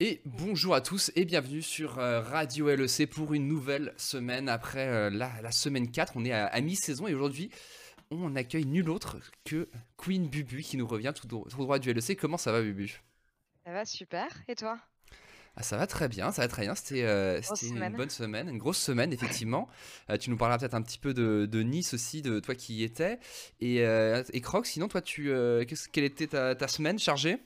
Et bonjour à tous et bienvenue sur euh, Radio LEC pour une nouvelle semaine après euh, la, semaine 4. On est à, mi-saison et aujourd'hui on accueille nul autre que Queen Bubu qui nous revient tout, droit du LEC. Comment ça va Bubu? Ça va super et toi? Ah, ça va très bien, ça va très bien. C'était euh, une bonne semaine, une grosse semaine, effectivement. tu nous parleras peut-être un petit peu de, Nice aussi, de toi qui y étais. Et, et Croc, sinon, toi, tu, quelle était ta, ta semaine chargée?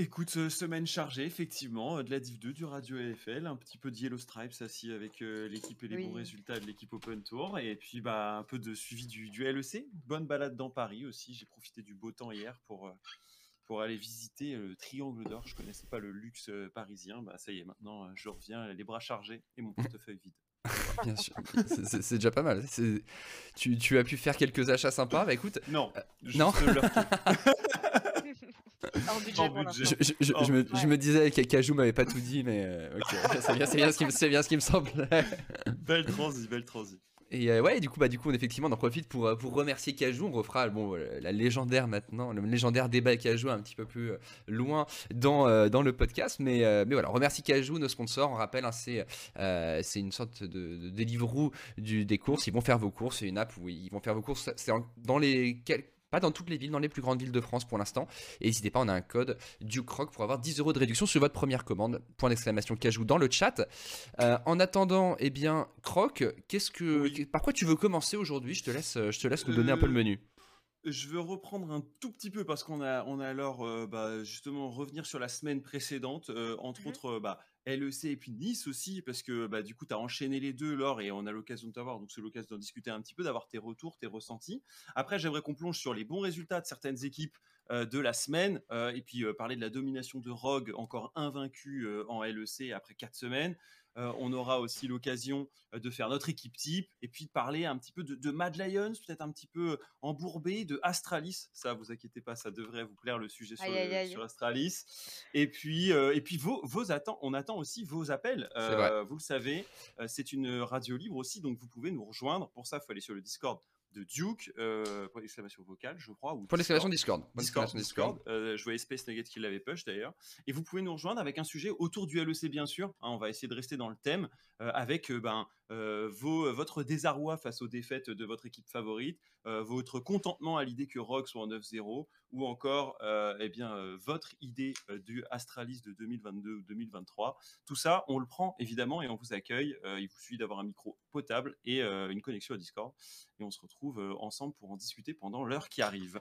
Écoute, euh, semaine chargée, effectivement, euh, de la Div 2, du Radio AFL, un petit peu de Yellow Stripes assis avec euh, l'équipe et les bons résultats de l'équipe Open Tour, et puis bah, un peu de suivi du, du LEC. Bonne balade dans Paris aussi, j'ai profité du beau temps hier pour, pour aller visiter le Triangle d'Or. Je connaissais pas le luxe parisien, bah ça y est, maintenant je reviens les bras chargés et mon portefeuille vide. Bien sûr, c'est déjà pas mal. Tu, tu, as pu faire quelques achats sympas, bah écoute. Non, non. Je, me, disais que Cajou m'avait pas tout dit, mais euh, c'est bien, bien, ce qui, bien ce qui me semblait. belle transi, belle transi. Et euh, ouais, du coup, bah, du coup, on, effectivement, on en profite pour, euh, pour remercier Cajou. On refera bon, la légendaire maintenant, le légendaire débat Cajou un petit peu plus loin dans, dans le podcast. Mais, mais voilà, on remercie Cajou, nos sponsors. On rappelle, hein, c'est c'est une sorte de, de Deliveroo du, des courses. Ils vont faire vos courses. C'est une app où ils vont faire vos courses. C'est dans les quelques pas dans toutes les villes, dans les plus grandes villes de France pour l'instant. Et n'hésitez pas, on a un code du croc pour avoir 10 euros de réduction sur votre première commande. Point d'exclamation cajou dans le chat. Euh, en attendant, eh bien, croc, qu'est-ce que, par quoi tu veux commencer aujourd'hui? Je te laisse, je te laisse nous donner un peu le euh, menu. Je veux reprendre un tout petit peu parce qu'on a, on a alors euh, bah, justement revenir sur la semaine précédente, entre mmh autres bah, LEC et puis Nice aussi, parce que bah, du coup, tu as enchaîné les deux, Laure, et on a l'occasion de t'avoir, donc c'est l'occasion d'en discuter un petit peu, d'avoir tes retours, tes ressentis. Après, j'aimerais qu'on plonge sur les bons résultats de certaines équipes euh, de la semaine, euh, et puis euh, parler de la domination de Rogue, encore invaincu en LEC après quatre semaines. On aura aussi l'occasion de faire notre équipe type et puis de parler un petit peu de, Mad Lions, peut-être un petit peu embourbé, de Astralis. Ça, vous inquiétez pas, ça devrait vous plaire le sujet sur, Astralis. Et puis, et puis vos, vos attentes, on attend aussi vos appels. vous le savez, c'est une radio libre aussi, donc vous pouvez nous rejoindre. Pour ça, il faut aller sur le Discord de Duke, euh, pour l'exclamation vocale, je crois. Ou pour l'exclamation Discord. Discord, Discord. Euh, je voyais Space Nugget qui l'avait push d'ailleurs. Et vous pouvez nous rejoindre avec un sujet autour du LEC, bien sûr. Hein, on va essayer de rester dans le thème euh, avec euh, ben, vos, votre désarroi face aux défaites de votre équipe favorite, votre contentement à l'idée que Rock soit en 9-0, ou encore eh bien, votre idée du Astralis de 2022 ou 2023. Tout ça, on le prend évidemment et on vous accueille. il vous suffit d'avoir un micro potable et une connexion à Discord. Et on se retrouve euh, ensemble pour en discuter pendant l'heure qui arrive.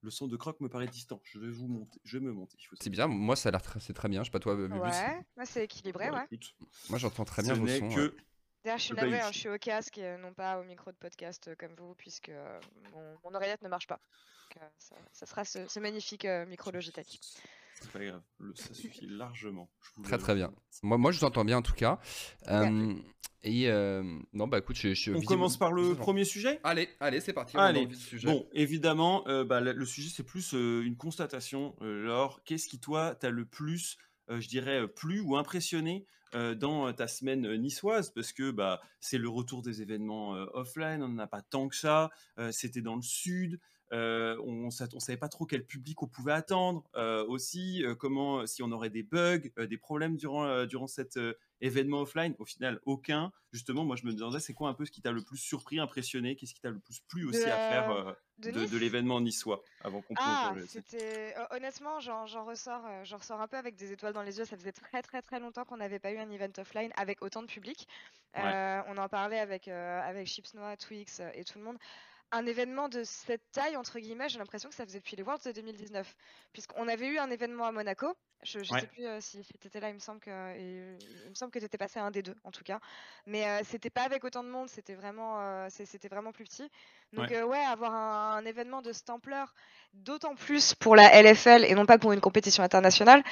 Le son de croc me paraît distant. Je vais vous monter. Je vais me monter. C'est bien. Moi, ça a l'air très, c'est très bien. Je sais pas toi, Ouais. Moi, c'est équilibré. ouais. moi, j'entends très bien vos sons. Que... D'ailleurs, je suis navré, hein, je suis au casque et non pas au micro de podcast euh, comme vous, puisque euh, mon, oreillette ne marche pas. ça, sera ce, magnifique micro Logitech. C'est pas grave, ça suffit largement. très très bien. Moi, moi je vous entends bien en tout cas. Et euh, non, bah écoute, je, On commence par le premier sujet? Allez, allez, c'est parti. Allez. Bon, évidemment, euh, bah, le sujet, c'est plus euh, une constatation. Laure, qu'est-ce qui, toi, t'a le plus, je dirais, plu ou impressionné dans ta semaine niçoise Parce que bah, c'est le retour des événements offline, on n'en a pas tant que ça. C'était dans le sud. on ne savait pas trop quel public on pouvait attendre aussi, comment si on aurait des bugs, des problèmes durant, durant cette événement offline, au final, aucun. Justement, moi, je me demandais, c'est quoi un peu ce qui t'a le plus surpris, impressionné? Qu'est-ce qui t'a le plus plu aussi à faire euh, de, l'événement niçois avant qu'on ah, c'était honnêtement, j'en ressors, euh, j'en ressors un peu avec des étoiles dans les yeux. Ça faisait très très très longtemps qu'on n'avait pas eu un event offline avec autant de public. Euh, on en parlait avec avec Chips Noah, Twix et tout le monde un événement de cette taille, entre guillemets, j'ai l'impression que ça faisait depuis les Worlds de 2019. Puisqu'on avait eu un événement à Monaco. Je ne sais plus euh, si tu étais là, il me semble que, il me semble que tu étais passé à un des deux, en tout cas. Mais euh, c'était pas avec autant de monde, c'était vraiment, euh, c'était vraiment plus petit. Donc, ouais, avoir un, événement de cette ampleur, d'autant plus pour la LFL et non pas pour une compétition internationale,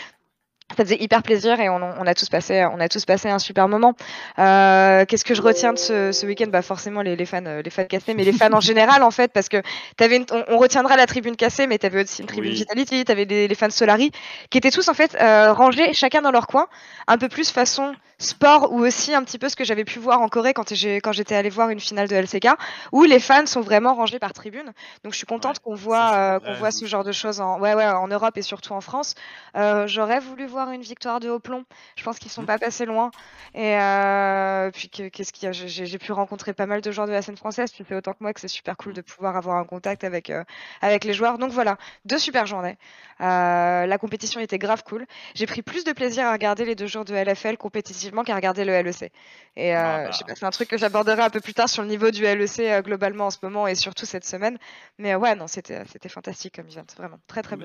ça faisait hyper plaisir et on, a tous passé, on a tous passé un super moment. Euh, qu'est-ce que je retiens de ce, week-end? Bah forcément les, fans, les fans cassés, mais les fans en général en fait, parce que avais on, retiendra la tribune cassée, mais tu avais aussi une tribune Vitality, tu les, les fans Solari, qui étaient tous en fait euh, rangés chacun dans leur coin, un peu plus façon sport ou aussi un petit peu ce que j'avais pu voir en Corée quand j'étais allé voir une finale de LCK, où les fans sont vraiment rangés par tribune. Donc je suis contente qu'on voit, euh, qu'on voit ce genre de choses en, ouais, ouais, en Europe et surtout en France. J'aurais voulu voir avoir une victoire de haut plomb. Je pense qu'ils sont Mmh. pas passés loin. Et euh, puis que- qu'est-ce qu'il y a? J'ai pu rencontrer pas mal de joueurs de la scène française. Tu sais autant que moi que c'est super cool de pouvoir avoir un contact avec euh, avec les joueurs. Donc voilà, deux super journées. Euh, la compétition était grave cool. J'ai pris plus de plaisir à regarder les deux jours de LFL compétitivement qu'à regarder le LEC. Et Ah bah. c'est un truc que j'aborderai un peu plus tard sur le niveau du LEC globalement en ce moment et surtout cette semaine. Mais ouais, non, c'était c'était fantastique comme event, vraiment très très euh,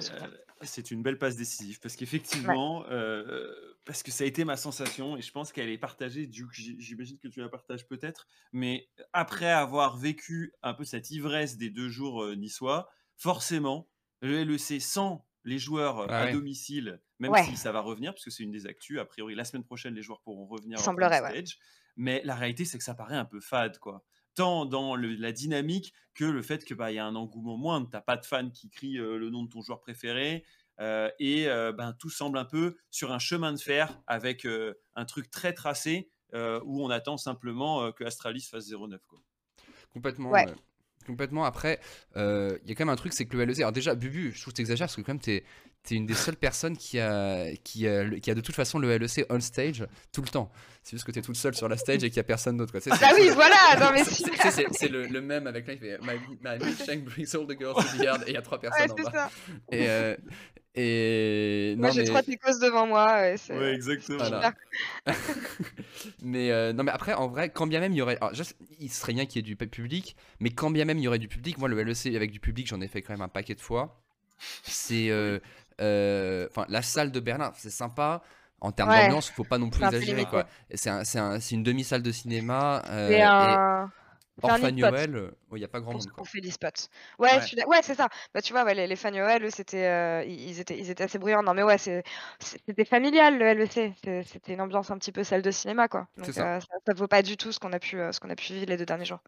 C'est une belle passe décisive parce qu'effectivement, euh, parce que ça a été ma sensation et je pense qu'elle est partagée. Du j'imagine que tu la partages peut-être, mais après avoir vécu un peu cette ivresse des deux jours euh, niçois, forcément, le LEC sans les joueurs euh, Ah à domicile, même Ouais. si ça va revenir, parce que c'est une des actus, a priori la semaine prochaine les joueurs pourront revenir semblerait, stage, mais la réalité c'est que ça paraît un peu fade quoi. Tant dans le- la dynamique que le fait que bah il y a un engouement moindre, t'as pas de fans qui crient euh, le nom de ton joueur préféré, euh, et euh, ben, tout semble un peu sur un chemin de fer avec euh, un truc très tracé euh, où on attend simplement euh, que Astralis fasse 0-9. Quoi. Complètement. Ouais. Complètement. Après, euh, il y a quand même un truc, c'est que le LEC. Alors, déjà, Bubu, je trouve que t'exagères parce que, quand même, t'es es une des seules personnes qui a, qui, a, qui a de toute façon le LEC on stage tout le temps. C'est juste que t'es toute seule sur la stage et qu'il y a personne d'autre. Tu Ah c'est- oui, voilà, non mais c'est- le, le même avec là, il fait My, my milkshake brings all the girls to the yard et il y a trois Ouais, personnes en c'est bas. ça. Et, euh, et Moi non, j'ai mais- trois ticos devant moi. ouais, exactement. Voilà. mais euh, non, mais après, en vrai, quand bien même il y aurait. alors, il serait bien qu'il y ait du pu- public, mais quand bien même il y aurait du public, moi le LEC avec du public, j'en ai fait quand même un paquet de fois. C'est. euh, Enfin, la salle de Berlin, c'est sympa. En termes Ouais. d'ambiance, faut pas non plus exagérer quoi. Et C'est un- c'est un- c'est une demi-salle de cinéma. euh, et un. c'est un e-spot Noël, euh, il n'y a pas grand pour monde quoi. fait l'e-spot. Ouais, Ouais. c'est ça. Bah, tu vois, ouais, les, les fans eux, c'était, euh, ils, étaient, ils étaient assez bruyants. Non, mais ouais, c'est- c'était familial le LEC. C'était une ambiance un petit peu salle de cinéma, quoi. Donc, C'est ça. euh, ça, ça vaut pas du tout ce qu'on a pu, euh, ce qu'on a pu vivre les deux derniers jours.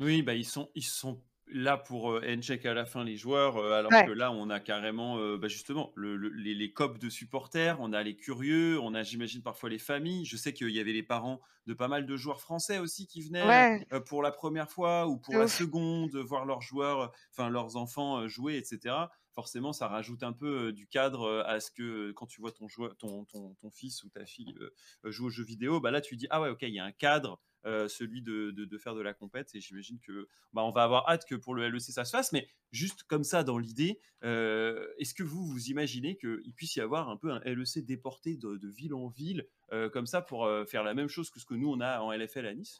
Oui, bah, ils, sont, ils sont là pour euh, check à la fin les joueurs, euh, alors Ouais. que là, on a carrément, euh, bah, justement, le- le- les, les copes de supporters, on a les curieux, on a, j'imagine, parfois les familles. Je sais qu'il y avait les parents de pas mal de joueurs français aussi qui venaient Ouais. euh, pour la première fois ou pour la seconde, voir leurs joueurs, enfin leurs enfants jouer, etc. Forcément, ça rajoute un peu du cadre à ce que quand tu vois ton, joueur, ton, ton, ton fils ou ta fille euh, jouer aux jeux vidéo, bah là tu dis ah ouais ok il y a un cadre, euh, celui de, de, de faire de la compète et j'imagine que bah, on va avoir hâte que pour le LEC ça se fasse, mais juste comme ça dans l'idée, euh, est-ce que vous vous imaginez qu'il puisse y avoir un peu un LEC déporté de, de ville en ville euh, comme ça pour euh, faire la même chose que ce que nous on a en LFL à Nice?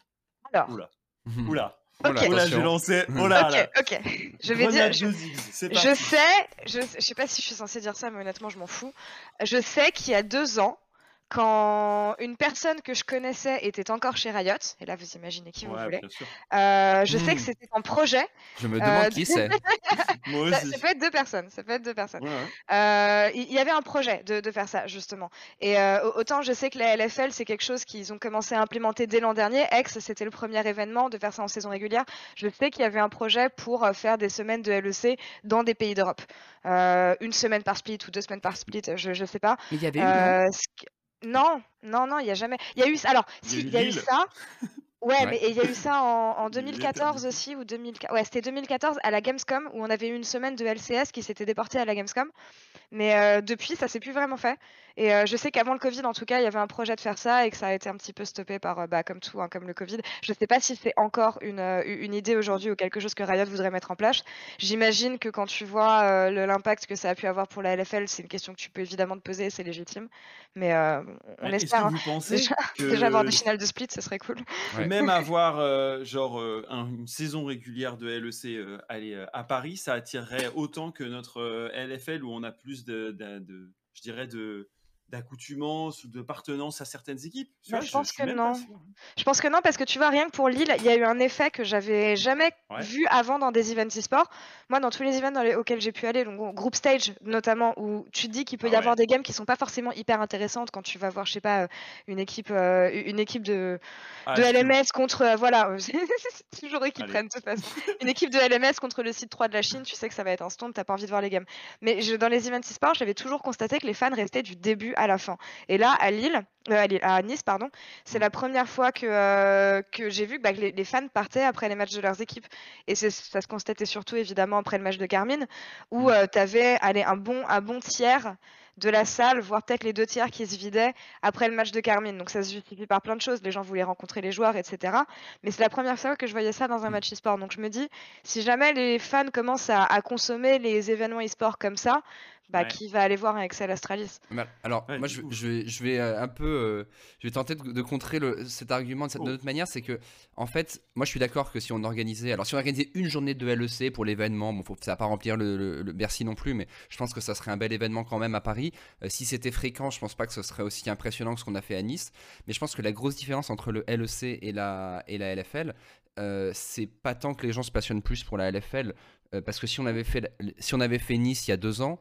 Alors, Oula, oula, Oh là, Ok. oula, j'ai lancé, là. ok, ok. Je vais dire, je, je sais, je, je sais pas si je suis censée dire ça, mais honnêtement, je m'en fous. Je sais qu'il y a deux ans, quand une personne que je connaissais était encore chez Riot, et là vous imaginez qui vous voulez, bien sûr. euh, je sais que Hmm. c'était en projet. Je me demande Euh, qui c'est. Ça, peut être deux personnes, ça peut être deux personnes. Ouais, ouais. Euh, Il y, y avait un projet de, de faire ça justement. Et euh, au- autant je sais que la LFL c'est quelque chose qu'ils ont commencé à implémenter dès l'an dernier. Ex c'était le premier événement de faire ça en saison régulière. Je sais qu'il y avait un projet pour faire des semaines de LEC dans des pays d'Europe. Euh, une semaine par split ou deux semaines par split, je je sais pas. Mais il y avait eu, non non, non, il y a jamais. Il y a eu alors si il y a eu ça. Ouais, Ouais. mais il y a eu ça en, en Il y a eu 2014 l'éternité. aussi ou 2000. Ouais, c'était 2014 à la Gamescom où on avait eu une semaine de LCS qui s'était déportée à la Gamescom. Mais euh, depuis, ça s'est plus vraiment fait. Et euh, je sais qu'avant le Covid, en tout cas, il y avait un projet de faire ça et que ça a été un petit peu stoppé par, euh, bah, comme tout, hein, comme le Covid. Je sais pas si c'est encore une, euh, une idée aujourd'hui ou quelque chose que Riot voudrait mettre en place. J'imagine que quand tu vois l'impact que ça a pu avoir pour la LFL, c'est une question que tu peux évidemment te poser, c'est légitime. Mais on Est-ce espère. que hein. vous pensez Déjà, que déjà avoir des finales de split, ce serait cool. Ouais. même avoir euh, genre euh, un- une saison régulière de LEC euh, aller, à Paris, ça attirerait autant que notre LFL où on a plus de, de- de- je dirais de d'accoutumance ou de partenance à certaines équipes je pense que non. sûr. Je pense que non, parce que tu vois, rien que pour Lille, il y a eu un effet que j'avais jamais Ouais. vu avant dans des events e-sport. Moi, dans tous les events dans les- auxquels j'ai pu aller, donc group stage notamment, où tu te dis qu'il peut Ah y avoir des games qui sont pas forcément hyper intéressantes quand tu vas voir, je sais pas, euh, une équipe, euh, une équipe de, Ah, de LMS contre, euh, voilà, c'est toujours eux qui Allez. prennent de toute façon. Une équipe de LMS contre le site 3 de la Chine, tu sais que ça va être un stand, t'as pas envie de voir les games. Mais je, dans les events e-sport, j'avais toujours constaté que les fans restaient du début à la fin. Et là, à Lille, euh, à, Lille- à Nice, pardon, c'est Mm. la première fois que, euh, que j'ai vu que, bah, les, les fans partaient après les matchs de leurs équipes. Et ça se constatait surtout évidemment après le match de Carmine, où Mm. tu avais allez, un, bon, un bon tiers de la salle, voire peut-être les deux tiers qui se vidaient après le match de Carmine. Donc ça se justifie par plein de choses. Les gens voulaient rencontrer les joueurs, etc. Mais c'est la première fois que je voyais ça dans un match e-sport. Donc je me dis, si jamais les fans commencent à, à consommer les événements e-sport comme ça, bah, qui va aller voir un Excel Astralis Alors, moi, je, je, vais, euh, un peu. Euh, je vais tenter de, contrer le, cet argument de cette oh. manière. C'est que, en fait, moi, je suis d'accord que si on organisait. Alors, si on organisait une journée de LEC pour l'événement, bon, faut, ça va pas remplir le, Bercy non plus, mais je pense que ça serait un bel événement quand même à Paris. Euh, si c'était fréquent, je pense pas que ce serait aussi impressionnant que ce qu'on a fait à Nice. Mais je pense que la grosse différence entre le LEC et la, et la LFL, c'est pas tant que les gens se passionnent plus pour la LFL, parce que si on avait fait, si on avait fait Nice il y a deux ans,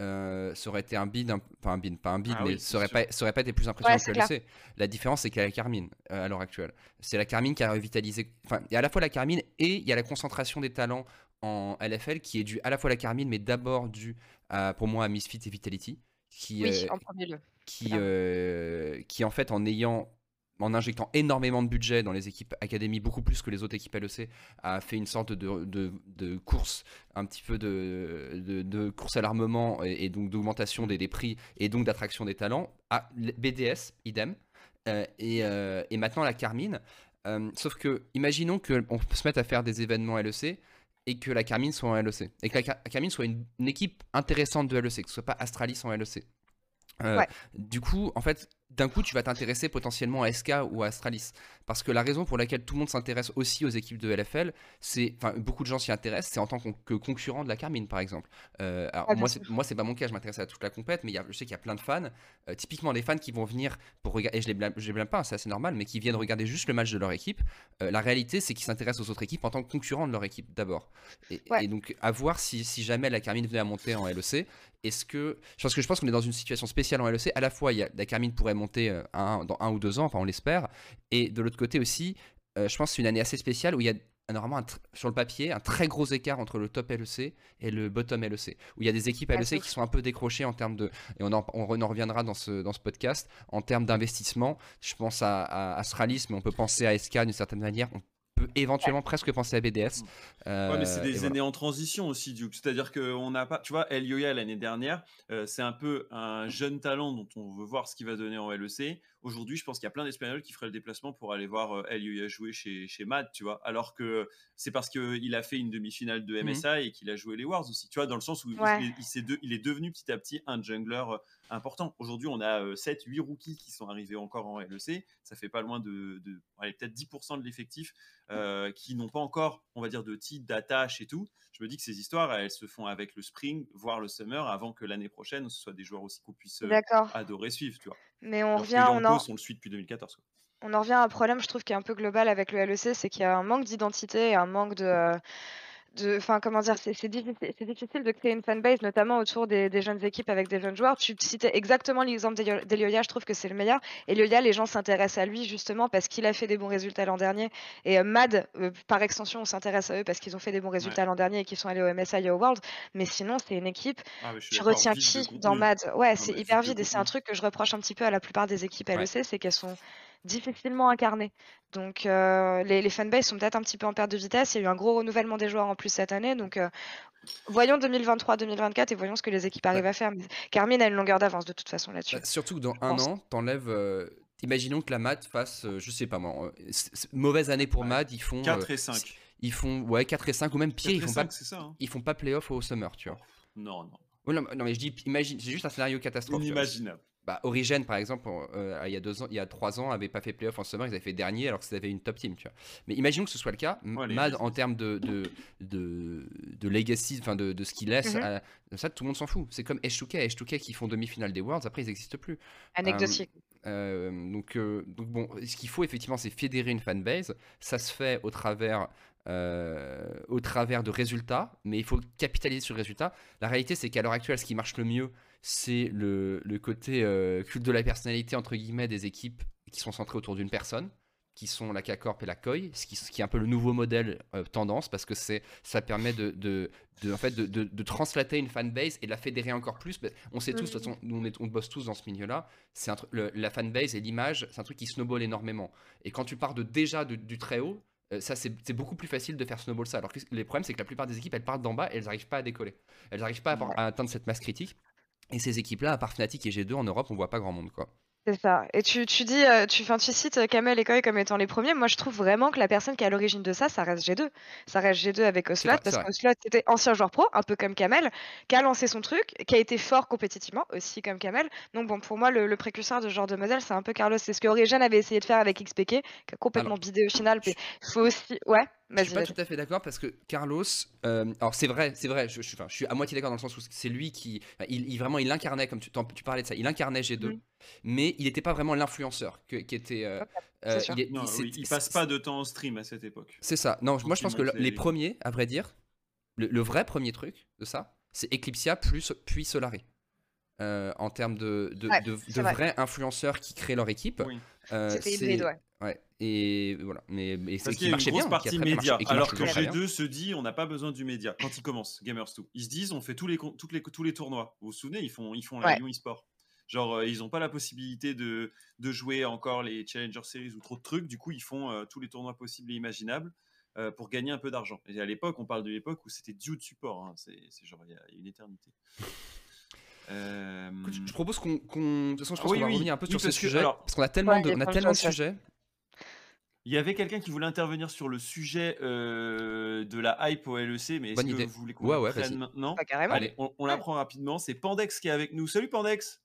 euh, ça aurait été un bid, enfin un bid, pas un bid, ah mais ça aurait pas, ça aurait pas été plus impressionnant que le LEC. La différence, c'est qu'il y a la Carmine euh, à l'heure actuelle. C'est la Carmine qui a revitalisé. Enfin, il y a à la fois la Carmine et il y a la concentration des talents en LFL qui est due à la fois à la Carmine, mais d'abord due à, pour moi à Misfit et Vitality. Qui, oui, en premier lieu. Qui, qui, en fait, en ayant en injectant énormément de budget dans les équipes académies, beaucoup plus que les autres équipes LEC, a fait une sorte de, course, un petit peu de, course à l'armement et, donc d'augmentation des, prix et donc d'attraction des talents. À BDS, idem. Euh, euh, et, maintenant la Carmine. Euh, sauf que, imaginons qu'on se mette à faire des événements LEC et que la Carmine soit en LEC. Et que la, Carmine soit une, équipe intéressante de LEC, que ce soit pas Astralis en LEC. Du coup, en fait, d'un coup, tu vas t'intéresser potentiellement à SK ou à Astralis. Parce que la raison pour laquelle tout le monde s'intéresse aussi aux équipes de LFL, c'est, enfin, beaucoup de gens s'y intéressent, c'est en tant que concurrent de la Carmine, par exemple. Euh, alors, ah, moi, c'est, moi, c'est pas mon cas, je m'intéresse à toute la compète, mais y a, je sais qu'il y a plein de fans, euh, typiquement des fans qui vont venir pour regarder, et je les blâme, je les blâme pas, c'est assez normal, mais qui viennent regarder juste le match de leur équipe. Euh, la réalité, c'est qu'ils s'intéressent aux autres équipes en tant que concurrent de leur équipe, d'abord. Et, donc, à voir si, si jamais la Carmine venait à monter en LEC, est-ce que. Parce que je pense qu'on est dans une situation spéciale en LEC. À la fois, il y a, la Carmine pourrait monter un, dans un ou deux ans, enfin on l'espère. Et de l'autre côté aussi, euh, je pense que c'est une année assez spéciale où il y a normalement sur le papier un très gros écart entre le top LEC et le bottom LEC où il y a des équipes LEC qui sont un peu décrochées en termes de et on en, on en reviendra dans ce, dans ce podcast en termes d'investissement je pense à, à, Astralis mais on peut penser à SK d'une certaine manière peut éventuellement presque penser à BDS. Euh, ouais, mais c'est des années en transition aussi, Duke. C'est-à-dire qu'on n'a pas. Tu vois, Elioya l'année dernière, euh, c'est un peu un jeune talent dont on veut voir ce qu'il va donner en LEC. Aujourd'hui, je pense qu'il y a plein d'Espagnols qui feraient le déplacement pour aller voir euh, jouer chez, chez Mad, tu vois. Alors que c'est parce qu'il a fait une demi-finale de MSI mmh et qu'il a joué les Wars aussi, tu vois, dans le sens où il, est il, est devenu petit à petit un jungler euh, important. Aujourd'hui, on a 7, euh, 8 rookies qui sont arrivés encore en LEC. Ça fait pas loin de, de peut-être 10% de l'effectif euh, qui n'ont pas encore, on va dire, de titre, d'attache et tout. Je me dis que ces histoires, elles se font avec le spring, voire le summer, avant que l'année prochaine, ce soit des joueurs aussi qu'on puisse adorer suivre, tu vois. Mais on revient, on en... on le suit depuis 2014. On en revient à un problème, je trouve, qui est un peu global avec le LEC, c'est qu'il y a un manque d'identité et un manque de, enfin comment dire, c'est difficile, de créer une fanbase, notamment autour des, jeunes équipes avec des jeunes joueurs. Tu citais exactement l'exemple d'Elioya, je trouve que c'est le meilleur. Elioya, les gens s'intéressent à lui justement parce qu'il a fait des bons résultats l'an dernier. Et euh, Mad, euh, par extension, on s'intéresse à eux parce qu'ils ont fait des bons résultats l'an dernier et qu'ils sont allés au MSI et au World. Mais sinon, c'est une équipe. Ah, je, retiens qui dans Mad Ouais, c'est hyper vide et c'est un truc que je reproche un petit peu à la plupart des équipes LEC, c'est qu'elles sont difficilement incarné. Donc euh, les, les fanbases sont peut-être un petit peu en perte de vitesse. Il y a eu un gros renouvellement des joueurs en plus cette année. Donc euh, voyons 2023-2024 et voyons ce que les équipes arrivent à faire. Carmine a une longueur d'avance de toute façon là-dessus. Bah, surtout que dans un an, t'enlèves. Euh, imaginons que la MAD fasse, je sais pas moi, mauvaise année pour MAD, ils font 4 et 5. Ils font ouais 4 et 5 ou même pire, ils font pas hein. ils font pas playoff au summer, tu vois. Non non. non, mais je dis imagine, c'est juste un scénario catastrophe. Inimaginable bah, Origin, par exemple, euh, il y a deux ans, il y a trois ans, avait pas fait playoff en summer, ils avaient fait dernier alors qu'ils avaient une top team, tu vois. Mais imaginons que ce soit le cas. Mad, en termes de, de, de, legacy, enfin de, de, ce qu'il laisse, mhm. ça, tout le monde s'en fout. C'est comme H2K, H2K qui font demi-finale des Worlds, après ils n'existent plus. Anecdotique. Euh, euh, donc, donc, bon, ce qu'il faut effectivement, c'est fédérer une fanbase. Ça se fait au travers au travers de résultats, mais il faut capitaliser sur les résultats. La réalité, c'est qu'à l'heure actuelle, ce qui marche le mieux, c'est le, côté euh, culte de la personnalité, entre guillemets, des équipes qui sont centrées autour d'une personne, qui sont la K-Corp et la KOI, ce qui, qui, est un peu le nouveau modèle euh, tendance, parce que ça permet de, de, en fait, de, de, translater une fanbase et de la fédérer encore plus. On sait tous, de toute façon, nous on, est, on bosse tous dans ce milieu-là, c'est la fanbase et l'image, c'est un truc qui snowball énormément. Et quand tu pars de déjà du très haut, euh, ça c'est beaucoup plus facile de faire snowball ça. Alors que les problèmes c'est que la plupart des équipes elles partent d'en bas et elles n'arrivent pas à décoller. Elles n'arrivent pas à, à, atteindre cette masse critique. Et ces équipes-là, à part Fnatic et G2 en Europe, on voit pas grand monde, quoi. C'est ça. Et tu, tu dis, euh, tu, enfin, tu cites euh, Kamel et Koi comme étant les premiers. Moi, je trouve vraiment que la personne qui est à l'origine de ça, ça reste G2. Ça reste G2 avec Oslot, parce qu'Oslot était ancien joueur pro, un peu comme Kamel, qui a lancé son truc, qui a été fort compétitivement, aussi comme Kamel. Donc, bon, pour moi, le, précurseur de ce genre de modèle, c'est un peu Carlos. C'est ce que Origin avait essayé de faire avec XPK, qui a complètement bidé au final. Il faut aussi. Ouais. Je suis pas tout à fait d'accord parce que Carlos, euh, alors c'est vrai, c'est vrai, je, je, je, suis à moitié d'accord dans le sens où c'est lui qui, il, vraiment, il incarnait, comme tu, tu, parlais de ça, il incarnait G2, mmh. mais il n'était pas vraiment l'influenceur qui était. Euh, euh, il, passe pas de temps en stream à cette époque. C'est ça. Non, moi je pense que les premiers, à vrai dire, le, vrai premier truc de ça, c'est Eclipsia plus puis Solari. en termes de, de, de, vrais influenceurs qui créent leur équipe. Oui. C'était hybride, ouais. Ouais, et voilà. Mais, mais Parce qu'il y a une grosse partie média. alors que G2 se dit, on n'a pas besoin du média. Quand ils commencent, Gamers 2, ils se disent, on fait tous les, toutes les, tous les tournois. Vous vous souvenez, ils font, ils font la Lyon eSport. Genre, euh, ils n'ont pas la possibilité de, de, jouer encore les Challenger Series ou trop de trucs. Du coup, ils font euh, tous les tournois possibles et imaginables euh, pour gagner un peu d'argent. Et à l'époque, on parle de l'époque où c'était due de support. Hein. C'est genre, il y, a une éternité. Je propose qu'on. de toute façon, je pense qu'on va revenir un peu sur ce sujet. parce qu'on a tellement, de, on a tellement de sujets. Il y avait quelqu'un qui voulait intervenir sur le sujet euh, de la hype au LEC, mais est-ce que vous voulez qu'on ouais, ouais, maintenant bah, carrément. Allez, on, la prend rapidement. C'est Pandex qui est avec nous. Salut Pandex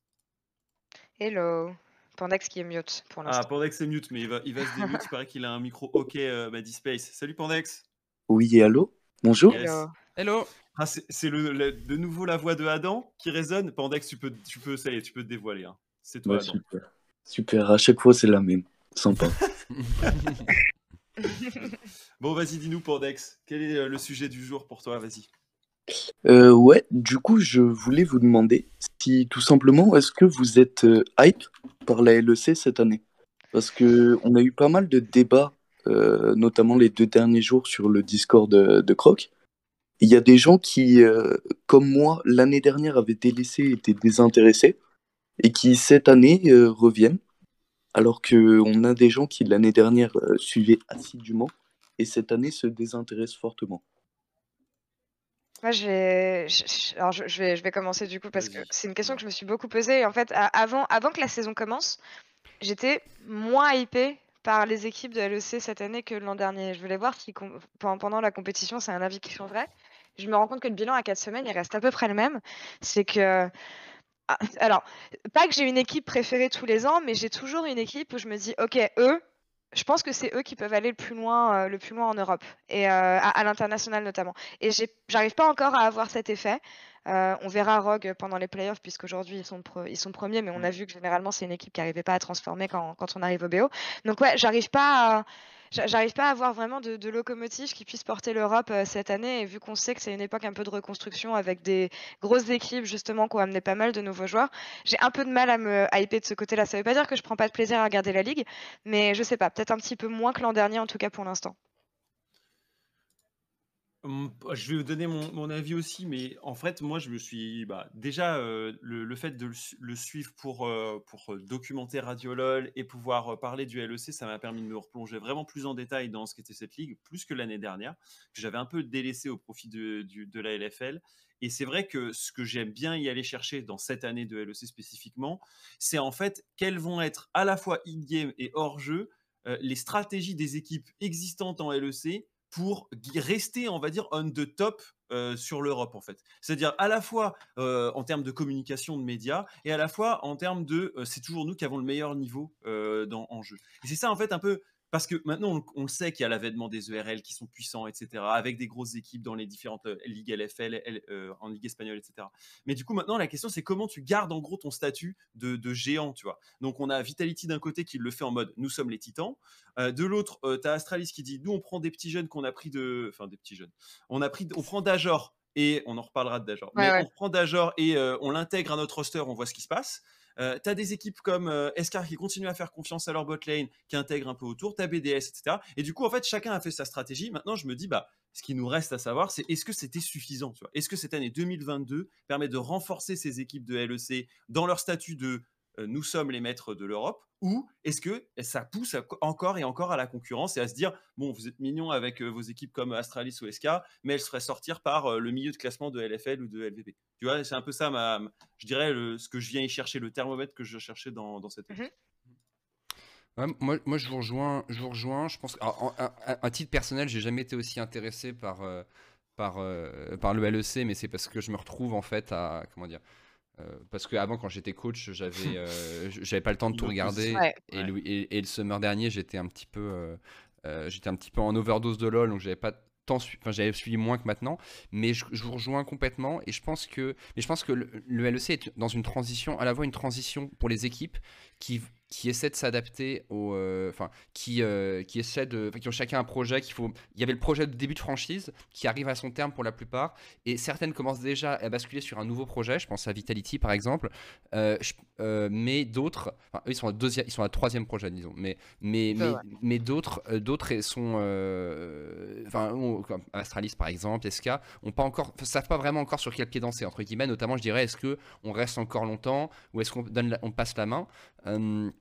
Hello Pandex qui est mute pour l'instant. Ah, Pandex est mute, mais il va, il va se démute. il paraît qu'il a un micro OK euh, Space. Salut Pandex Oui, allô? Bonjour? Hello ah, C'est le, de nouveau la voix de Adam qui résonne. Pandex, tu peux, tu peux, ça y est, tu peux te dévoiler. Hein. C'est toi, Adam. Super. super, à chaque fois c'est la même. Sympa. bon, vas-y, dis-nous, Pandex, quel est euh, le sujet du jour pour toi? Vas-y. Euh, ouais, du coup, je voulais vous demander si tout simplement, est-ce que vous êtes euh, hype par la LEC cette année? Parce que on a eu pas mal de débats, notamment les deux derniers jours sur le Discord de, de Croc. Il y a des gens qui, comme moi, l'année dernière avaient délaissé, étaient désintéressés, et qui cette année reviennent alors qu'on a des gens qui l'année dernière euh, suivaient assidûment et cette année se désintéressent fortement. Moi, je vais, alors je, vais, je vais commencer du coup parce que c'est une question que je me suis beaucoup posée. En fait, avant, avant que la saison commence, j'étais moins hypée par les équipes de LEC cette année que l'an dernier. Je voulais voir si pendant la compétition, c'est un avis qui changerait. Je me rends compte que le bilan à 4 semaines, il reste à peu près le même. C'est que ah, alors, pas que j'ai une équipe préférée tous les ans, mais j'ai toujours une équipe où je me dis, ok, eux, je pense que c'est eux qui peuvent aller le plus loin, euh, le plus loin en Europe et euh, à, l'international notamment. Et j'arrive pas encore à avoir cet effet. Euh, on verra Rogue pendant les playoffs puisqu'aujourd'hui ils sont ils sont premiers, mais on a vu que généralement c'est une équipe qui n'arrivait pas à transformer quand, quand, on arrive au BO. Donc ouais, j'arrive pas à j'arrive pas à avoir vraiment de, locomotive qui puisse porter l'Europe euh, cette année. Et vu qu'on sait que c'est une époque un peu de reconstruction avec des grosses équipes justement qui ont amené pas mal de nouveaux joueurs, j'ai un peu de mal à me hyper de ce côté-là. Ça veut pas dire que je prends pas de plaisir à regarder la ligue, mais je sais pas, peut-être un petit peu moins que l'an dernier en tout cas pour l'instant. Je vais vous donner mon, avis aussi, mais en fait, moi, je me suis bah, déjà euh, le, fait de le, suivre pour, euh, pour euh, documenter Radio LOL et pouvoir parler du LEC, ça m'a permis de me replonger vraiment plus en détail dans ce qu'était cette ligue, plus que l'année dernière, que j'avais un peu délaissé au profit de, de la LFL. Et c'est vrai que ce que j'aime bien y aller chercher dans cette année de LEC spécifiquement, c'est en fait quelles vont être à la fois in-game et hors-jeu les stratégies des équipes existantes en LEC pour rester, on va dire, on the top sur l'Europe en fait. C'est-à-dire à la fois en termes de communication de médias et à la fois en termes de c'est toujours nous qui avons le meilleur niveau dans, en jeu. Et c'est ça en fait un peu parce que maintenant, on, le sait qu'il y a l'avènement des ERL qui sont puissants, etc., avec des grosses équipes dans les différentes euh, ligues LFL, euh, en Ligue espagnole, etc. Mais du coup, maintenant, la question, c'est comment tu gardes en gros ton statut de, géant, tu vois. Donc, on a Vitality d'un côté qui le fait en mode nous sommes les titans. Euh, de l'autre, tu as Astralis qui dit nous, on prend des petits jeunes qu'on a pris de. Enfin, des petits jeunes. On, a pris, on prend Dajor et on en reparlera de Dajor. mais on prend Dajor et on l'intègre à notre roster, on voit ce qui se passe. Euh, tu as des équipes comme euh, Escar qui continuent à faire confiance à leur bot lane, qui intègrent un peu autour, tu as BDS, etc. Et du coup, en fait, chacun a fait sa stratégie. Maintenant, je me dis, bah, ce qui nous reste à savoir, c'est est-ce que c'était suffisant Est-ce que cette année 2022 permet de renforcer ces équipes de LEC dans leur statut de nous sommes les maîtres de l'Europe ou est-ce que ça pousse encore et encore à la concurrence et à se dire bon vous êtes mignons avec vos équipes comme Astralis ou SK mais elles se feraient sortir par le milieu de classement de LFL ou de LVP tu vois c'est un peu ça ma, je dirais ce que je viens y chercher le thermomètre que je cherchais dans, dans cette mmh moi, moi, je vous rejoins. Je vous rejoins. Je pense qu'à titre personnel, j'ai jamais été aussi intéressé par par par le LEC, mais c'est parce que je me retrouve en fait à comment dire euh, parce qu'avant, quand j'étais coach, j'avais euh, j'avais pas le temps de tout regarder. Et, le, et, le summer dernier, j'étais un petit peu euh, j'étais un petit peu en overdose de LoL, donc j'avais pas tant enfin j'avais suivi moins que maintenant, mais je, vous rejoins complètement et je pense que mais je pense que le, le, LEC est dans une transition à la fois une transition pour les équipes qui qui essaient de s'adapter au, euh, enfin, qui, euh, qui essaient de, qui ont chacun un projet. Qu'il faut, il y avait le projet de début de franchise qui arrive à son terme pour la plupart, et certaines commencent déjà à basculer sur un nouveau projet. Je pense à Vitality par exemple, euh, mais d'autres, enfin, eux, ils sont à deuxième, ils sont à troisième projet disons, mais mais mais, mais d'autres, d'autres sont, enfin, Astralis par exemple, SK, ont pas encore, savent pas vraiment encore sur quel pied danser entre guillemets. Notamment, je dirais, est-ce que on reste encore longtemps ou est-ce qu'on donne, on passe la main? Euh,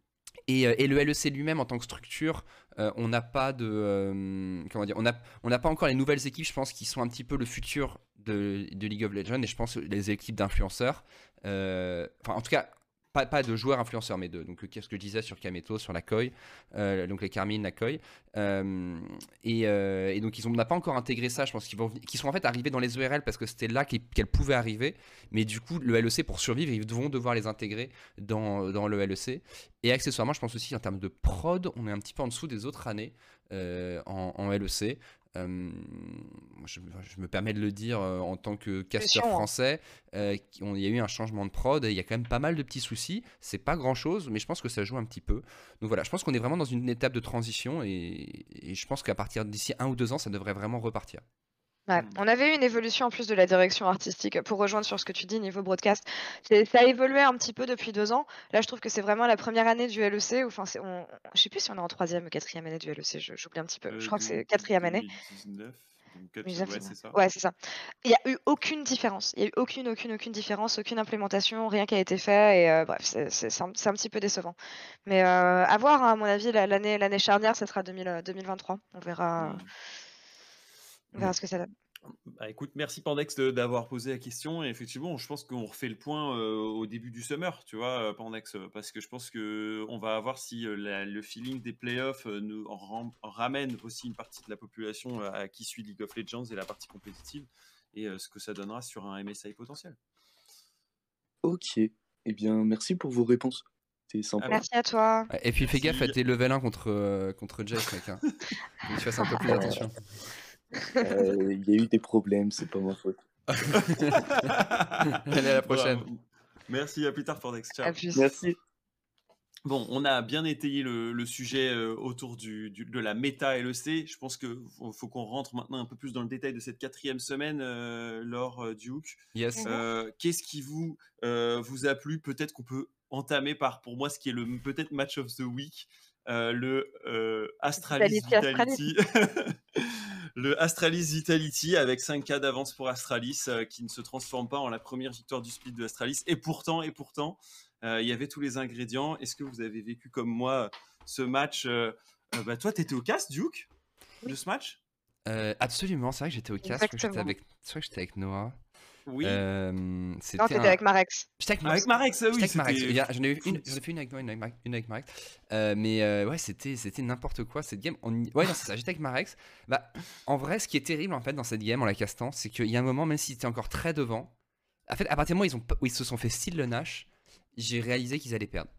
euh, et, le LEC lui-même en tant que structure, euh, on n'a pas de comment dire, on n'a on pas encore les nouvelles équipes, je pense, qui sont un petit peu le futur de, de League of Legends et je pense les équipes d'influenceurs. enfin, en tout cas, pas, de joueurs influenceurs, mais de donc qu'est-ce que je disais sur Kameto, sur la Koi, euh, donc les Carmine, la Koi, euh, euh, et, donc ils ont, on n'a pas encore intégré ça. Je pense qu'ils sont en fait arrivés dans les ERL parce que c'était là qu'elles pouvaient arriver, mais du coup le LEC pour survivre, ils vont devoir les intégrer dans, le LEC. Et accessoirement, je pense aussi en termes de prod, on est un petit peu en dessous des autres années. en, LEC. Euh, je, me permets de le dire euh, en tant que casteur hein. français, euh, il y a eu un changement de prod et il y a quand même pas mal de petits soucis. C'est pas grand chose, mais je pense que ça joue un petit peu. Donc voilà, je pense qu'on est vraiment dans une étape de transition et je pense qu'à partir d'ici un ou deux ans, ça devrait vraiment repartir. Mmh. On avait eu une évolution en plus de la direction artistique pour rejoindre sur ce que tu dis niveau broadcast. Ça a évolué un petit peu depuis deux ans. Là, je trouve que c'est vraiment la première année du LEC. Enfin, on, je sais plus si on est en troisième ou quatrième année du LEC. J'oublie un petit peu. je crois que c'est quatrième année. 2019, c'est ça. Ouais, c'est ça. Il n'y a eu aucune différence. Il n'y a eu aucune, aucune, aucune différence, aucune implémentation, rien qui a été fait. Et euh, bref, c'est un, un, petit peu décevant. Mais euh, à voir, hein, à mon avis, l'année charnière, ce sera 2023. On verra. Mmh. On verra ce que ça donne. Bah, écoute, merci Pandex d'avoir posé la question. Et effectivement, je pense qu'on refait le point euh, au début du summer, tu vois, euh, Pandex, euh, parce que je pense qu'on va voir si le feeling des playoffs nous ramène aussi une partie de la population à qui suit League of Legends et la partie compétitive, et ce que ça donnera sur un MSI potentiel. Ok. Eh bien, merci pour vos réponses. C'est sympa. Merci à toi. Et puis fais gaffe à tes level 1 contre, contre Jace, mec. Hein. tu fasses un peu plus attention. Euh, il y a eu des problèmes, c'est pas ma faute. Allez, à la prochaine. Merci, à plus tard, Fordex. Ciao. Merci. Bon, on a bien étayé le, sujet euh, autour du, de la méta LEC. Je pense qu'il faut, qu'on rentre maintenant un peu plus dans le détail de cette quatrième semaine, euh, Laure euh, Duke. Yes. Qu'est-ce qui vous, vous a plu? Peut-être qu'on peut entamer par, pour moi, ce qui est le peut-être match of the week, le Astralis Vitality. le Astralis Vitality avec 5K d'avance pour Astralis euh, qui ne se transforme pas en la première victoire du split de Astralis. Et pourtant, et pourtant, euh, il y avait tous les ingrédients. Est-ce que vous avez vécu comme moi ce match euh, bah, Toi, tu étais au cast, Duke, de ce match? Absolument, c'est vrai que j'étais au cast. Je crois que j'étais avec Noah. Oui. Euh, non, t'étais avec Marex. J'étais avec, avec Marex, oui. J'en ai eu une, fait une avec moi, une avec, Marex. Euh, mais euh, ouais, c'était, c'était n'importe quoi cette game. On Ouais, non, c'est ça, j'étais avec Marex. Bah, en vrai, ce qui est terrible en fait dans cette game en la castant, c'est qu'il y a un moment, même s'ils étaient encore très devant, en fait, à partir du moment où ils, ont, où ils se sont fait style le Nash, j'ai réalisé qu'ils allaient perdre.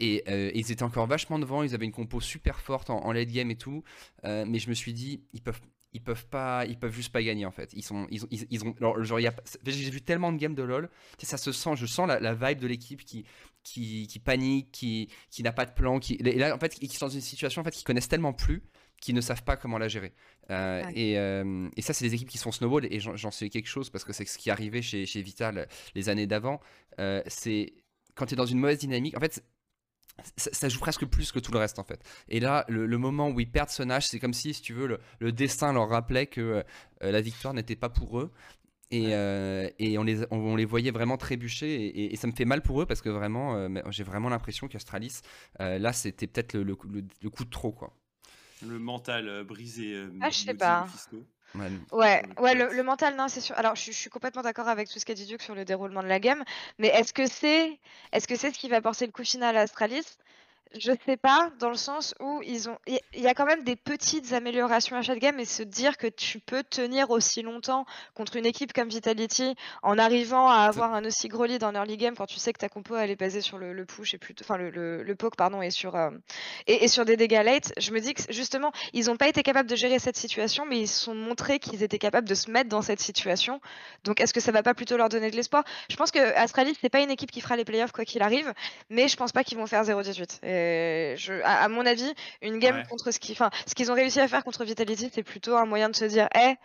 Et ils étaient encore vachement devant, ils avaient une compo super forte en, en late game et tout. mais je me suis dit, ils peuvent, ils peuvent pas ils peuvent juste pas gagner en fait. Ils sont ils ont ils, ont genre j'ai vu tellement de games de lol ça se sent je sens la, vibe de l'équipe qui, qui, qui panique qui qui n'a pas de plan qui et là en fait qui sont dans une situation en fait qu'ils connaissent tellement plus qu'ils ne savent pas comment la gérer. Euh, et, euh, et, ça c'est des équipes qui sont snowball et j'en sais quelque chose parce que c'est ce qui arrivait chez, chez Vital les années d'avant. Euh, c'est quand tu es dans une mauvaise dynamique en fait ça, joue presque plus que tout le reste en fait. Et là, le, moment où ils perdent ce Nash, c'est comme si, si tu veux, le, destin leur rappelait que euh, la victoire n'était pas pour eux. Et, euh, et on, les, on, les voyait vraiment trébucher. Et, ça me fait mal pour eux parce que vraiment, euh, j'ai vraiment l'impression qu'Astralis, euh, là, c'était peut-être le, le, coup de trop. quoi. Le mental brisé. ah, je sais pas. Ouais, ouais, le, mental, non, c'est sûr. Alors, je, suis complètement d'accord avec tout ce qu'a dit Duke sur le déroulement de la game, mais est-ce que c'est, est-ce que c'est ce qui va porter le coup final à Astralis? Je sais pas, dans le sens où ils ont, il y a quand même des petites améliorations à chaque game et se dire que tu peux tenir aussi longtemps contre une équipe comme Vitality en arrivant à avoir un aussi gros lead en early game quand tu sais que ta compo elle est basée sur le, push et plutôt, enfin le, le, poke pardon et sur euh, et, sur des dégâts late. Je me dis que justement ils n'ont pas été capables de gérer cette situation, mais ils se sont montrés qu'ils étaient capables de se mettre dans cette situation. Donc est-ce que ça va pas plutôt leur donner de l'espoir? Je pense que Astralis c'est pas une équipe qui fera les playoffs quoi qu'il arrive, mais je pense pas qu'ils vont faire 0-18. Je, à, mon avis, une game contre ce qu'ils, ce qu'ils ont réussi à faire contre Vitality, c'est plutôt un moyen de se dire, hé,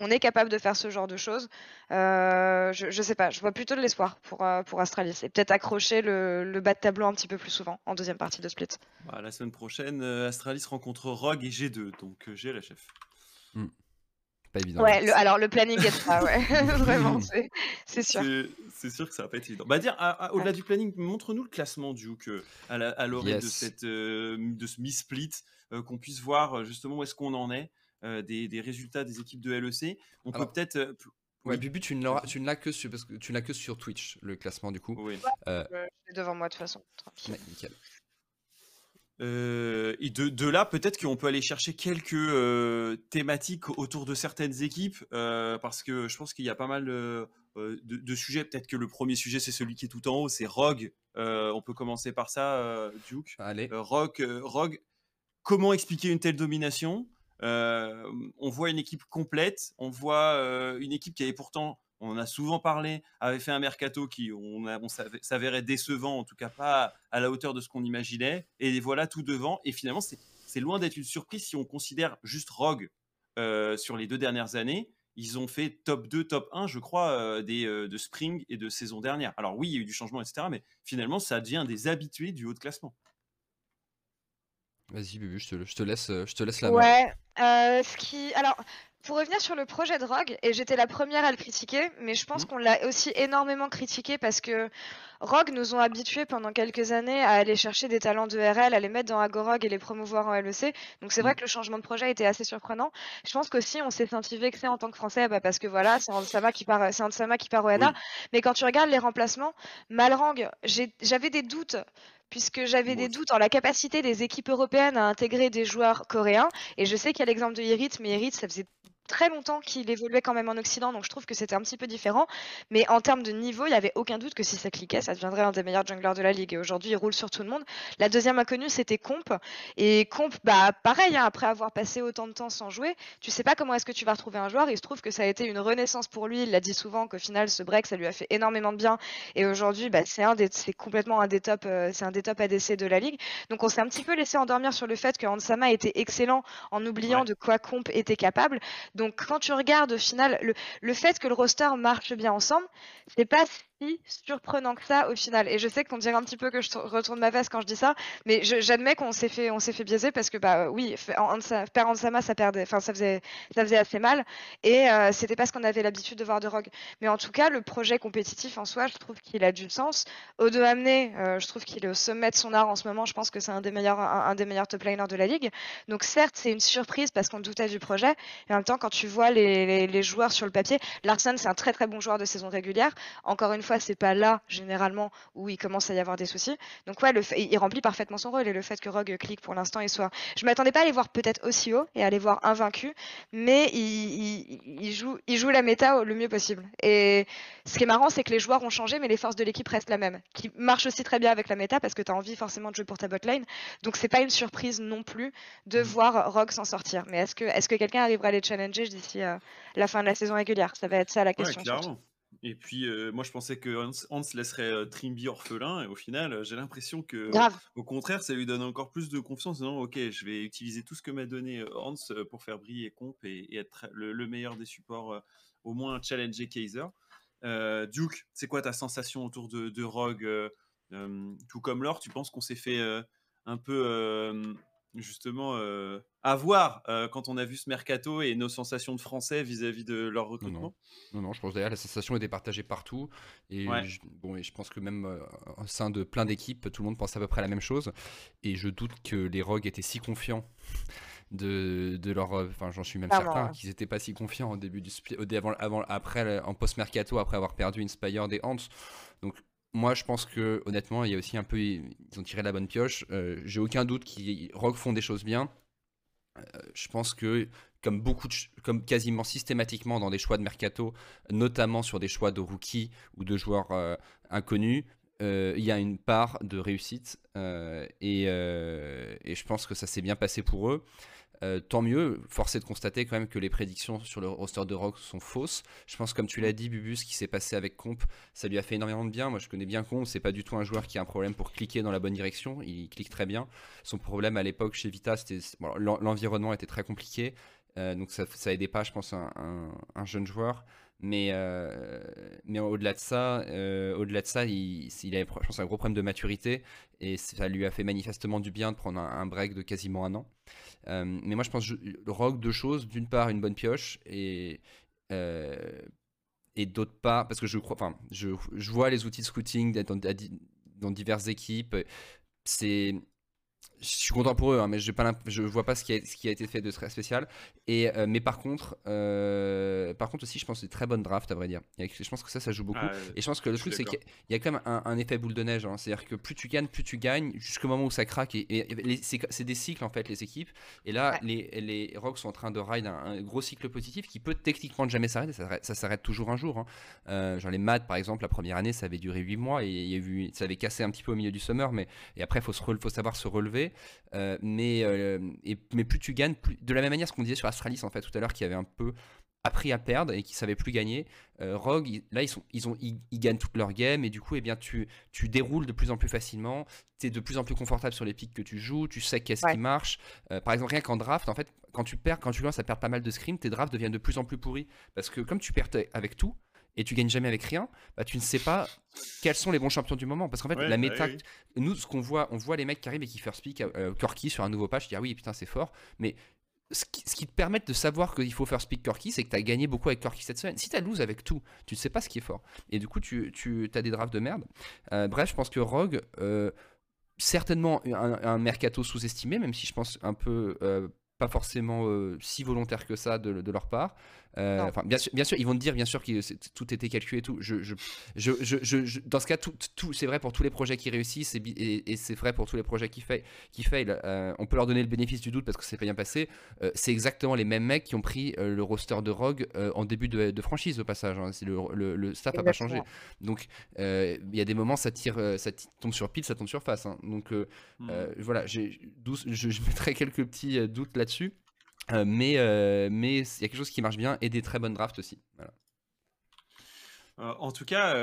on, est capable de faire ce genre de choses. Euh, je, je, sais pas, je vois plutôt de l'espoir pour, euh, pour Astralis et peut-être accrocher le, bas de tableau un petit peu plus souvent en deuxième partie de Split. Bah, la semaine prochaine, euh, Astralis rencontre Rogue et G2, donc j'ai la chef. Hmm pas évident. Ouais, alors le planning est pas, ouais, vraiment, c'est sûr. C'est sûr que ça va pas être évident. Bah dire, au-delà du planning, montre-nous le classement du que à l'oreille de cette euh, de ce mi-split, euh, qu'on puisse voir euh, justement où est-ce qu'on en est des, des, résultats des équipes de LEC. On peut peut-être Ouais, Bubu, tu ne l'as tu ne que sur parce que tu n'as que sur Twitch le classement du coup. Oui. devant moi de toute façon. nickel. Euh, et de, là, peut-être qu'on peut aller chercher quelques euh, thématiques autour de certaines équipes, euh, parce que je pense qu'il y a pas mal de, sujets. Peut-être que le premier sujet, c'est celui qui est tout en haut, c'est Rogue. on peut commencer par ça, Duke. Allez. Rogue, Rogue, comment expliquer une telle domination? On voit une équipe complète, on voit une équipe qui avait pourtant on en a souvent parlé, avait fait un mercato qui on, s'avérait décevant, en tout cas pas à la hauteur de ce qu'on imaginait. Et voilà tout devant. Et finalement, c'est loin d'être une surprise si on considère juste Rogue euh, sur les deux dernières années. Ils ont fait top 2, top 1, je crois, euh, des, euh, de Spring et de saison dernière. Alors oui, il y a eu du changement, etc. Mais finalement, ça devient des habitués du haut de classement. Vas-y, Bubu, je te, je te, laisse, je te laisse la main. Ouais, ce qui... Alors, pour revenir sur le projet de Rogue, et j'étais la première à le critiquer, mais je pense mmh. qu'on l'a aussi énormément critiqué parce que Rogue nous ont habitués pendant quelques années à aller chercher des talents de RL, à les mettre dans Agorog et les promouvoir en LEC. Donc c'est vrai mmh. que le changement de projet été assez surprenant. Je pense qu'aussi on s'est senti vexé en tant que Français bah, parce que voilà, c'est Ansama qui part, c'est Ansama qui part au NA. Mais quand tu regardes les remplacements, Malrang, j'avais des doutes puisque j'avais des doutes en la capacité des équipes européennes à intégrer des joueurs coréens. Et je sais qu'il y a l'exemple de Irit, mais Irit, ça faisait très longtemps qu'il évoluait quand même en Occident, donc je trouve que c'était un petit peu différent. Mais en termes de niveau, il n'y avait aucun doute que si ça cliquait, ça deviendrait un des meilleurs junglers de la ligue. Et aujourd'hui, il roule sur tout le monde. La deuxième inconnue, c'était Comp. Et Comp, bah pareil, hein, après avoir passé autant de temps sans jouer, tu sais pas comment est-ce que tu vas retrouver un joueur. Il se trouve que ça a été une renaissance pour lui. Il l'a dit souvent qu'au final, ce break, ça lui a fait énormément de bien. Et aujourd'hui, bah, c'est un des, c'est complètement un des top, euh, c'est un des top ADC de la ligue. Donc on s'est un petit peu laissé endormir sur le fait que Hansama était excellent en oubliant de quoi Comp était capable. Donc quand tu regardes au final le, le fait que le roster marche bien ensemble, c'est pas surprenant que ça au final. Et je sais qu'on dirait un petit peu que je retourne ma veste quand je dis ça, mais j'admets qu'on s'est fait, on s'est fait biaiser parce que bah oui, perdre Ansama, ça perdait, enfin ça faisait, ça faisait assez mal. Et euh, c'était pas ce qu'on avait l'habitude de voir de Rogue. Mais en tout cas, le projet compétitif en soi, je trouve qu'il a du sens. Odo Amené, euh, je trouve qu'il est au sommet de son art en ce moment. Je pense que c'est un des meilleurs, un, des meilleurs top laners de la ligue. Donc certes, c'est une surprise parce qu'on doutait du projet. Et en même temps, quand tu vois les, les, les joueurs sur le papier, Larson, c'est un très très bon joueur de saison régulière. Encore une fois c'est pas là généralement où il commence à y avoir des soucis. Donc ouais, le il remplit parfaitement son rôle et le fait que Rogue clique pour l'instant et soit, je m'attendais pas à les voir peut-être aussi haut et à les voir invaincus, mais il, joue, il joue la méta le mieux possible. Et ce qui est marrant, c'est que les joueurs ont changé, mais les forces de l'équipe restent la même, qui marche aussi très bien avec la méta parce que tu as envie forcément de jouer pour ta botlane. Donc c'est pas une surprise non plus de mm. voir Rogue s'en sortir. Mais est-ce que, est-ce que quelqu'un arrivera à les challenger d'ici euh, la fin de la saison régulière? Ça va être ça la question. Et puis, euh, moi, je pensais que Hans, laisserait euh, Trimby orphelin, et au final, euh, j'ai l'impression que, au contraire, ça lui donne encore plus de confiance. Non, ok, je vais utiliser tout ce que m'a donné Hans pour faire briller Comp et, être le, meilleur des supports, au moins challenger Kaiser. Duke, c'est quoi ta sensation autour de, de Rogue Tout comme l'or, tu penses qu'on s'est fait un peu justement à voir quand on a vu ce mercato et nos sensations de français vis-à-vis de leur recrutement non. non, je pense d'ailleurs la sensation était partagée partout. Et, je, bon, et je pense que même au sein de plein d'équipes, tout le monde pense à peu près la même chose. Et je doute que les Rogues étaient si confiants de, de leur. Enfin, j'en suis même certain qu'ils n'étaient pas si confiants au début du avant, avant, après, en post-mercato, après avoir perdu Inspire des Ants. Donc, moi, je pense que honnêtement, il y a aussi un peu, ils ont tiré la bonne pioche. Euh, j'ai aucun doute qu'ils Rogue font des choses bien. Euh, je pense que comme beaucoup, comme quasiment systématiquement dans des choix de mercato, notamment sur des choix de rookies ou de joueurs euh, inconnus, il y a une part de réussite et, je pense que ça s'est bien passé pour eux. Euh, tant mieux, force est de constater quand même que les prédictions sur le roster de Rock sont fausses. Je pense, comme tu l'as dit, Bubus, ce qui s'est passé avec Comp, ça lui a fait énormément de bien. Moi, je connais bien Comp, c'est pas du tout un joueur qui a un problème pour cliquer dans la bonne direction. Il clique très bien. Son problème à l'époque chez Vita, c'était l'environnement était très compliqué. Euh, donc ça aidait pas, je pense, un, jeune joueur. Mais, euh, mais au-delà de ça, au-delà de ça, il, il avait, je pense, un gros problème de maturité et ça lui a fait manifestement du bien de prendre un break de quasiment un an. Euh, mais moi, je pense le rock, deux choses. D'une part, une bonne pioche et euh, et d'autre part, parce que je crois, enfin, je, je, vois les outils de scouting dans, dans diverses équipes. C'est je suis content pour eux, hein, mais je ne vois pas ce qui, a, ce qui, a, été fait de très spécial. Et, euh, mais par contre, euh, par contre aussi, je pense que c'est très bonne draft, à vrai dire. je pense que ça, ça joue beaucoup. Ah, et je pense que le truc, c'est qu'il y, a quand même un, effet boule de neige. Hein. C'est-à-dire que plus tu gagnes, plus tu gagnes, jusqu'au moment où ça craque. Et, c'est des cycles, en fait, les équipes. Et là, les, les Rocks sont en train de ride un, gros cycle positif qui peut techniquement jamais s'arrêter. Ça, s'arrête toujours un jour. Hein. Euh, genre les maths, par exemple, la première année, ça avait duré 8 mois et y a eu, ça avait cassé un petit peu au milieu du summer. Mais et après, il faut, faut savoir se relever. Euh, mais, euh, mais plus tu gagnes, plus, de la même manière ce qu'on disait sur Astralis en fait tout à l'heure, qui avait un peu appris à perdre et qui savait plus gagner. Euh, Rogue, là ils, sont, ils, ont, ils, gagnent toute leur game et du coup eh bien, tu, tu déroules de plus en plus facilement, tu es de plus en plus confortable sur les pics que tu joues, tu sais qu'est-ce qui marche. par exemple, rien qu'en draft, en fait, quand tu perds, quand tu lances à perdre pas mal de scrims, tes drafts deviennent de plus en plus pourris. Parce que comme tu perds avec tout, et tu gagnes jamais avec rien, bah, tu ne sais pas quels sont les bons champions du moment. Parce qu'en fait, la bah méta, nous, ce qu'on voit, on voit les mecs qui arrivent et qui first pick euh, Corky sur un nouveau patch, dire ah oui, putain, c'est fort. Mais ce qui, ce qui, te permet de savoir qu'il faut first pick Corky, c'est que tu as gagné beaucoup avec Corky cette semaine. Si tu as lose avec tout, tu ne sais pas ce qui est fort. Et du coup, tu, tu as des drafts de merde. Euh, bref, je pense que Rogue, euh, certainement un, mercato sous-estimé, même si je pense un peu pas forcément si volontaire que ça de, de leur part. Euh, bien sûr, bien sûr, ils vont te dire bien sûr que tout était calculé et tout. Je, je, je, je dans ce cas, tout, tout c'est vrai pour tous les projets qui réussissent et, et, c'est vrai pour tous les projets qui, fail. Qui fail. Euh, on peut leur donner le bénéfice du doute parce que c'est pas bien passé. Euh, c'est exactement les mêmes mecs qui ont pris le roster de Rogue en début de, franchise au passage. Hein. Le, le, staff n'a pas changé. Donc il y a des moments ça tire, ça tombe sur pile, ça tombe sur face. Hein. Donc mmh. voilà, je, je mettrai quelques petits doutes là-dessus. Euh, mais euh, mais il y a quelque chose qui marche bien et des très bonnes drafts aussi. Euh, en tout cas,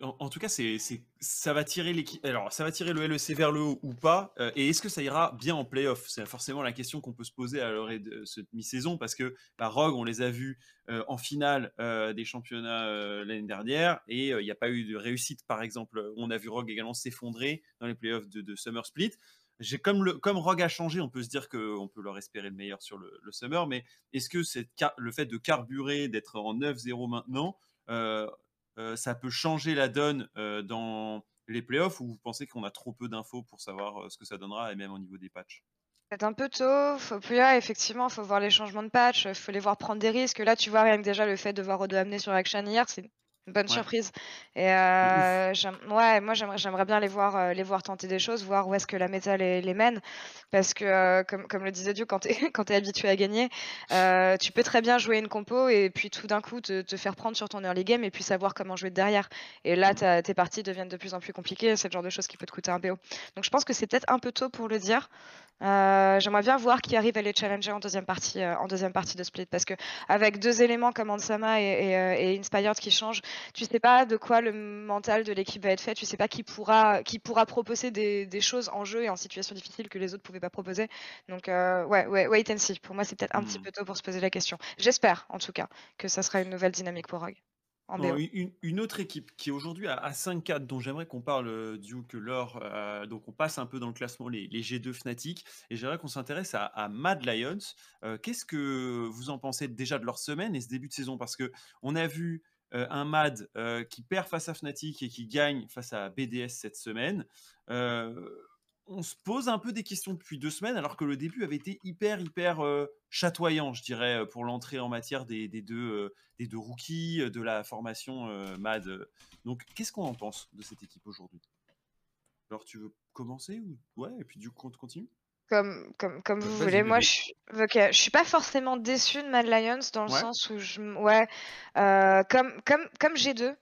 en, tout cas, c'est, ça va tirer le LEC vers le haut ou pas Et est-ce que ça ira bien en playoff? C'est forcément la question qu'on peut se poser à l'heure de cette mi-saison parce que bah, Rogue, on les a vus en finale des championnats l'année dernière et il n'y a pas eu de réussite. Par exemple, on a vu Rogue également s'effondrer dans les playoffs de Summer Split comme le comme Rogue a changé, on peut se dire qu'on peut leur espérer le meilleur sur le, summer, mais est-ce que le fait de carburer, d'être en 9-0 maintenant, euh, euh, ça peut changer la donne euh, dans les playoffs ou vous pensez qu'on a trop peu d'infos pour savoir ce que ça donnera et même au niveau des patchs? C'est un peu tôt, faut plus là, effectivement, faut voir les changements de patch, faut les voir prendre des risques. Là, tu vois, rien que déjà le fait de voir Odo amener sur Action hier, c'est bonne surprise. Et euh, ouais, moi j'aimerais bien les voir, euh, les voir tenter des choses, voir où est-ce que la méta les, les mène. Parce que, euh, comme, comme le disait Dieu, quand tu es, es habitué à gagner, tu peux très bien jouer une compo et puis tout d'un coup te, te, faire prendre sur ton early game et puis savoir comment jouer derrière. Et là, mmh. tes parties deviennent de plus en plus compliquées. C'est le genre de choses qui peut te coûter un BO. Donc je pense que c'est peut-être un peu tôt pour le dire. Euh, j'aimerais bien voir qui arrive à les challenger en deuxième partie, euh, en deuxième partie de Split, parce que avec deux éléments comme Ansama et, euh, et, Inspired qui changent, tu sais pas de quoi le mental de l'équipe va être fait, tu sais pas qui pourra, qui pourra proposer des, des, choses en jeu et en situation difficile que les autres pouvaient pas proposer. Donc ouais, ouais, wait and see. Pour moi, c'est peut-être un petit hmm. peu tôt pour se poser la question. J'espère, en tout cas, que ça sera une nouvelle dynamique pour Rogue. Une, autre équipe qui est aujourd'hui à, 5-4, dont j'aimerais qu'on parle, euh, du que l'or, euh, donc on passe un peu dans le classement les, G2 Fnatic, et j'aimerais qu'on s'intéresse à, Mad Lions. Euh, qu'est-ce que vous en pensez déjà de leur semaine et ce début de saison? Parce que on a vu un Mad qui perd face à Fnatic et qui gagne face à BDS cette semaine on se pose un peu des questions depuis deux semaines, alors que le début avait été hyper, hyper chatoyant, je dirais, pour l'entrée en matière des, deux, des deux rookies, de la formation MAD. Donc, qu'est-ce qu'on en pense de cette équipe aujourd'hui? Alors, tu veux commencer ou... Ouais, et puis du coup, on continue? Comme, comme, comme vous voulez. Moi, je, je suis pas forcément déçu de Mad Lions dans le sens où je. Ouais. comme, comme, comme G2,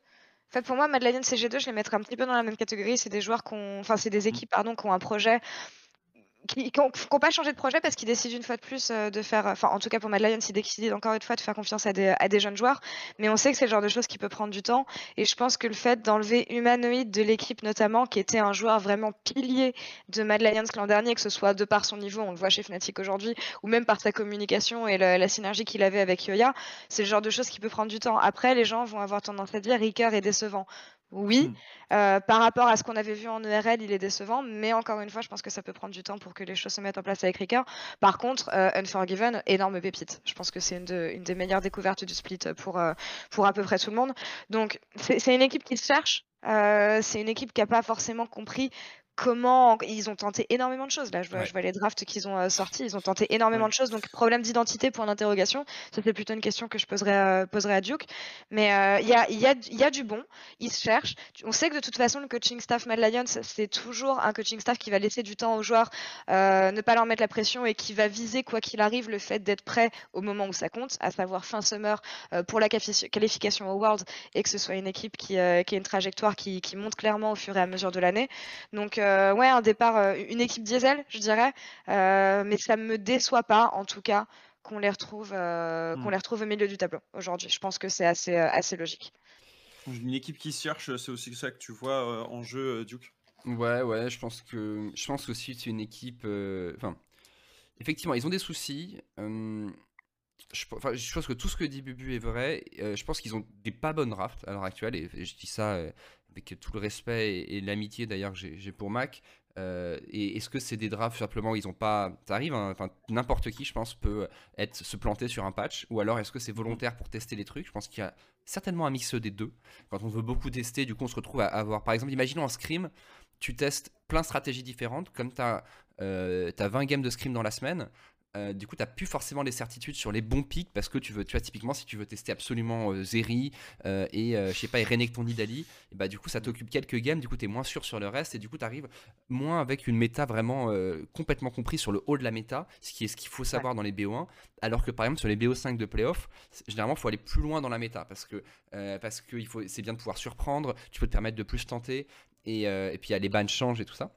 en fait, pour moi, Mad Lions et G2, je les mettrais un petit peu dans la même catégorie. C'est des joueurs qui enfin, c'est des mmh. équipes, pardon, qui ont un projet qui n'ont pas changé de projet parce qu'ils décident une fois de plus euh, de faire, enfin en tout cas pour Mad Lions, ils décident encore une fois de faire confiance à des, jeunes joueurs, mais on sait que c'est le genre de choses qui peut prendre du temps, et je pense que le fait d'enlever Humanoid de l'équipe notamment, qui était un joueur vraiment pilier de Mad Lions l'an dernier, que ce soit de par son niveau, on le voit chez Fnatic aujourd'hui, ou même par sa communication et la synergie qu'il avait avec Yoya, c'est le genre de choses qui peut prendre du temps. Après, les gens vont avoir tendance à dire Ricker est décevant. Oui, mmh. euh, par rapport à ce qu'on avait vu en ERL, il est décevant, mais encore une fois, je pense que ça peut prendre du temps pour que les choses se mettent en place avec Ricard. Par contre, euh, Unforgiven, énorme pépite. Je pense que c'est une, des meilleures découvertes du split pour, euh, pour à peu près tout le monde. Donc, c'est une équipe qui se cherche. c'est une équipe qui n'a pas forcément compris comment ils ont tenté énormément de choses. Là, je vois, je vois les drafts qu'ils ont sortis, ils ont tenté énormément de choses. Donc, problème d'identité pour l'interrogation, ça c'est plutôt une question que je poserais, à Duke. Mais il y, a, y, a, y, a, du bon, ils se cherchent. On sait que de toute façon, le coaching staff Mad Lions, c'est toujours un coaching staff qui va laisser du temps aux joueurs, ne pas leur mettre la pression et qui va viser, quoi qu'il arrive, le fait d'être prêt au moment où ça compte, à savoir fin summer pour la qualification au World et que ce soit une équipe qui, qui a une trajectoire qui, qui monte clairement au fur et à mesure de l'année. Donc, euh, ouais, un départ, euh, une équipe diesel, je dirais. Euh, mais ça me déçoit pas, en tout cas, qu'on les retrouve, qu'on hmm. les retrouve au milieu du tableau aujourd'hui. Je pense que c'est assez, assez logique. Une équipe qui cherche, c'est aussi ça que tu vois en jeu, Duke. Ouais, ouais, je pense que je pense aussi c'est une équipe. Enfin, effectivement, ils ont des soucis. Je, je, pense que tout ce que dit Bubu est vrai. je pense qu'ils ont des pas bonnes drafts à l'heure actuelle, et, je dis ça avec tout le respect et, l'amitié d'ailleurs que j'ai pour Mac. Euh, et est-ce que c'est des drafts simplement ils ont pas. Ça arrive, hein, enfin, n'importe qui, je pense, peut être, se planter sur un patch. Ou alors est-ce que c'est volontaire pour tester les trucs? Je pense qu'il y a certainement un mix des deux. Quand on veut beaucoup tester, du coup, on se retrouve à avoir. Par exemple, imaginons en scrim, tu testes plein de stratégies différentes. Comme tu as, euh, as 20 games de scrim dans la semaine, euh, du coup, tu n'as plus forcément des certitudes sur les bons pics parce que tu veux, tu vois, typiquement, si tu veux tester absolument euh, Zeri euh, et je sais pas, et Renekton Nidali, et bah, du coup, ça t'occupe quelques games, du coup, tu es moins sûr sur le reste et du coup, tu arrives moins avec une méta vraiment complètement comprise sur le haut de la méta, ce qui est ce qu'il faut savoir dans les BO1. Alors que par exemple, sur les BO5 de playoff, généralement, il faut aller plus loin dans la méta parce que parce que c'est bien de pouvoir surprendre, tu peux te permettre de plus tenter et, et puis les bans changent et tout ça.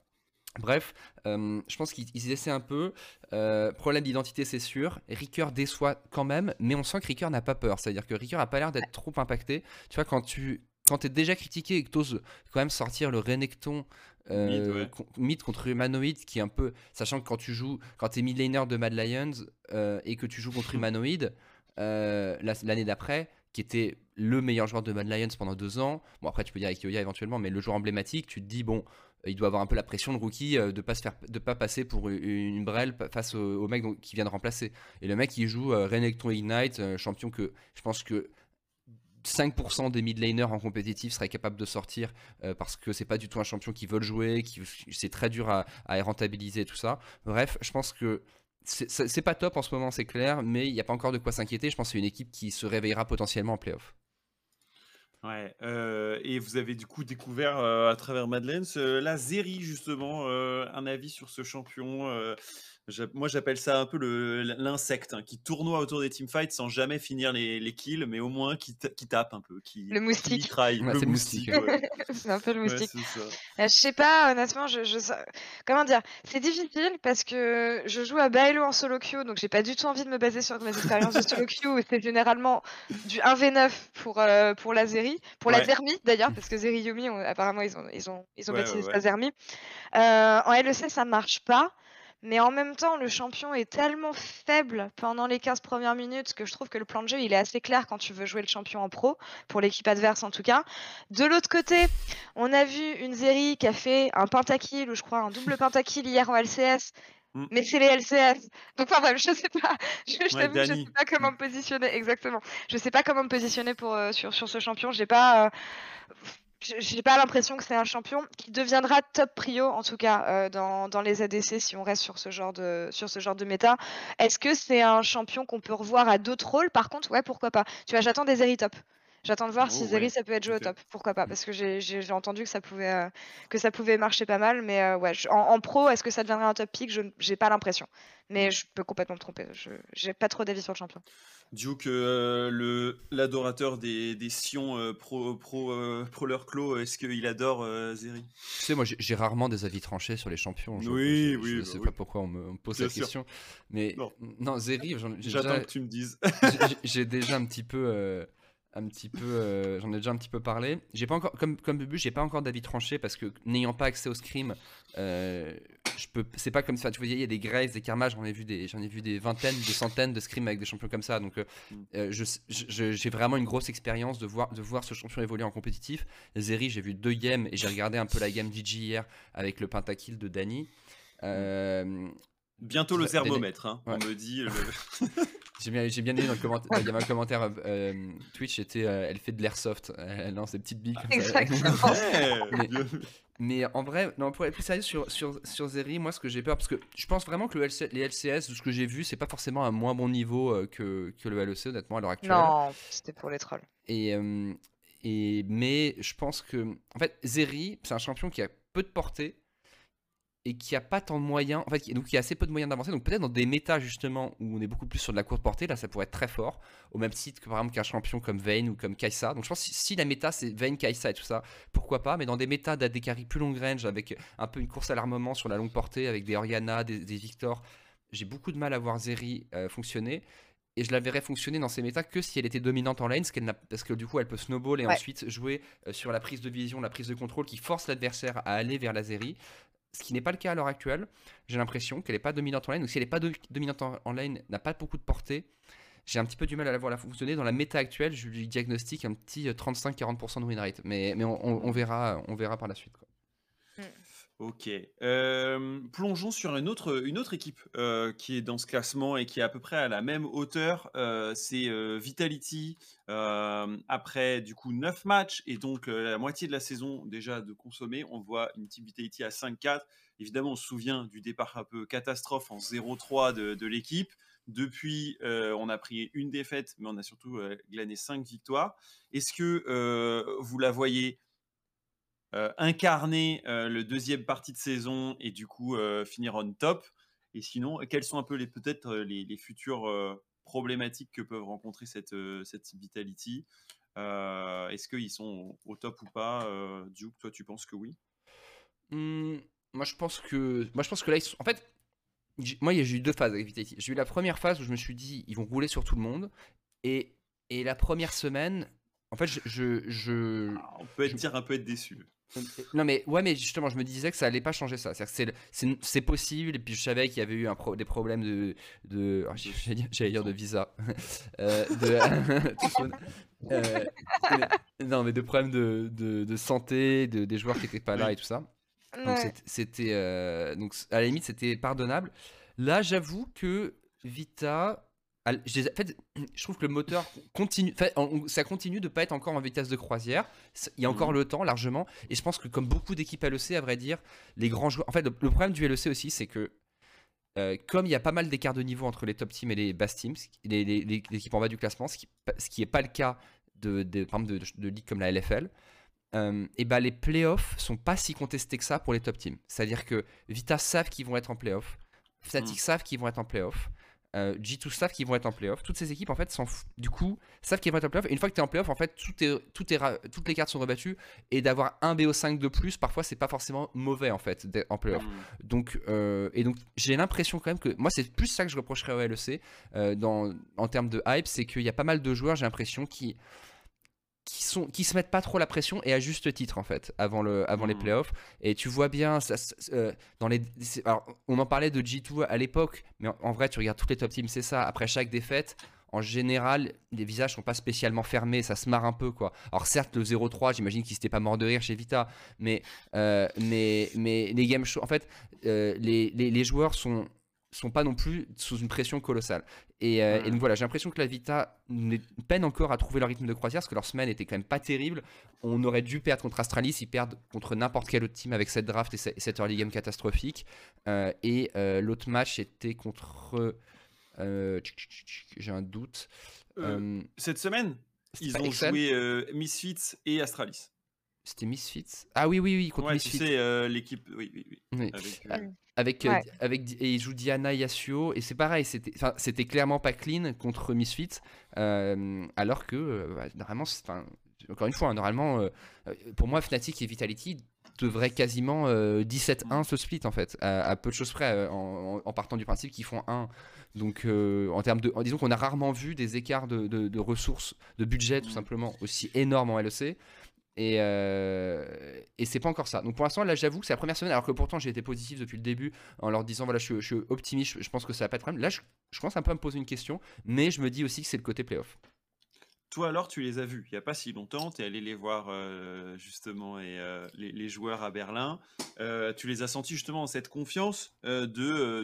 Bref, euh, je pense qu'ils essaient un peu. Euh, problème d'identité, c'est sûr. Ricker déçoit quand même, mais on sent que Ricker n'a pas peur. C'est-à-dire que Ricker n'a pas l'air d'être trop impacté. Tu vois, quand tu quand es déjà critiqué et que tu oses quand même sortir le Renekton euh, mid, contre Humanoid, qui est un peu. Sachant que quand tu joues, quand tu es mid laner de Mad Lions et que tu joues contre Humanoid l'année d'après, qui était le meilleur joueur de Mad Lions pendant deux ans. Bon, après, tu peux dire avec Yoya éventuellement, mais le joueur emblématique, tu te dis, bon, euh, il doit avoir un peu la pression de rookie euh, de pas pas passer pour une, brelle face au, mec qui vient de remplacer et le mec il joue euh, Renekton Ignite champion que je pense que 5% des mid laners en compétitif seraient capables de sortir parce que c'est pas du tout un champion qui veut jouer, c'est très dur à, à, rentabiliser tout ça. Bref, je pense que c'est pas top en ce moment, c'est clair, mais il n'y a pas encore de quoi s'inquiéter. Je pense que c'est une équipe qui se réveillera potentiellement en playoff. Ouais, et vous avez du coup découvert à travers Madeleine la Zeri justement, un avis sur ce champion moi, j'appelle ça un peu l'insecte hein, qui tournoie autour des teamfights sans jamais finir les, kills, mais au moins qui, tape un peu. Qui, le moustique. le moustique. c'est un peu le moustique. Euh, je sais pas, honnêtement, je, comment dire, c'est difficile parce que je joue à Bailo en solo queue, donc j'ai pas du tout envie de me baser sur mes expériences de solo queue. C'est généralement du 1v9 pour, euh, pour la Zeri, pour la Zermi d'ailleurs, parce que Zeri Yumi, apparemment, ils ont, ils ont, ils ont baptisé ça Zermi. Euh, en LEC, ça marche pas Mais en même temps, le champion est tellement faible pendant les 15 premières minutes que je trouve que le plan de jeu, il est assez clair quand tu veux jouer le champion en pro, pour l'équipe adverse en tout cas. De l'autre côté, on a vu une Zeri qui a fait un pentakill, ou je crois un double pentakill hier en LCS. Mm. Mais c'est les LCS. Donc, enfin bref, je sais pas. Je, je Ouais, je sais pas comment me positionner. Exactement. Je sais pas comment me positionner pour, euh, sur, sur ce champion. J'ai pas. euh, j'ai- pas l'impression que c'est un champion qui deviendra top prio en tout cas euh, dans, les ADC si on reste sur ce genre de sur méta. Est-ce que c'est un champion qu'on peut revoir à d'autres rôles? Par contre, ouais, pourquoi pas. Tu vois, j'attends des Zeri top. J'attends de voir si Oh, Zeri ouais, ça peut être joué au top. Pourquoi pas? Parce que j'ai entendu que ça pouvait euh, que ça pouvait marcher pas mal, mais euh, ouais, je- en, en pro, est-ce que ça deviendrait un top pick? Je j'ai pas l'impression, mais je peux complètement me tromper. Je j'ai pas trop d'avis sur le champion. Duke, euh, le l'adorateur des, des Sion euh, pro, pro, euh, pro leur clos, est-ce qu'il adore euh, Zeri? Tu sais, moi j'ai rarement des avis tranchés sur les champions. Je, Oui, je- oui, Je bah sais oui. pas pourquoi on me, on me pose Bien la sûr. question. Mais Non. non, Zeri, J'attends que tu me dises. j'ai- j'ai déjà un petit peu. Un petit peu, euh, j'en ai déjà un petit peu parlé. J'ai pas encore, comme comme Bubu, j'ai pas encore d'avis tranché parce que n'ayant pas accès au scrim, euh, je peux, c'est pas comme ça. Tu vois, il y a des Graves, des Karma, j'en ai vu des, j'en ai vu des vingtaines, des centaines de scrims avec des champions comme ça. Donc, euh, Mm. je- j'ai vraiment une grosse expérience de voir, de voir ce champion évoluer en compétitif. Zeri, j'ai vu deux games et j'ai regardé un peu la game DG hier avec le pentakill de Dany. Euh, Bientôt le thermomètre, hein, Ouais. on me dit. le- J'ai bien, j'ai bien aimé dans le commentaire. Il y avait un commentaire euh, euh, Twitch, c'était euh, elle fait de l'airsoft. Elle lance des petites billes comme ça. Exactement. Mais- en vrai, non, pour être plus sérieux sur, sur, sur Zeri, moi ce que j'ai peur, parce que je pense vraiment que le LC les LCS, de ce que j'ai vu, c'est pas forcément un moins bon niveau euh, que, que le LEC, honnêtement, à l'heure actuelle. non, c'était pour les trolls. Et, euh, et, mais je pense que. En fait, Zeri, c'est un champion qui a peu de portée et qui a pas tant de moyens. En fait, donc qui a assez peu de moyens d'avancer. Donc peut-être dans des méta justement où on est beaucoup plus sur de la courte portée, là ça pourrait être très fort. Au même titre que par exemple qu'un champion comme Vayne ou comme Kaisa. Donc je pense que si, la méta c'est Vayne, Kaisa et tout ça, pourquoi pas? Mais dans des méta d'AD carry plus long range avec un peu une course à l'armement sur la longue portée avec des Oriana, des, des Victor, j'ai beaucoup de mal à voir Zeri euh, fonctionner. Et je la verrais fonctionner dans ces méta que si elle était dominante en lane, ce qu'elle n'a- parce que du coup elle peut snowball et Ouais. ensuite jouer euh, sur la prise de vision, la prise de contrôle qui force l'adversaire à aller vers la Zeri. Ce qui n'est pas le cas à l'heure actuelle. J'ai l'impression qu'elle n'est pas dominante en lane. Donc si elle n'est pas do- dominante en, lane, n'a pas beaucoup de portée. J'ai un petit peu du mal à la voir la fonctionner. Dans la méta actuelle, je lui diagnostique un petit euh, 35-40% de win rate. Mais, on, verra, on verra par la suite. Ok. Euh, plongeons sur une autre, une autre équipe euh, qui est dans ce classement et qui est à peu près à la même hauteur. Euh, c'est Vitality. Après du coup 9 matchs et donc la moitié de la saison déjà de consommer, on voit une team Vitality à 5-4. Évidemment, on se souvient du départ un peu catastrophe en 0-3 de, de l'équipe. Depuis, on a pris une défaite, mais on a surtout glané 5 victoires. Est-ce que vous la voyez incarner euh, le deuxième partie de saison et du coup euh, finir on top Et sinon, quelles sont un peu les peut-être euh, les, les futures euh, problématiques que peuvent rencontrer cette, euh, cette Vitality? Euh, Est-ce qu'ils sont au, top ou pas? Euh, Duke, toi, tu penses que oui? Hmm, moi, je pense que, moi, je pense que là, ils sont- en fait, moi, j'ai eu deux phases avec Vitality. J'ai eu la première phase où je me suis dit, ils vont rouler sur tout le monde. Et, et la première semaine, en fait, je, je, je- Ah, On peut être, je- dire un peu être déçu. Non mais ouais mais justement je me disais que ça allait pas changer ça. C'est c'est possible et puis je savais qu'il y avait eu un pro- des problèmes de de ah, j'allais dire- de visa. Euh, de- euh, mais- non mais de problèmes de, de, de santé de, des joueurs qui étaient pas là et tout ça. Donc Ouais. c'était- euh, donc à la limite c'était pardonnable. Là j'avoue que Vita je les en fait, je trouve que le moteur continue, enfin, on- ça continue de pas être encore en vitesse de croisière. Il y a encore Mhm. le temps largement, et je pense que comme beaucoup d'équipes LEC, à vrai dire, les grands joueurs. En fait, le, problème du LEC aussi, c'est que euh, comme il y a pas mal d'écart de niveau entre les top teams et les bass teams, les, les- les- les équipes en bas du classement, ce qui, ce qui est pas le cas de, de, par exemple de, de ligues comme la LFL. euh, et ben les playoffs sont pas si contestés que ça pour les top teams. C'est-à-dire que Vita savent qu'ils vont être en playoff, Fnatic Mm. savent qu'ils vont être en playoff, euh, G2 savent qu'ils vont être en playoff. Toutes ces équipes en fait s'en fou- du coup savent qu'ils vont être en playoff. Et une fois que tu es en playoff, en fait tout est, tout est ra- toutes les cartes sont rebattues et d'avoir un BO5 de plus, parfois c'est pas forcément mauvais en fait d'être en playoff. Hmm. Donc, euh, et donc j'ai l'impression quand même que moi c'est plus ça que je reprocherais au LEC euh, dans, en termes de hype, c'est qu'il y a pas mal de joueurs, j'ai l'impression, qui qui sont qui se mettent pas trop la pression et à juste titre en fait avant le avant les Mhm. playoffs. Et tu vois bien ça, ça- euh, dans les alors, on en parlait de G2 à l'époque mais en, en vrai tu regardes toutes les top teams c'est ça. Après chaque défaite en général les visages sont pas spécialement fermés ça se marre un peu quoi. Alors certes le 0-3 j'imagine qu'ils s'étaient pas morts de rire chez Vita mais euh, mais mais les game shows en fait euh, les, les, les joueurs sont sont pas non plus sous une pression colossale et, euh, et donc voilà, j'ai l'impression que la Vita peine encore à trouver leur rythme de croisière parce que leur semaine était quand même pas terrible. On aurait dû perdre contre Astralis, ils perdent contre n'importe quel autre team avec cette draft et ce- et cette early game catastrophique. Euh, et euh, l'autre match était contre. j'ai un doute. Cette semaine, ils ont Excel joué Misfits et Astralis. C'était Misfits Ah oui, oui, oui, contre Ouais, tu Misfits. sais, euh, l'équipe. Oui, oui, oui. Oui. Avec, euh, Avec, euh, avec, et il joue Diana Yasuo et c'est pareil, c'était, enfin, c'était clairement pas clean contre Misfits, euh, alors que bah, normalement, c'est- encore une fois, hein, normalement, pour moi, Fnatic et Vitality devraient quasiment euh, 17-1 se split en fait, à, à peu de choses près, en, en- en partant du principe qu'ils font 1. Donc, euh, en termes de, en- disons qu'on a rarement vu des écarts de, de- de ressources, de budget tout Mhm. simplement aussi énormes en LEC. Et, euh, et c'est pas encore ça. Donc pour l'instant, là, j'avoue que c'est la première semaine, alors que pourtant j'ai été positif depuis le début en leur disant voilà, je, suis- optimiste, je, pense que ça va pas être problème. Là, je, je commence un peu à me poser une question, mais je me dis aussi que c'est le côté playoff. Toi alors, tu les as vus il n'y a pas si longtemps, tu es allé les voir euh, justement et, euh, les, les joueurs à Berlin. Euh, tu les as sentis justement cette confiance de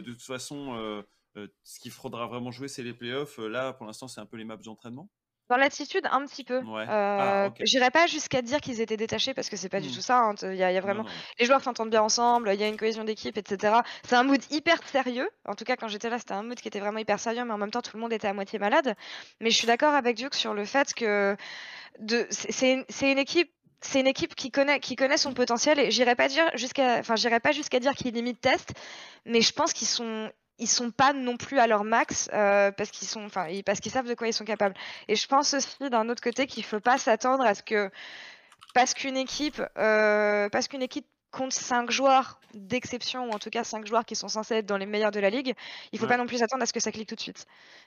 de toute façon, ce qu'il faudra vraiment jouer, c'est les playoffs. Là, pour l'instant, c'est un peu les maps d'entraînement? Dans l'attitude, un petit peu. Ouais. Euh, Ah, ok. J'irais pas jusqu'à dire qu'ils étaient détachés parce que c'est pas du Hmm. tout ça. hein. Il y, a y vraiment non. les joueurs s'entendent bien ensemble, il y a une cohésion d'équipe, etc. C'est un mood hyper sérieux. En tout cas, quand j'étais là, c'était un mood qui était vraiment hyper sérieux, mais en même temps, tout le monde était à moitié malade. Mais je suis d'accord avec Duke sur le fait que de... c'est une, équipe. C'est une équipe qui connaît, qui connaît son potentiel et j'irais pas dire jusqu'à, enfin j'irais pas jusqu'à dire qu'ils limitent test, mais je pense qu'ils sont, ils sont pas non plus à leur max euh, parce qu'ils sont, enfin parce qu'ils savent de quoi ils sont capables. Et je pense aussi d'un autre côté qu'il faut pas s'attendre à ce que parce qu'une équipe, euh, parce qu'une équipe compte 5 joueurs d'exception, ou en tout cas 5 joueurs qui sont censés être dans les meilleurs de la ligue, il faut Ouais. pas non plus s'attendre à ce que ça clique tout de suite.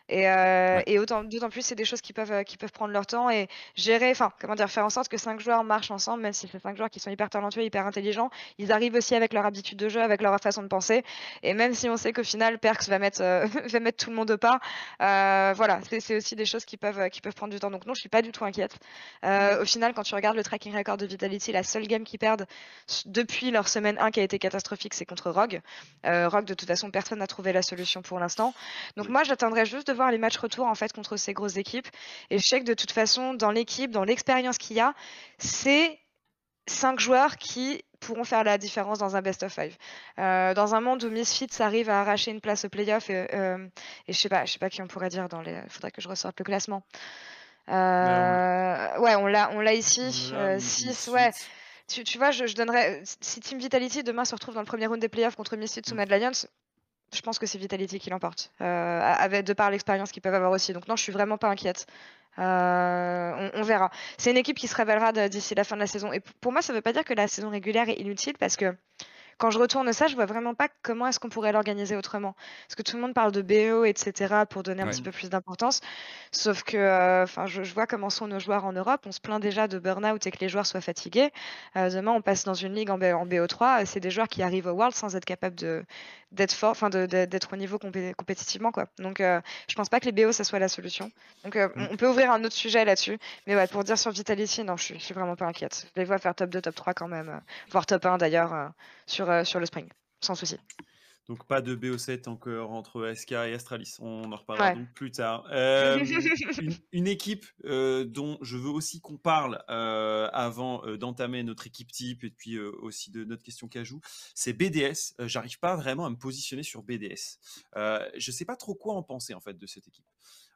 Et, euh, Ouais. et autant, d'autant plus, c'est des choses qui peuvent, euh, qui peuvent prendre leur temps et gérer, enfin, comment dire, faire en sorte que 5 joueurs marchent ensemble, même si c'est 5 joueurs qui sont hyper talentueux, hyper intelligents, ils arrivent aussi avec leur habitude de jeu, avec leur façon de penser. Et même si on sait qu'au final, Perks va mettre, euh, va mettre tout le monde au pas, euh, voilà, c'est c'est aussi des choses qui peuvent, qui peuvent prendre du temps. Donc non, je suis pas du tout inquiète. Au final, quand tu regardes le tracking record de Vitality, la seule game qu'ils perdent s- depuis leur semaine 1 qui a été catastrophique, c'est contre Rogue. Euh, Rogue, de toute façon, personne n'a trouvé la solution pour l'instant. Donc Oui. moi, j'attendrai juste de voir les matchs retour en fait contre ces grosses équipes. Et je sais que de toute façon, dans l'équipe, dans l'expérience qu'il y a, c'est cinq joueurs qui pourront faire la différence dans un best of five. Euh, dans un monde où Misfits arrive à arracher une place au playoff et, euh, et je sais pas, je sais pas qui on pourrait dire dans les. Faudrait que je ressorte le classement. Euh, ouais, on l'a, on l'a ici. Là, Mi- 6, Misfits. ouais. Tu, tu vois, je, je donnerais. Si Team Vitality demain se retrouve dans le premier round des playoffs contre Misfits ou Mm. Mad Lions, je pense que c'est Vitality qui l'emporte, euh, avec de par l'expérience qu'ils peuvent avoir aussi. Donc non, je suis vraiment pas inquiète. Euh, on, on verra. C'est une équipe qui se révélera d'ici la fin de la saison. Et pour moi, ça veut pas dire que la saison régulière est inutile parce que quand je retourne ça, je vois vraiment pas comment est-ce qu'on pourrait l'organiser autrement. Parce que tout le monde parle de BO, etc., pour donner un Ouais. petit peu plus d'importance. Sauf que, euh, je, je vois comment sont nos joueurs en Europe. On se plaint déjà de burn-out et que les joueurs soient fatigués. Euh, demain, on passe dans une ligue en, B- en BO3. euh, C'est des joueurs qui arrivent au World sans être capables d'être fort, enfin, d'être au niveau compé- compétitivement, quoi. Donc, euh, je pense pas que les BO ça soit la solution. Donc, euh, Mm. on peut ouvrir un autre sujet là-dessus. Mais ouais, pour dire sur Vitality, non, je suis, je suis vraiment pas inquiète. Je les vois faire top 2, top 3 quand même, voire top 1 d'ailleurs sur, euh, sur le spring, sans souci. Donc pas de BO7 encore entre SK et Astralis. On en reparlera Ouais. donc plus tard. Euh, une, une équipe euh, dont je veux aussi qu'on parle euh, avant euh, d'entamer notre équipe type et puis euh, aussi de notre question cajou, c'est BDS. Euh, J'arrive pas vraiment à me positionner sur BDS. Euh, je sais pas trop quoi en penser en fait de cette équipe.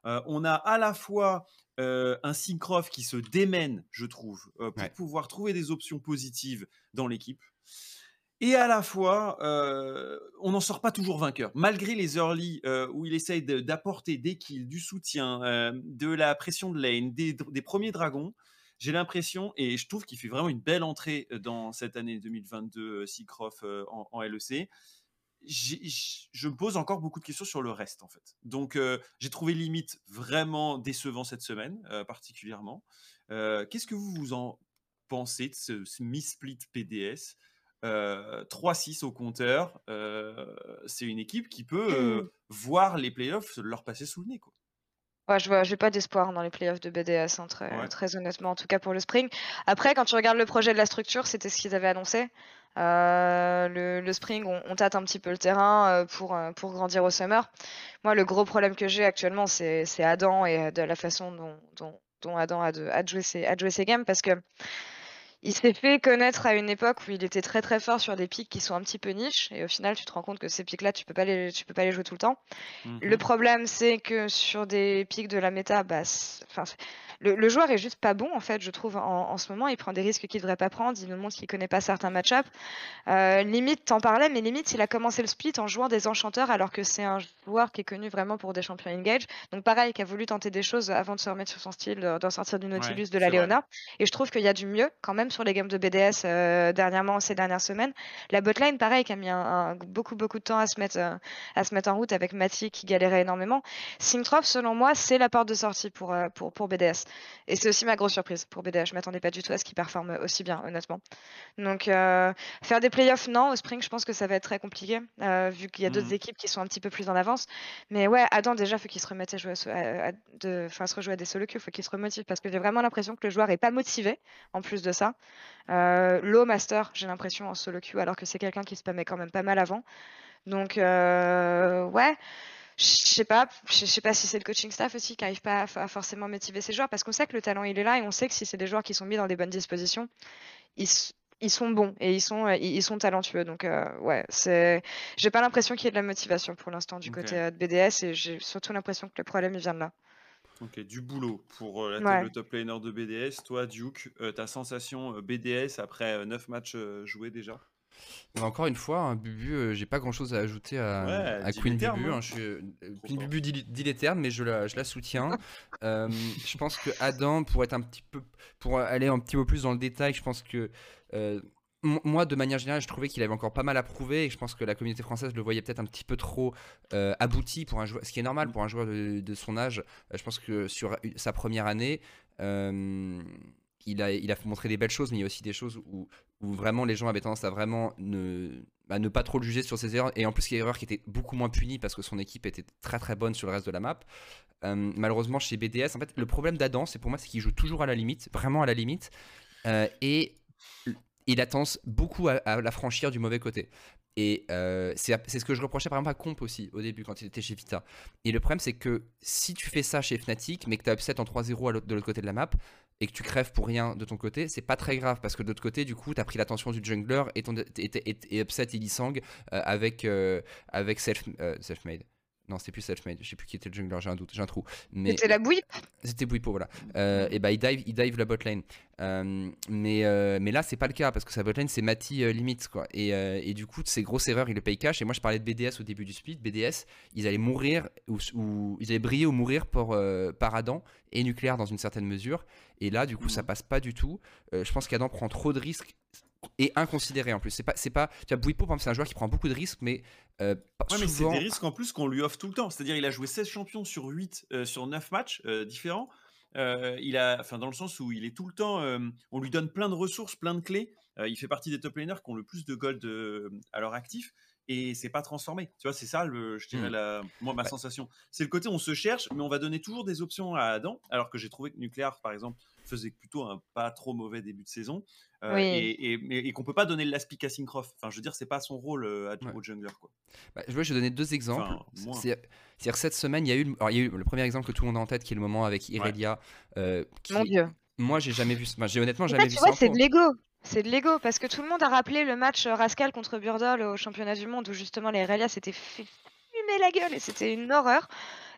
Euh, on a à la fois euh, un Syncroft qui se démène, je trouve, euh, pour Ouais. pouvoir trouver des options positives dans l'équipe. Et à la fois, euh, on n'en sort pas toujours vainqueur. Malgré les early euh, où il essaye d'apporter des kills, du soutien, euh, de la pression de lane, des, premiers dragons, j'ai l'impression, et je trouve qu'il fait vraiment une belle entrée dans cette année 2022, euh, Seacroft en, en LEC. je me pose encore beaucoup de questions sur le reste en fait. Donc j'ai trouvé limite vraiment décevant cette semaine particulièrement. Qu'est-ce que vous vous en pensez de ce, ce split PDS 3-6 au compteur, c'est une équipe qui peut mmh. voir les playoffs leur passer sous le nez. Quoi. Ouais, je vois, j'ai pas d'espoir dans les playoffs de BDS, hein, très, très honnêtement, en tout cas pour le Spring. Après, quand tu regardes le projet de la structure, c'était ce qu'ils avaient annoncé. Euh, le, spring, on, tâte un petit peu le terrain euh, pour, euh, pour grandir au summer. Moi, le gros problème que j'ai actuellement, c'est Adam et de la façon dont, dont, Adam a, de, a, joué ses, a joué ses games parce que il s'est fait connaître à une époque où il était très très fort sur des pics qui sont un petit peu niches et au final tu te rends compte que ces pics là tu peux pas les tu peux pas les jouer tout le temps. Le mmh problème c'est que sur des pics de la méta bah enfin le, joueur est juste pas bon en fait, je trouve en, ce moment. Il prend des risques qu'il devrait pas prendre. Il nous montre qu'il connaît pas certains match-ups. Euh, limite, t'en parlais, mais limite, il a commencé le split en jouant des enchanteurs alors que c'est un joueur qui est connu vraiment pour des champions engage. Donc pareil, qui a voulu tenter des choses avant de se remettre sur son style, d'en sortir du Nautilus, de la Leona. Et je trouve qu'il y a du mieux quand même sur les games de BDS euh, dernièrement ces dernières semaines. La botline, pareil, qui a mis un, beaucoup beaucoup de temps à se mettre euh, à se mettre en route avec Mati qui galérait énormément. Simtrop, selon moi, c'est la porte de sortie pour pour, pour BDS. Et c'est aussi ma grosse surprise pour BDH. Je m'attendais pas du tout à ce qu'il performe aussi bien, honnêtement. Donc, euh, faire des playoffs, non. Au Spring, je pense que ça va être très compliqué, euh, vu qu'il y a d'autres mmh. équipes qui sont un petit peu plus en avance. Mais ouais, Adam, déjà, faut qu'il se remette à jouer à, de, se rejouer à des solo queues. Faut qu'il se remotive parce que j'ai vraiment l'impression que le joueur est pas motivé. En plus de ça, euh, low master, j'ai l'impression en solo queue, alors que c'est quelqu'un qui se spammait quand même pas mal avant. Donc, ouais je sais pas, je sais pas si c'est le coaching staff aussi qui n'arrive pas à, forcément motiver ses joueurs parce qu'on sait que le talent il est là et on sait que si c'est des joueurs qui sont mis dans des bonnes dispositions, ils, ils sont bons et ils sont, ils, sont talentueux. Donc euh, ouais, c'est, j'ai pas l'impression qu'il y ait de la motivation pour l'instant du côté euh, de BDS et j'ai surtout l'impression que le problème il vient de là. Ok, du boulot pour euh, la le top laner de BDS. Toi, Duke, ta sensation BDS après 9 matchs joués déjà? Encore une fois, hein, Bubu, euh, j'ai pas grand chose à ajouter à, Queen Bubu. Hein. Hein, je suis, euh, Queen Bubu mais je la, je la soutiens. Euh, je pense que Adam, pour être un petit peu, pour aller un petit peu plus dans le détail, je pense que moi, de manière générale, je trouvais qu'il avait encore pas mal à prouver et je pense que la communauté française le voyait peut-être un petit peu trop abouti pour un joueur, ce qui est normal pour un joueur de, de son âge. je pense que sur sa première année, il a, il a montré des belles choses, mais il y a aussi des choses où, où vraiment les gens avaient tendance à vraiment ne, bah, ne pas trop le juger sur ses erreurs. Et en plus, il y a des erreurs qui étaient beaucoup moins punies parce que son équipe était très très bonne sur le reste de la map. Euh, malheureusement, chez BDS, en fait, le problème d'Adam, c'est pour moi, c'est qu'il joue toujours à la limite, vraiment à la limite. Euh, et il a tendance beaucoup à, la franchir du mauvais côté. Et euh, c'est ce que je reprochais par exemple à Comp aussi au début quand il était chez Vita. Et le problème c'est que si tu fais ça chez Fnatic mais que tu as upset en 3-0 de l'autre côté de la map, et que tu crèves pour rien de ton côté, c'est pas très grave parce que de l'autre côté, du coup, tu as pris l'attention du jungler et, ton, et, upset Illisang euh, avec, euh, avec self, euh, self-made. Non, c'était plus self-made. Je sais plus qui était le jungler, j'ai un doute, j'ai un trou. Mais... C'était la bouille C'était Bouipo, voilà. et bah, il dive, il dive la bot lane. mais, mais là, c'est pas le cas parce que sa bot lane, c'est Mati limite, quoi. Et, et, du coup, ces grosses erreurs, il le paye cash. Et moi, je parlais de BDS au début du split. BDS, ils allaient mourir, ou, ou ils allaient briller ou mourir pour, par Adam et nucléaire dans une certaine mesure. Et là, du coup, ça mmh. passe pas du tout. Euh, je pense qu'Adam prend trop de risques et inconsidéré en plus. C'est pas, c'est pas. Tu vois, Bouipo, c'est un joueur qui prend beaucoup de risques, mais. Euh, ouais, mais c'est des risques en plus qu'on lui offre tout le temps. C'est-à-dire, il a joué 16 champions sur 8, euh, sur 9 matchs différents. il a, enfin, dans le sens où il est tout le temps, on lui donne plein de ressources, plein de clés. il fait partie des top laners qui ont le plus de gold à leur actif et c'est pas transformé. Tu vois, c'est ça, le, je dirais, mmh. la, moi, ma sensation. C'est le côté on se cherche, mais on va donner toujours des options à Adam, alors que j'ai trouvé que Nuclear, par exemple, faisait plutôt un pas trop mauvais début de saison, euh, et, et, qu'on peut pas donner l'aspic à Syncroft. Enfin, je veux dire, c'est pas son rôle euh, à au jungler. Quoi. Bah, je vais donner deux exemples. C'est-à-dire cette semaine, il y, a eu, il y a eu le premier exemple que tout le monde a en tête, qui est le moment avec Irelia. Euh, Mon Dieu. Moi, j'ai jamais vu. j'ai honnêtement jamais vu ça. C'est de l'ego. C'est de l'ego, parce que tout le monde a rappelé le match Rascal contre Burdol au championnat du monde où justement les Relia s'étaient fait fumer la gueule et c'était une horreur.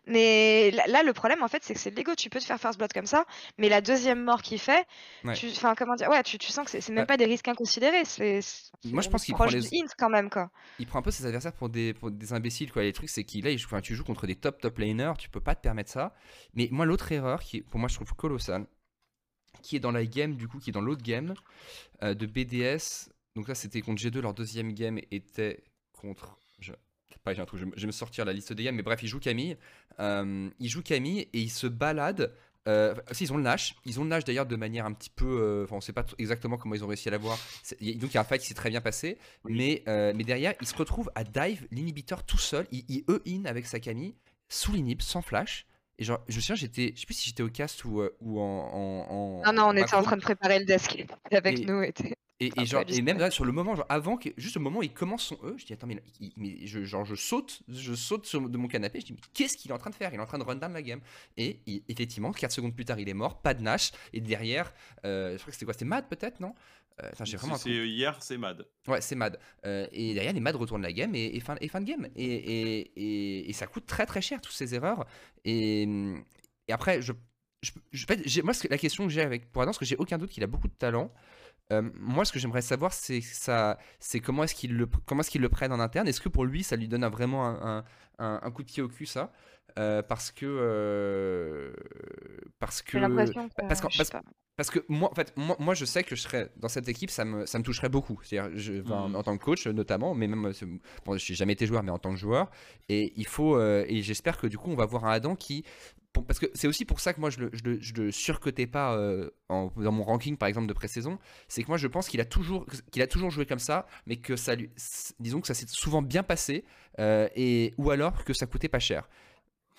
Mais là, le problème, en fait, c'est que c'est l'ego. Tu peux te faire first blood comme ça, mais la deuxième mort qu'il fait, enfin, comment dire, ouais, tu, sens que c'est même pas des risques inconsidérés. C'est, Moi, je pense qu'il prend les... quand même, quoi. Il prend un peu ses adversaires pour des, pour des imbéciles, quoi. Les trucs, c'est qu'il là, tu joues contre des top top laners, tu peux pas te permettre ça. Mais moi, l'autre erreur, qui, pour moi, je trouve colossale, qui est dans la game, du coup, qui est dans l'autre game euh, de BDS. Donc là, c'était contre G2, leur deuxième game était contre j'ai un truc, je, vais me- sortir la liste des games, mais bref, il joue Camille. Euh, il joue Camille et il se balade. Euh, si, ils ont le Nash. Ils ont le Nash d'ailleurs de manière un petit peu. euh, Enfin, on sait pas exactement comment ils ont réussi à l'avoir. Y a- Donc, il y a un fight qui s'est très bien passé. Mais, euh, mais derrière, il se retrouve à dive l'inhibiteur tout seul. Il, il E-in avec sa Camille, sous l'inhib, sans flash. Et genre, je me souviens, j'étais. Je sais plus si j'étais au cast ou, euh, ou en, en, en- Non, non, on était en train de préparer le desk avec Et- nous. était- Et, et genre, pas juste, et même là, sur le moment, genre avant que, juste au moment où il commence son E, je dis attends mais, il- mais je, genre je saute, je saute sur- de mon canapé, je dis mais qu'est-ce qu'il est en train de faire? Il est en train de run down la game. Et il- effectivement, 4 secondes plus tard, il est mort, pas de Nash. Et derrière, euh, je crois que c'était quoi? C'était Mad peut-être non? Euh, j'ai vraiment C'est hier, c'est Mad. Ouais, c'est Mad. Euh, et derrière, les Mad retournent la game et, et fin, et fin de game. Et, et, et, et ça coûte très très cher, toutes ces erreurs. Et, et après, je, je, je- en fait, j'ai- moi, la question que j'ai avec pour Adam, parce que j'ai aucun doute qu'il a beaucoup de talent. Euh, moi, ce que j'aimerais savoir, c'est ça, c'est comment est-ce qu'il le, comment est-ce qu'il le prenne en interne? Est-ce que pour lui, ça lui donne un- vraiment un, un- un- un coup de pied au cul, ça? Euh, Parce que, euh, parce que, parce parce-. Parce que moi, en fait, moi, moi, je sais que je serais dans cette équipe, ça me, ça me toucherait beaucoup. C'est-à-dire, je- Mhm. en tant que coach notamment, mais même, bon, je n'ai jamais été joueur, mais en tant que joueur, et il faut, euh, et j'espère que du coup, on va voir un Adam qui, pour- parce que c'est aussi pour ça que moi, je le, je le, je le surcotais pas euh, en- dans mon ranking, par exemple, de pré-saison. C'est que moi, je pense qu'il a toujours, qu'il a toujours joué comme ça, mais que ça lui, disons que ça s'est souvent bien passé, euh, et ou alors que ça coûtait pas cher.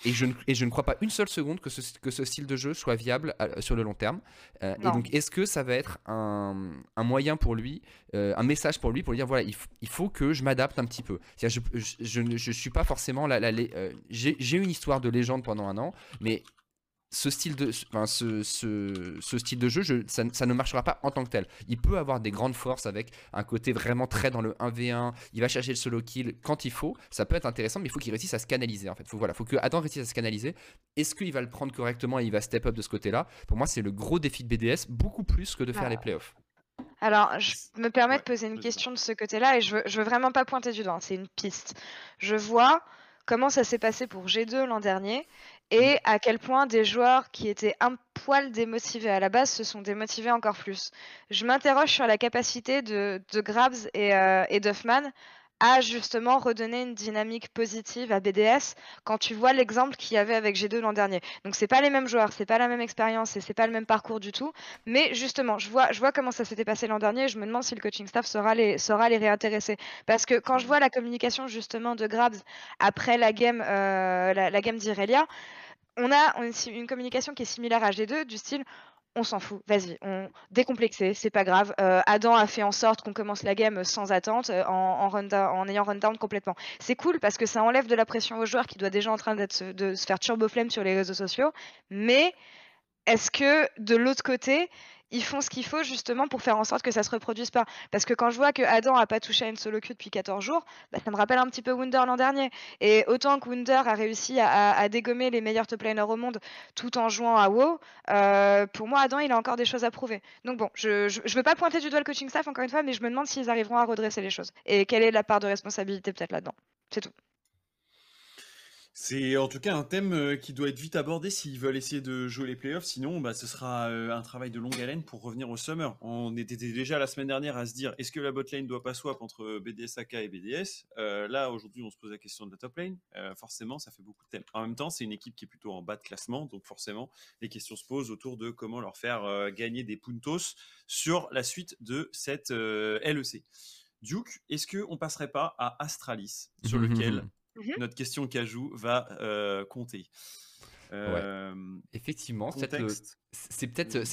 Et je, ne, et je ne crois pas une seule seconde que ce, que ce style de jeu soit viable à- sur le long terme. Euh, et donc, est-ce que ça va être un, un moyen pour lui, euh, un message pour lui, pour lui dire voilà, il, il faut que je m'adapte un petit peu. Je, ne je suis pas forcément la. la- euh, J'ai j'ai une histoire de légende pendant un an, mais ce style de, enfin, ce, ce, ce style de jeu, je- ça, ça ne marchera pas en tant que tel. Il peut avoir des grandes forces avec un côté vraiment très dans le 1v1. Il va chercher le solo kill quand il faut. Ça peut être intéressant, mais il faut qu'il réussisse à se canaliser. En fait, faut, voilà, faut que Adam réussisse à se canaliser. Est-ce qu'il va le prendre correctement et il va step up de ce côté-là? Pour moi, c'est le gros défi de BDS, beaucoup plus que de faire Ah. les playoffs. Alors, je me permets Ouais, de poser une question de ce côté-là et je veux, je veux vraiment pas pointer du doigt, hein, c'est une piste. Je vois comment ça s'est passé pour G2 l'an dernier et à quel point des joueurs qui étaient un poil démotivés à la base se sont démotivés encore plus. Je m'interroge sur la capacité de, de Grabs et, euh, Duffman à justement redonner une dynamique positive à BDS quand tu vois l'exemple qu'il y avait avec G2 l'an dernier. Donc c'est pas les mêmes joueurs, c'est pas la même expérience et c'est pas le même parcours du tout. Mais justement, je vois, comment ça s'était passé l'an dernier et je me demande si le coaching staff saura les, réintéresser. Parce que quand je vois la communication justement de Grabs après la game, euh, la, la game d'Irelia, on a une, communication qui est similaire à G2 du style on s'en fout, vas-y, on décomplexé, c'est pas grave. Euh, Adam a fait en sorte qu'on commence la game sans attente, euh, en, ayant run down complètement. C'est cool parce que ça enlève de la pression aux joueurs qui doit déjà en train de se faire turbo flemme sur les réseaux sociaux. Mais est-ce que de l'autre côté, ils font ce qu'il faut justement pour faire en sorte que ça se reproduise pas Parce que quand je vois que Adam a pas touché à une solo queue depuis 14 jours, bah, ça me rappelle un petit peu Wunder l'an dernier. Et autant que Wunder a réussi à, dégommer les meilleurs top laners au monde tout en jouant à WoW, euh, pour moi Adam il a encore des choses à prouver. Donc bon, je, je, je veux pas pointer du doigt le coaching staff encore une fois, mais je me demande s'ils arriveront à redresser les choses. Et quelle est la part de responsabilité peut-être là-dedans? C'est tout. C'est en tout cas un thème euh, qui doit être vite abordé s'ils veulent essayer de jouer les playoffs. Sinon, bah, ce sera euh, un travail de longue haleine pour revenir au summer. On était déjà la semaine dernière à se dire est-ce que la bot lane doit pas swap entre BDS AK et BDS Euh, Là, aujourd'hui, on se pose la question de la top lane. Euh, forcément, ça fait beaucoup de thèmes. En même temps, c'est une équipe qui est plutôt en bas de classement. Donc, forcément, les questions se posent autour de comment leur faire euh, gagner des puntos sur la suite de cette euh, LEC. Duke, est-ce qu'on passerait pas à Astralis, sur lequel Mhm. notre question cajou va euh, compter. Euh, Effectivement, c'est peut-être le, contexte. c'est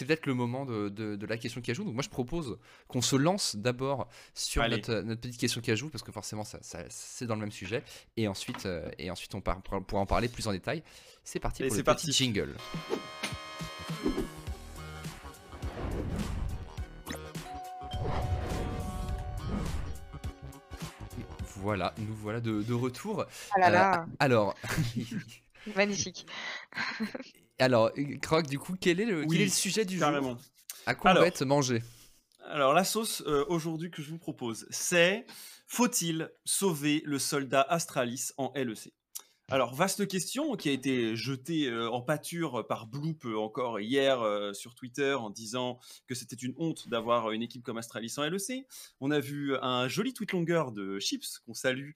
peut-être le moment de, de- de la question ajoute. Donc moi je propose qu'on se lance d'abord sur notre, notre petite question ajoute parce que forcément ça, ça- c'est dans le même sujet et ensuite et ensuite on pourra en parler plus en détail. C'est parti Allez, pour le parti. petit jingle. Voilà, nous voilà de, de retour. Ah là Euh, là, alors, magnifique. alors, Croc, du coup, quel est le, Oui, quel est le sujet du jour? Carrément. À quoi on Alors. va être mangé? Alors, la sauce euh, aujourd'hui que je vous propose, c'est faut-il sauver le soldat Astralis en LEC Alors, vaste question qui a été jetée euh, en pâture par Bloop euh, encore hier euh, sur Twitter en disant que c'était une honte d'avoir une équipe comme Astralis en LEC. On a vu un joli tweet longueur de Chips, qu'on salue,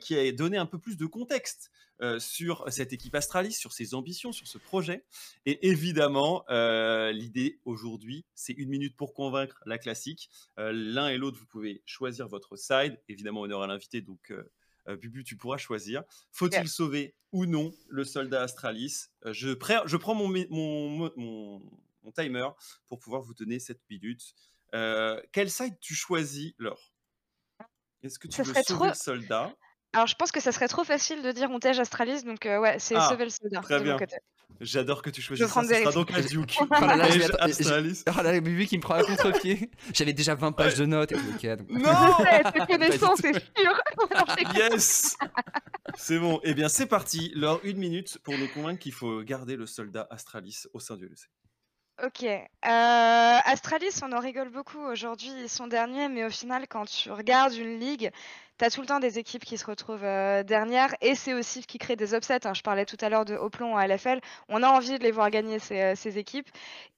qui a donné un peu plus de contexte sur cette équipe Astralis, sur ses ambitions, sur ce projet. Et évidemment, l'idée aujourd'hui, c'est une minute pour convaincre la classique. L'un et l'autre, vous pouvez choisir votre side. Évidemment, honneur à l'invité, donc euh, Bubu, tu pourras choisir. Faut-il sauver ou non le soldat Astralis? Euh, je, prends mon, mon, timer pour pouvoir vous donner cette minute. Euh, quel side tu choisis, Laure? Est-ce que tu veux sauver le soldat? Alors, je pense que ça serait trop facile de dire on tège Astralis, donc ouais, c'est ah, sauver le soldat. Très bien. J'adore que tu choisisses ça. Ce sera donc un Duke. oh là là, Astralis. Oh là Bubu qui me prend à contre-pied. J'avais déjà 20 pages de notes. Et okay, donc... Non C'est connaissance, c'est sûr. yes C'est bon. Eh bien, c'est parti. Laure, une minute pour nous convaincre qu'il faut garder le soldat Astralis au sein du LEC. Ok. Euh, Astralis, on en rigole beaucoup aujourd'hui, ils sont derniers, mais au final, quand tu regardes une ligue, tu as tout le temps des équipes qui se retrouvent euh, dernières et c'est aussi ce qui crée des upsets. Hein. Je parlais tout à l'heure de Oplon à LFL. On a envie de les voir gagner ces, euh, ces équipes.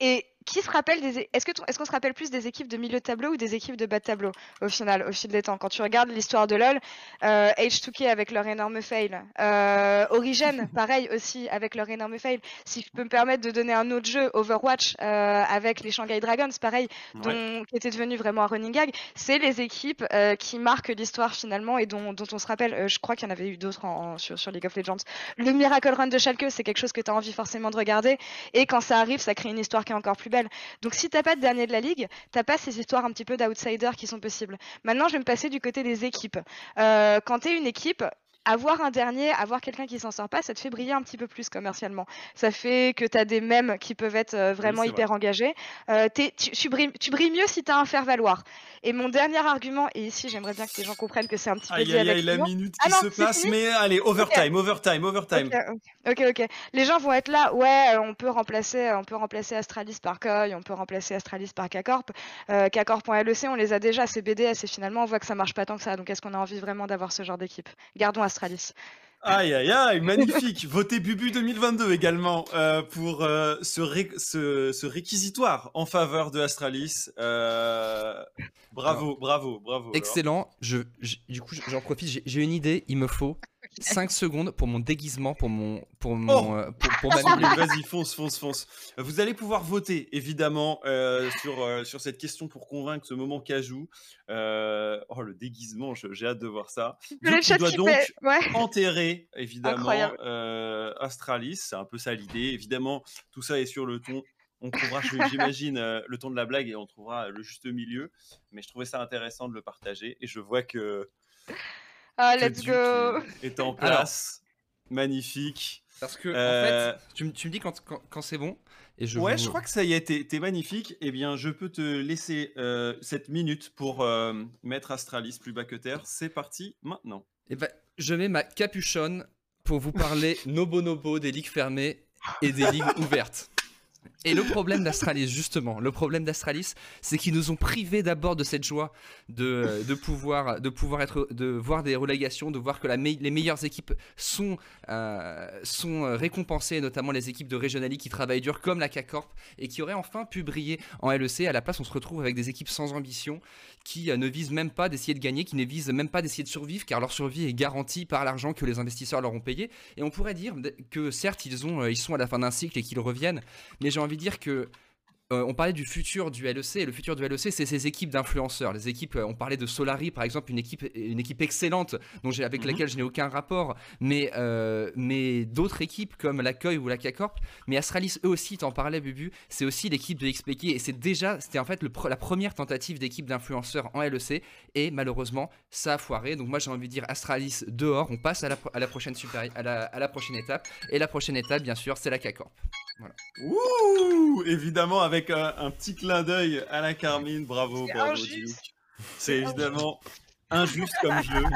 Et qui se rappelle des est-ce que est-ce qu'on se rappelle plus des équipes de milieu de tableau ou des équipes de bas de tableau au final au fil des temps? Quand tu regardes l'histoire de LoL euh, H2K avec leur énorme fail euh, Origin pareil aussi avec leur énorme fail. Si je peux me permettre de donner un autre jeu Overwatch euh, avec les Shanghai Dragons pareil dont, qui était devenu vraiment un running gag c'est les équipes euh, qui marquent l'histoire finalement et dont, dont on se rappelle. Euh, je crois qu'il y en avait eu d'autres sur, sur League of Legends. Le Miracle Run de Schalke c'est quelque chose que tu as envie forcément de regarder. Et quand ça arrive ça crée une histoire qui est encore plus belle donc si t'as pas de dernier de la ligue, t'as pas ces histoires un petit peu d'outsiders qui sont possibles. Maintenant, je vais me passer du côté des équipes. Euh, quand t'es une équipe, avoir un dernier, avoir quelqu'un qui s'en sort pas, ça te fait briller un petit peu plus commercialement. Ça fait que tu as des mèmes qui peuvent être euh, vraiment hyper engagés. Euh, tu, brilles, mieux si tu as un faire-valoir. Et mon dernier argument, et ici j'aimerais bien que les gens comprennent que c'est un petit peu lié avec la minute qui ah se passe, mais allez, overtime, overtime, overtime. ok, ok. Les gens vont être là, ouais, euh, on peut remplacer, on peut remplacer Astralis par Koi, on peut remplacer Astralis par K-Corp. Euh, K-Corp.lec, on les a déjà, c'est BDS, et finalement on voit que ça marche pas tant que ça. Donc est-ce qu'on a envie vraiment d'avoir ce genre d'équipe? Gardons Astralis Aïe aïe aïe, magnifique. Votez Bubu 2022 également euh, pour euh, ce, réquisitoire en faveur de Astralis. Euh, bravo, bravo, bravo. Excellent. Je, du coup, j'en profite. J'ai une idée. Il me faut 5 secondes pour mon déguisement, pour mon, pour mon, oh euh, pour, ma Vas-y, fonce, fonce, fonce. Vous allez pouvoir voter évidemment euh, sur euh, sur cette question pour convaincre ce moment cajou. Euh, oh le déguisement, j'ai hâte de voir ça. tu dois donc enterrer évidemment Astralis, c'est un peu ça l'idée. Évidemment, tout ça est sur le ton on trouvera, j'imagine, le ton de la blague et on trouvera le juste milieu. Mais je trouvais ça intéressant de le partager et je vois que ah, let's go Est en place. Magnifique. Parce que, en fait, euh, tu, me dis quand, quand, c'est bon. Et je ouais, je crois que ça y est, t'es magnifique. Eh bien, je peux te laisser euh, cette minute pour euh, mettre Astralis plus bas que terre. C'est parti maintenant. Eh ben, je mets ma capuchonne pour vous parler nobo nobo des ligues fermées et des ligues ouvertes. Et le problème d'Astralis, justement, le problème d'Astralis, c'est qu'ils nous ont privés d'abord de cette joie de, de, pouvoir, de pouvoir être, de voir des relégations, de voir que les meilleures équipes sont, euh, sont récompensées, notamment les équipes de Regional qui travaillent dur, comme la K-Corp, et qui auraient enfin pu briller en LEC. À la place, on se retrouve avec des équipes sans ambition, qui euh, ne visent même pas d'essayer de gagner, qui ne visent même pas d'essayer de survivre, car leur survie est garantie par l'argent que les investisseurs leur ont payé. Et on pourrait dire que certes, ils, ont, euh, ils sont à la fin d'un cycle et qu'ils reviennent, mais j'ai envie de dire que euh, on parlait du futur du LEC, et le futur du LEC, c'est ces équipes d'influenceurs. Les équipes, euh, on parlait de Solari, par exemple, une équipe, une équipe excellente, dont avec mhm. laquelle je n'ai aucun rapport, mais, euh, mais d'autres équipes comme l'accueil ou la K-Corp. Mais Astralis, eux aussi, t'en parlais, Bubu, c'est aussi l'équipe de XPK, et c'est déjà, c'était en fait le, la première tentative d'équipe d'influenceurs en LEC, et malheureusement, ça a foiré. Donc moi, j'ai envie de dire Astralis dehors, on passe à la, à la prochaine, super, à, la, à la prochaine étape, et la prochaine étape, bien sûr, c'est la K-Corp. Voilà. Ouh, évidemment, avec un, petit clin d'œil à la Carmine. Bravo, bravo, C'est évidemment injuste comme jeu.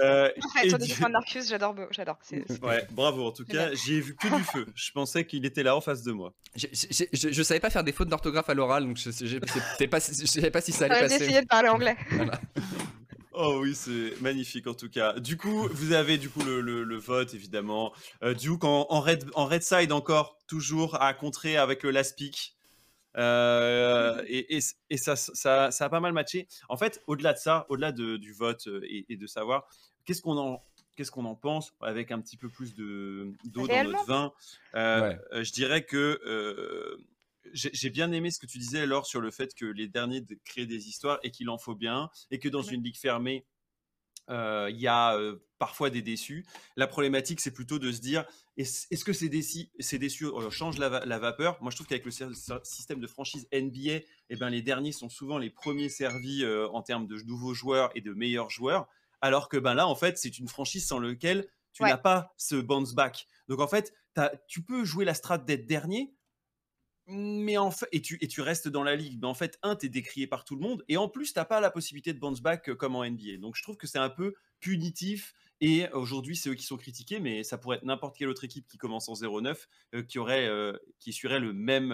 Euh, et j'adore, j'adore. Ouais, bravo. En tout cas, j'ai vu que du feu. Je pensais qu'il était là en face de moi. Je, je, savais pas faire des fautes d'orthographe à l'oral, donc je, ne savais pas si ça allait passer. J'ai essayé de parler anglais. Oh oui, c'est magnifique en tout cas. Du coup, vous avez du coup le, le- le vote évidemment. Euh, Duke en, en red, en red side encore, toujours à contrer avec le last pick. Euh, et et, et ça, ça, ça a pas mal matché. En fait, au-delà de ça, au-delà de- du vote euh, et, et de savoir qu'est-ce qu'on en, qu'est-ce qu'on en pense avec un petit peu plus de, d'eau dans notre vin, euh, Ouais. je dirais que euh, j'ai bien aimé ce que tu disais, Laure, sur le fait que les derniers de- créent des histoires et qu'il en faut bien, et que dans Ouais. une ligue fermée, euh, il y a euh, parfois des déçus. La problématique, c'est plutôt de se dire est-ce que ces déçus, ces déçus euh, changent la, va- la vapeur? Moi, je trouve qu'avec le sy- sy- système de franchise NBA, eh ben, les derniers sont souvent les premiers servis en termes de nouveaux joueurs et de meilleurs joueurs, alors que ben, là, en fait, c'est une franchise sans laquelle tu Ouais. n'as pas ce bounce back. Donc, en fait, tu peux jouer la strat d'être dernier, mais en fait, et tu, restes dans la ligue. Mais en fait, un, t'es décrié par tout le monde, et en plus, t'as pas la possibilité de bounce back euh, comme en NBA. Donc, je trouve que c'est un peu punitif. Et aujourd'hui, c'est eux qui sont critiqués, mais ça pourrait être n'importe quelle autre équipe qui commence en 0-9 euh, qui aurait, euh, qui suivrait le même,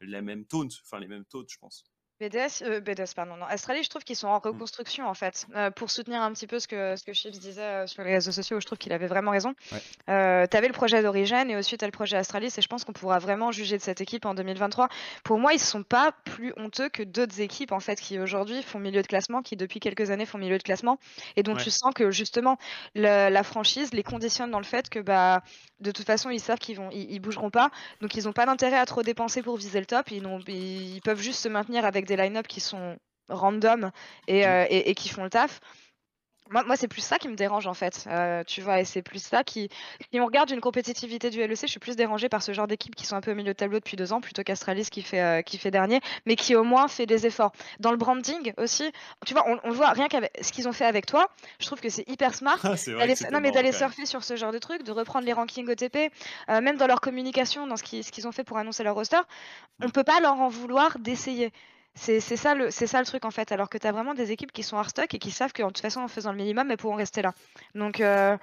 la même taunt, enfin les mêmes taunts, je pense. BDS, euh, BDS, pardon, non. Australie, je trouve qu'ils sont en Mm. reconstruction en fait. Euh, pour soutenir un petit peu ce que, ce que Chips disait euh, sur les réseaux sociaux, je trouve qu'il avait vraiment raison. Ouais. Euh, T'avais le projet d'origine et ensuite t'as le projet Astralis et je pense qu'on pourra vraiment juger de cette équipe en 2023. Pour moi, ils sont pas plus honteux que d'autres équipes en fait qui aujourd'hui font milieu de classement, qui depuis quelques années font milieu de classement et dont Ouais. tu sens que justement la franchise les conditionne dans le fait que bah de toute façon ils savent qu'ils vont ils, ils bougeront pas donc ils n'ont pas d'intérêt à trop dépenser pour viser le top. Ils- ils peuvent juste se maintenir avec des line-up qui sont random et, Mm. euh, et- et qui font le taf. Moi, moi c'est plus ça qui me dérange en fait, euh, tu vois, et c'est plus ça qui... Si on regarde une compétitivité du LEC, je suis plus dérangée par ce genre d'équipe qui sont un peu au milieu de tableau depuis deux ans, plutôt qu'Astralis qui, fait euh, qui fait dernier, mais qui au moins fait des efforts. Dans le branding aussi, tu vois, on, on voit rien qu'avec ce qu'ils ont fait avec toi, je trouve que c'est hyper smart, Ah, vrai que non mais d'aller surfer sur ce genre de truc, de reprendre les rankings OTP, euh, même dans leur communication, dans ce qu'ils ce qu'ils ont fait pour annoncer leur roster, on Mm. peut pas leur en vouloir d'essayer. C'est c'est ça, le- c'est ça le truc en fait, alors que tu as vraiment des équipes qui sont hard-stock et qui savent que de toute façon en faisant le minimum, elles pourront rester là. Donc euh,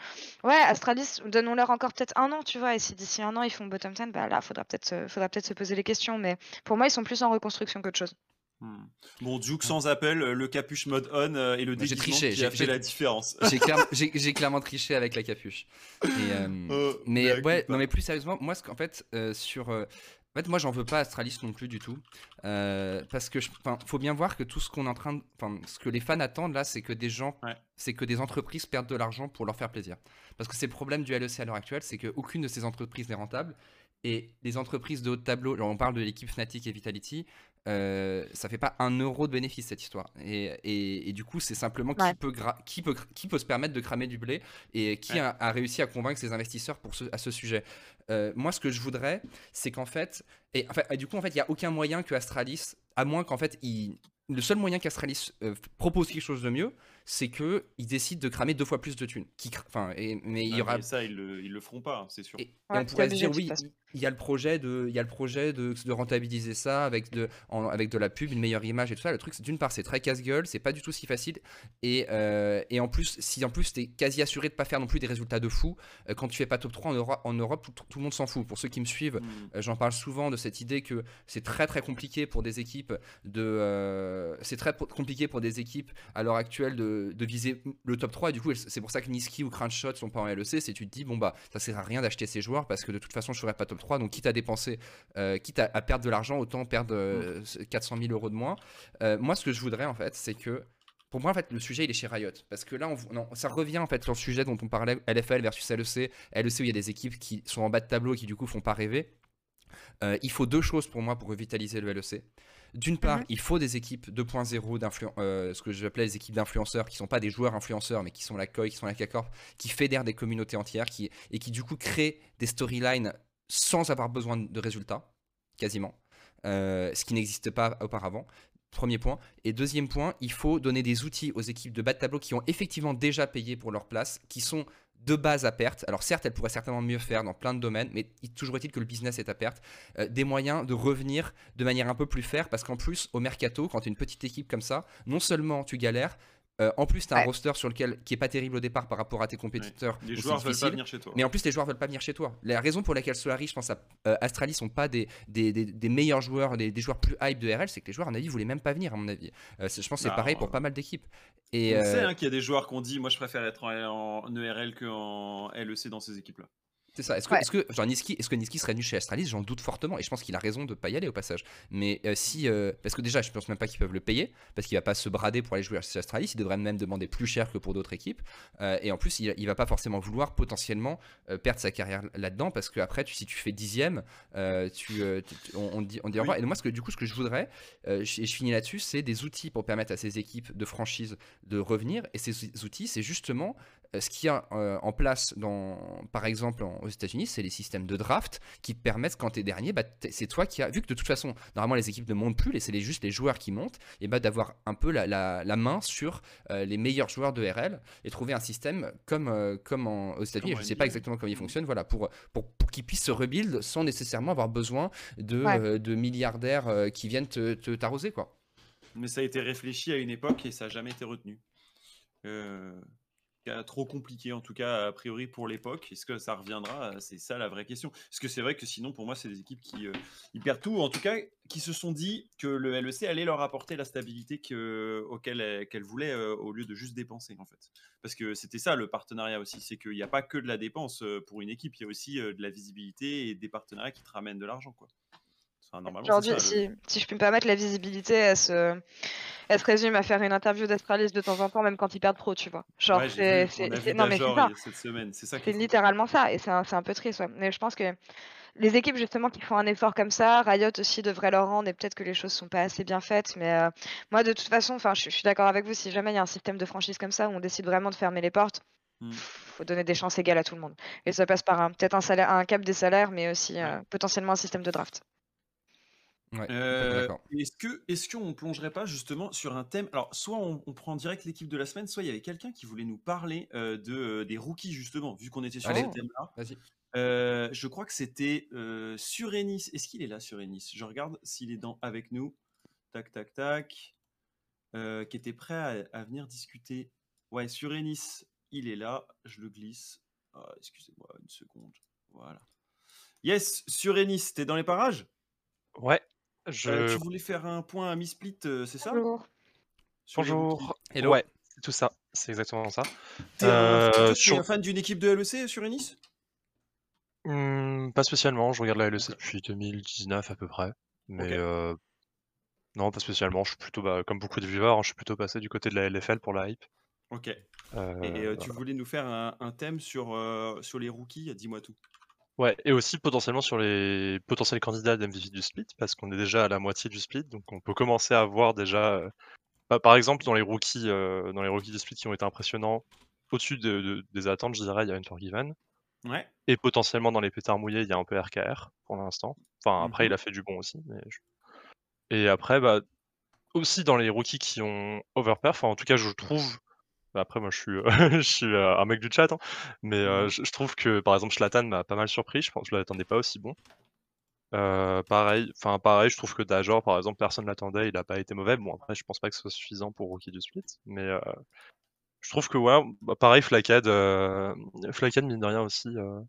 ouais, Astralis, donnons-leur encore peut-être un an, tu vois, et si d'ici un an ils font bottom 10, bah là, faudra peut-être se- faudra peut-être se poser les questions, mais pour moi ils sont plus en reconstruction qu'autre chose. Hmm. Bon, Duke sans appel, euh, le capuche mode on euh, et le déguisement triché, qui a j'ai- fait la différence. J'ai clair- j'ai- j'ai clairement triché avec la capuche. Et, euh, mais ouais, non mais plus sérieusement, moi ce qu'en fait euh, sur, euh, en fait moi j'en veux pas à Astralis non plus du tout, Euh, parce que je- faut bien voir que tout ce qu'on est en train, de- enfin ce que les fans attendent là, c'est que des gens, Ouais. c'est que des entreprises perdent de l'argent pour leur faire plaisir. Parce que c'est le problème du LEC à l'heure actuelle, c'est qu'aucune de ces entreprises n'est rentable. Et les entreprises de haut de tableau, on parle de l'équipe Fnatic et Vitality, euh, ça fait pas un euro de bénéfice cette histoire. Et, et- et du coup, c'est simplement Ouais. qui, peut qui, peut, qui peut se permettre de cramer du blé et qui Ouais. a, a réussi à convaincre ses investisseurs pour ce, à ce sujet. Euh, moi, ce que je voudrais, c'est qu'en fait, et, enfin, et du coup, en fait, il n'y a aucun moyen que Astralis, à moins qu'en fait, il, le seul moyen qu'Astralis euh, propose quelque chose de mieux, c'est que il décide de cramer deux fois plus de thunes. Qui, enfin, et- mais il y Ah, aura mais ça, ils le, ils le feront pas, c'est sûr. et, et Ouais, on pourrait se dire oui, il y a le projet de, il y a le projet de, de rentabiliser ça avec de, en- avec de la pub, une meilleure image et tout ça. Le truc, c'est d'une part, c'est très casse-gueule, c'est pas du tout si facile. Et, euh, et en plus, si en plus t'es quasi assuré de pas faire non plus des résultats de fou, euh, quand tu fais pas top 3 en Europe, en Europe tout, tout le monde s'en fout. Pour ceux qui me suivent, Hmm. euh, J'en parle souvent de cette idée que c'est très très compliqué pour des équipes de euh, c'est très compliqué pour des équipes à l'heure actuelle de, de viser le top 3 et du coup c'est pour ça que Niski ou Crunchshot sont pas en LEC c'est tu te dis bon bah ça sert à rien d'acheter ces joueurs parce que de toute façon je serai pas top 3 donc quitte à dépenser euh, quitte à, à perdre de l'argent autant perdre euh, 400 000 euros de moins Euh, moi ce que je voudrais en fait c'est que pour moi, en fait, le sujet, il est chez Riot. Parce que là, on, non, ça revient en fait sur le sujet dont on parlait, LFL versus LEC. LEC où il y a des équipes qui sont en bas de tableau et qui, du coup, font pas rêver. Euh, il faut deux choses pour moi pour revitaliser le LEC. D'une part, Mhm. il faut des équipes 2.0 d'influ- euh, ce que j'appelais les équipes d'influenceurs, qui sont pas des joueurs influenceurs, mais qui sont la COI, qui sont la CACORP, qui fédèrent des communautés entières, qui, et qui du coup créent des storylines sans avoir besoin de résultats, quasiment, euh, ce qui n'existe pas auparavant. Premier point. Et deuxième point, il faut donner des outils aux équipes de bas de tableau qui ont effectivement déjà payé pour leur place, qui sont de base à perte. Alors certes, elles pourraient certainement mieux faire dans plein de domaines, mais toujours est-il que le business est à perte. Euh, des moyens de revenir de manière un peu plus fair, parce qu'en plus, au mercato, quand tu es une petite équipe comme ça, non seulement tu galères, Euh, en plus, tu as un roster sur lequel qui est pas terrible au départ par rapport à tes compétiteurs. Les joueurs veulent pas venir chez toi. Mais en plus, les joueurs veulent pas venir chez toi. La raison pour laquelle Solari, je pense, à euh, Astralis sont pas des, des, des- des meilleurs joueurs, des, des joueurs plus hype de RL, c'est que les joueurs, à mon avis, voulaient même pas venir, à mon avis. Euh, c'est- je pense que c'est Bah, pareil pour euh, pas mal d'équipes. Et On euh, sait hein, qu'il y a des joueurs qui ont dit moi je préfère être en, en ERL qu'en LEC dans ces équipes-là. C'est ça. Est-ce que, Ouais. est-ce que, genre, Niski, est-ce que Niski serait venu chez Astralis? J'en doute fortement. Et je pense qu'il a raison de pas y aller au passage. Mais euh, si. euh, parce que déjà, je pense même pas qu'ils peuvent le payer. Parce qu'il va pas se brader pour aller jouer chez Astralis. Il devrait même demander plus cher que pour d'autres équipes. Euh, et en plus, il, il va pas forcément vouloir potentiellement perdre sa carrière là-dedans. Parce que après, tu, si tu fais dixième, tu, tu- tu- on, on dit, on dit au revoir. Oui. Et moi, ce que, du coup, ce que je voudrais, je- et je finis là-dessus, c'est des outils pour permettre à ces équipes de franchise de revenir. Et ces outils, c'est justement ce qu'il y a euh, en place, dans, par exemple en- aux États-Unis, c'est les systèmes de draft qui te permettent, quand tu es dernier, bah, c'est toi qui as. Vu que de toute façon, normalement, les équipes ne montent plus, et c'est les- juste les joueurs qui montent, et bah, d'avoir un peu la, la- la main sur euh, les meilleurs joueurs de RL et trouver un système comme, euh, comme en- aux États-Unis. Je en sais pas exactement comment il fonctionne, voilà, pour, pour, pour qu'ils puissent se rebuild sans nécessairement avoir besoin de, Ouais. euh, de milliardaires euh, qui viennent te te- t'arroser, quoi. Mais ça a été réfléchi à une époque et ça n'a jamais été retenu. Euh, euh, trop compliqué en tout cas a priori pour l'époque. Est-ce que ça reviendra? C'est ça la vraie question. Parce que c'est vrai que sinon pour moi c'est des équipes qui euh, perdent tout, en tout cas qui se sont dit que le LEC allait leur apporter la stabilité que, auquel elles- qu'elles voulaient euh, au lieu de juste dépenser en fait. Parce que c'était ça le partenariat aussi, c'est qu'il n'y a pas que de la dépense euh, pour une équipe, il y a aussi euh, de la visibilité et des partenariats qui te ramènent de l'argent quoi. Aujourd'hui, si, si je puis me permettre, la visibilité, elle se, elle se résume à faire une interview d'Astralis de temps en temps, même quand ils perdent trop, tu vois. Genre, Ouais, c'est, non mais ça. il cette semaine, ça littéralement ça, et c'est un, peu triste, ouais. Mais je pense que les équipes, justement, qui font un effort comme ça, Riot aussi devrait leur rendre, et peut-être que les choses sont pas assez bien faites, mais euh, moi, de toute façon, enfin, je, je suis d'accord avec vous, si jamais il y a un système de franchise comme ça, où on décide vraiment de fermer les portes, Hmm. faut donner des chances égales à tout le monde. Et ça passe par un- peut-être un salaire, un cap des salaires, mais aussi euh, potentiellement un système de draft. Ouais, Euh, est-ce que est-ce qu'on plongerait pas justement sur un thème? Alors, soit on, on prend direct l'équipe de la semaine, soit il y avait quelqu'un qui voulait nous parler euh, de euh, des rookies justement, vu qu'on était sur Allez. ce thème-là. Euh, je crois que c'était euh, Surenis. Est-ce qu'il est là, Surenis? Je regarde s'il est dans avec nous. Tac, tac, tac. Euh, qui était prêt à, à venir discuter. Ouais, Surenis, il est là. Je le glisse. Ah, Excusez-moi une seconde. Voilà. Yes, Surenis, t'es dans les parages? Ouais, je... Euh, tu voulais faire un point à Mi-Split, euh, c'est ça Bonjour. Sur. Bonjour. Hello. Ouais, c'est tout ça, c'est exactement ça. T'es un, Euh, sur- un fan d'une équipe de LEC sur Nice Hmm, pas spécialement, je regarde la LEC depuis 2019 à peu près. Mais euh, non, pas spécialement, je suis plutôt, bah, comme beaucoup de viewers, hein, je suis plutôt passé du côté de la LFL pour la hype. Ok. Et tu voulais nous faire un, un thème sur, euh, sur les rookies? Dis-moi tout. Ouais, et aussi potentiellement sur les potentiels candidats d'MVP du split, parce qu'on est déjà à la moitié du split, donc on peut commencer à voir déjà, euh, bah, par exemple dans les rookies, euh, dans les rookies du split qui ont été impressionnants, au-dessus de- de- des attentes, je dirais, il y a Unforgiven, Ouais. et potentiellement dans les pétards mouillés, il y a un peu RKR pour l'instant. Enfin, après, Mhm. il a fait du bon aussi, mais je- et après, bah, aussi dans les rookies qui ont overperf, enfin, en tout cas, je trouve. Bah, Après, moi, je suis, je suis euh, un mec du chat, hein, mais euh, Mhm. je, je trouve que, par exemple, Shlatan m'a pas mal surpris. Je pense que je l'attendais pas aussi bon. Euh, pareil, enfin pareil, je trouve que Dajor, par exemple, personne l'attendait, il a pas été mauvais. Bon, après, je pense pas que ce soit suffisant pour rookie du split, mais euh, je trouve que ouais, bah, pareil, euh, Flakad mine de rien aussi euh,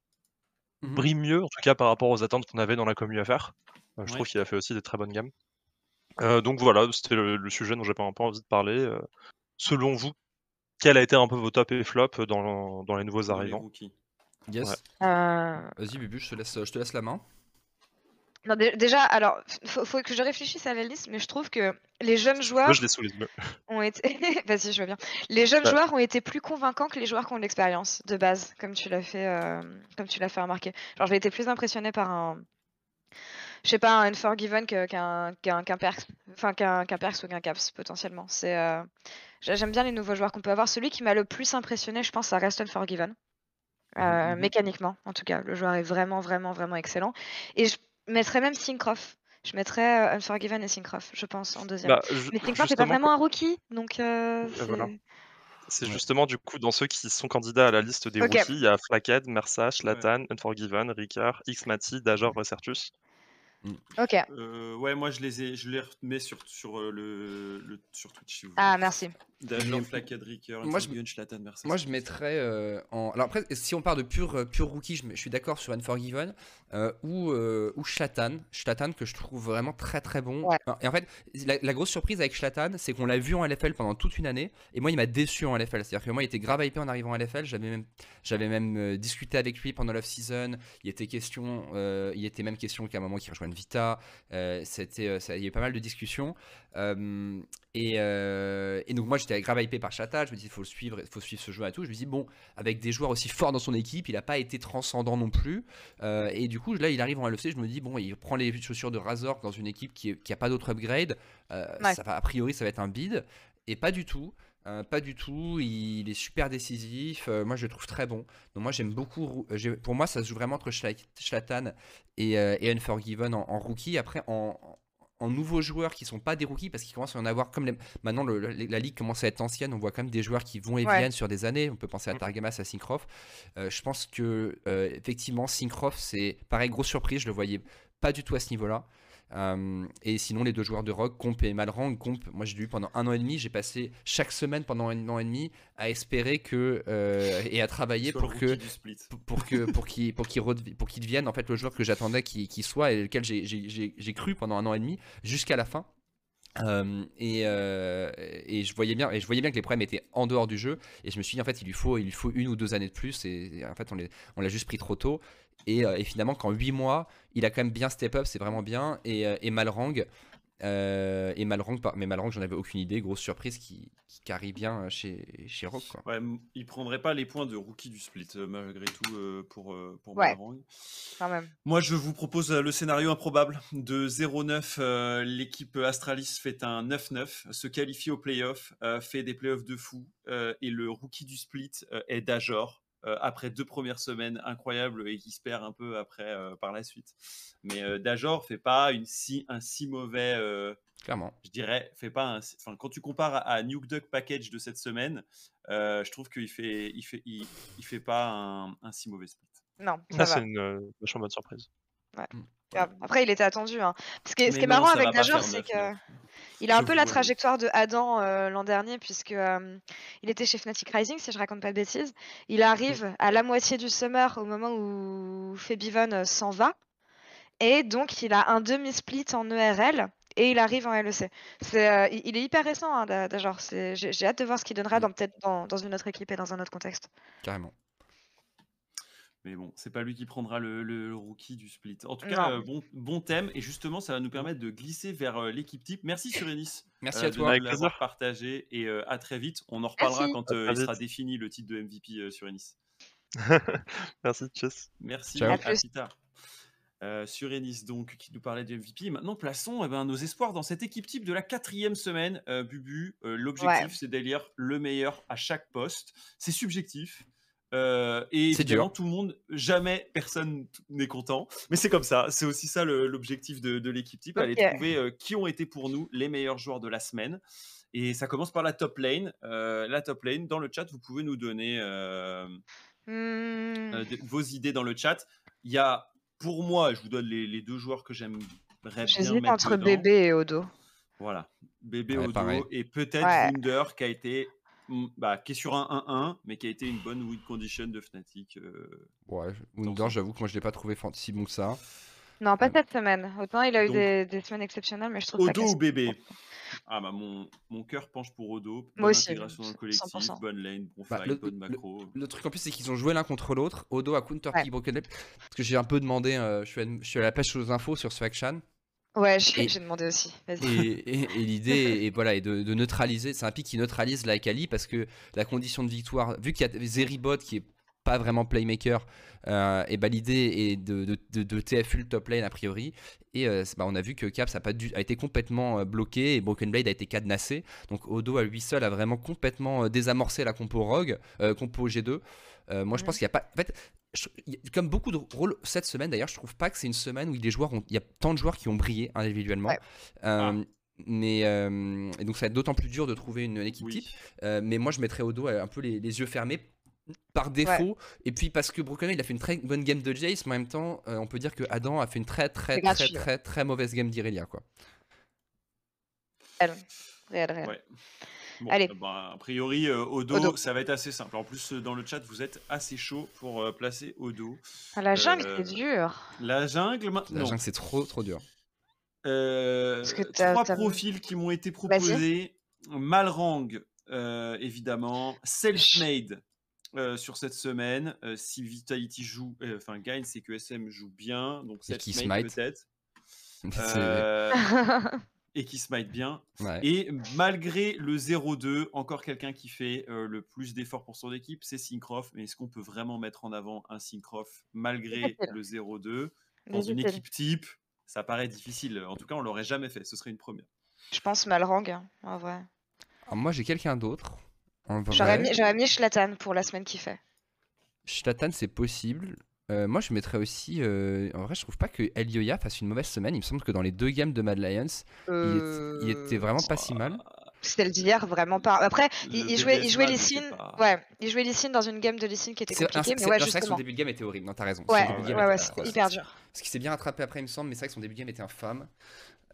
Mhm. brille mieux, en tout cas par rapport aux attentes qu'on avait dans la commu à faire. Euh, je Ouais. trouve qu'il a fait aussi des très bonnes gammes. Euh, donc voilà, c'était le, le sujet dont j'avais un peu envie de parler. Euh, selon vous, quel a été un peu vos top et flop dans, dans les nouveaux Dans arrivants rookies. Yes. Ouais. Euh, Vas-y, Bubu, je te laisse, je te laisse la main. non, déjà, alors, faut, faut que je réfléchisse à la liste, mais je trouve que les jeunes joueurs Moi, je les ont été. Vas-y, je veux bien. Les jeunes Ouais. joueurs ont été plus convaincants que les joueurs qui ont de l'expérience de base, comme tu l'as fait, euh, comme tu l'as fait remarquer. Genre, j'ai été plus impressionné par un, je sais pas, un Unforgiven qu'un qu'un qu'un Perks, enfin qu'un qu'un Perks ou qu'un Caps potentiellement. C'est, euh, j'ai- j'aime bien les nouveaux joueurs qu'on peut avoir. Celui qui m'a le plus impressionné, je pense, ça reste Unforgiven. Euh, Mhm. Mécaniquement, en tout cas, le joueur est vraiment, vraiment, vraiment excellent. Et je mettrais même Syncroft. Je mettrais euh, Unforgiven et Syncroft, je pense, en deuxième. Bah, Mais Syncroft, c'est pas vraiment un rookie, donc euh, voilà. c'est- Ouais. justement du coup dans ceux qui sont candidats à la liste des Ok. rookies, il y a Flaked, Mersa, Shlatan, Unforgiven, Ricard, Xmati, Dajor, Recertus. Ok. Euh, ouais, moi je les ai, je les remets sur, sur euh, le, le- sur Twitch si vous voulez. Ah, merci. D'Ajor, Flakadricker, moi, je, moi je mettrais euh, en. Alors après, si on part de pur, euh, pur rookie, je, je suis d'accord sur Unforgiven euh, ou, euh, ou Shlatan. Shlatan que je trouve vraiment très très bon. Et en fait, la, grosse surprise avec Shlatan, c'est qu'on l'a vu en LFL pendant toute une année. Et moi, il m'a déçu en LFL. C'est-à-dire que moi, il était grave hypé en arrivant en LFL. J'avais même, j'avais même discuté avec lui pendant l'off-season. Il était question, il était même question qu'à un moment qu'il rejoigne Vita. c'était, il y avait pas mal de discussions. Et, et, donc moi j'étais grave hypé par Chata, je me dis il faut le suivre, faut suivre ce joueur et tout. Je me dis bon, avec des joueurs aussi forts dans son équipe, il n'a pas été transcendant non plus. Euh, et du coup là il arrive en LFC, je me dis bon, il prend les chaussures de Razor dans une équipe qui n'a pas d'autre upgrade. Euh, ça va, a priori ça va être un bid. Et pas du tout. Euh, pas du tout, il, est super décisif. moi, je le trouve très bon. Donc, moi, j'aime beaucoup. Pour moi, ça se joue vraiment entre Schlatan et, et Unforgiven en, en, rookie. Après, en, en nouveaux joueurs qui sont pas des rookies parce qu'il commence à en avoir comme maintenant la ligue commence à être ancienne on voit quand même des joueurs qui vont et viennent sur des années. On peut penser à mm. Targamas à Syncroft. Euh, je pense que euh, effectivement Syncroft c'est pareil grosse surprise je le voyais pas du tout à ce niveau là euh, et sinon, les deux joueurs de rock, Comp et Malrang. Comp, moi j'ai lu pendant un an et demi, j'ai passé chaque semaine pendant un an et demi à espérer que euh, et à travailler pour que, pour que pour qu'il pour qu'il pour qu'il devienne en fait le joueur que j'attendais qu'il soit et lequel j'ai cru pendant un an et demi jusqu'à la fin. Euh, et, et, je voyais bien et je voyais bien que les problèmes étaient en dehors du jeu. Et je me suis dit en fait il lui faut il lui faut une ou deux années de plus. Et, en fait on l'a juste pris trop tôt euh, et, finalement, qu'en 8 mois, il a quand même bien step up, c'est vraiment bien. Et, euh, et Malrang, euh, et Malrang, mais Malrang, j'en avais aucune idée. Grosse surprise qui, qui carry bien chez, chez Rock. Quoi. Ouais, il prendrait pas les points de rookie du split, malgré tout, pour, pour Malrang. Moi, je vous propose le scénario improbable. De 0-9, l'équipe Astralis fait un 9-9, se qualifie au playoff, fait des playoffs de fou. et le rookie du split est Dajor. Euh, après deux premières semaines incroyables et qui se perd un peu après euh, par la suite. Mais euh, Dajor fait pas une si, un si mauvais. Clairement. Je dirais, fait pas un, enfin, quand tu compares à, Nuke Duck Package de cette semaine, je trouve qu'il fait, il fait, il, fait pas un, un, si mauvais split. Non, ça, c'est une vachement bonne surprise. Ouais. Mm. Après, il était attendu. Hein. ce qui est marrant avec Dajor, c'est que. Il a un peu la trajectoire de Adam euh, l'an dernier, puisque euh, il était chez Fnatic Rising, si je raconte pas de bêtises. Il arrive à la moitié du summer au moment où Febivon euh, s'en va. Et donc, il a un demi-split en ERL et il arrive en LEC. Il est hyper récent, hein, J'ai hâte de voir ce qu'il donnera mm. peut-être dans, dans une autre équipe et dans un autre contexte. Carrément. Mais bon, c'est pas lui qui prendra le, rookie du split. En tout cas, euh, bon, bon thème. Et justement, ça va nous permettre de glisser vers euh, l'équipe type. Merci Surénis. Merci euh, à toi. De l'avoir partagé. Et à très vite. On en reparlera quand il sera défini le titre de MVP Surénis. Merci, tchuss. Merci, à, plus tard. Surénis donc qui nous parlait de MVP. Maintenant, plaçons eh ben, nos espoirs dans cette équipe type de la quatrième semaine. Bubu, l'objectif c'est d'élire le meilleur à chaque poste. C'est subjectif. Euh, et évidemment, tout le monde, jamais personne n'est content. Mais c'est comme ça. C'est aussi ça l'objectif de, l'équipe type, aller trouver euh, qui ont été pour nous les meilleurs joueurs de la semaine. Et ça commence par la top lane. Euh, la top lane, dans le chat, vous pouvez nous donner mmh. vos idées dans le chat. Il y a, pour moi, je vous donne les, deux joueurs que j'aimerais bien J'hésite entre Bébé et Odo. Voilà, Bébé, Odo et peut-être Wunder qui a été bah, qui est sur un 1-1, mais qui a été une bonne win condition de Fnatic. Euh, ouais, Wunder, j'avoue que moi je l'ai pas trouvé si bon que ça. Non, pas cette semaine. Autant il a eu des, semaines exceptionnelles, mais je trouve Odo ou bébé? Ah bah mon, mon cœur penche pour Odo. Moi aussi. Intégration dans le collectif, bonne lane, bon bah, fight, le, bonne macro. Le, truc en plus c'est qu'ils ont joué l'un contre l'autre. Odo a counter ouais. Broken Parce que j'ai un peu demandé, euh, je, suis à, je, suis à, la pêche aux infos sur Swagshan. Ouais, j'ai demandé aussi. Et, et, l'idée est, voilà, est de, neutraliser. C'est un pic qui neutralise la Kali parce que la condition de victoire, vu qu'il y a Zeribot qui est pas vraiment playmaker, euh, et bah, l'idée est de, de, de, TFU le top lane a priori. Et euh, bah, on a vu que Caps a, pas a été complètement euh, bloqué et Broken Blade a été cadenassé. Donc Odo à lui seul a vraiment complètement désamorcé la compo Rogue, compo G2. moi je pense qu'il n'y a pas. En fait, comme beaucoup de rôles cette semaine d'ailleurs, je trouve pas que c'est une semaine où il y, joueurs il y a tant de joueurs qui ont brillé individuellement. Euh, ah. Mais euh, et donc ça va être d'autant plus dur de trouver une, équipe type. Euh, mais moi je mettrais au dos un peu les, yeux fermés par défaut. Et puis parce que Broken il a fait une très bonne game de Jace, mais en même temps on peut dire que Adam a fait une très très très, très très mauvaise game d'Irelia quoi. Réel, réel, réel. Bon, Allez. euh, bah, a priori, euh, Odo, Odo. ça va être assez simple. En plus, euh, dans le chat, vous êtes assez chaud pour euh, placer Odo. Ah, La jungle, Euh, c'est dur. La jungle, La maintenant. jungle, c'est trop, trop dur. Euh, Parce que t'as- trois profils qui m'ont été proposés. Malrang, euh, évidemment. Self-made euh, sur cette semaine. Euh, si Vitality joue, euh, enfin gagne, c'est que SM joue bien. Donc Self-made smite. peut-être. Et qui smite bien. ouais. Et malgré le 0-2, encore quelqu'un qui fait euh, le plus d'efforts pour son équipe, c'est Syncroft. Mais est-ce qu'on peut vraiment mettre en avant un Syncroft malgré le 0-2 dans une équipe type Ça paraît difficile. En tout cas, on l'aurait jamais fait. Ce serait une première. Je pense Malrang, hein, en vrai. Alors, moi, j'ai quelqu'un d'autre. J'aurais mis, mis Schlatan pour la semaine qui fait. Schlatan, c'est possible. Euh, moi, je mettrais aussi. euh, En vrai, je trouve pas que Elioya fasse une mauvaise semaine. Il me semble que dans les deux games de Mad Lions, il, est- il était vraiment pas si mal. C'était le d'hier, vraiment pas. Après, il, Le il jouait, il jouait pas- Ouais, il jouait Lee Sin dans une game de Lee Sin qui était C'est- compliquée, c'est- mais ouais, non, c'est vrai que son justement. début de game était horrible. Non, t'as raison. Son Ouais, début de ouais, game ouais, était c'était atroce. hyper dur. Parce qu'il s'est bien rattrapé après, il me semble, mais c'est vrai que son début de game était infâme.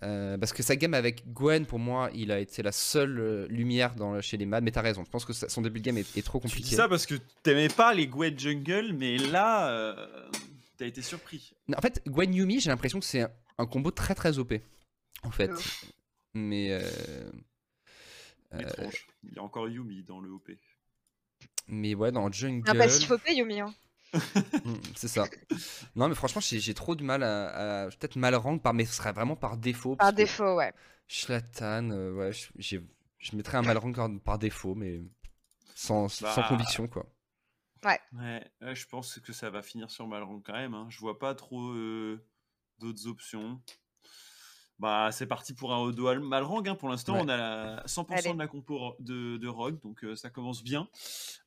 Euh, parce que sa game avec Gwen, pour moi, il a été la seule euh, lumière dans, chez les Mad. Mais t'as raison, je pense que ça- son début de game est, est trop Tu compliqué. dis ça parce que t'aimais pas les Gwed Jungle, mais là, euh, t'as été surpris. Non, en fait, Gwen Yumi, j'ai l'impression que c'est un, un combo très très OP. En fait. Mais. euh, euh, Étrange. Il y a encore Yumi dans le OP. mais ouais, dans Jungle. Un passif OP, Yumi. Hein. Mm, c'est ça. Non, mais franchement, j'ai trop de mal à. à- Peut-être mal rang, par, mais ce serait vraiment par défaut. Par défaut, ouais. Schlatan, euh, ouais, je- j'ai- je mettrais un mal rang par- défaut, mais sans, sans Bah, conviction, quoi. Ouais, ouais, je pense que ça va finir sur Malrang quand même. hein. Je vois pas trop euh, d'autres options. Bah, c'est parti pour un Odo Al- Malrang. hein. Pour l'instant, Ouais. on a la 100% Allez. de la compo de, de Rogue, donc euh, ça commence bien.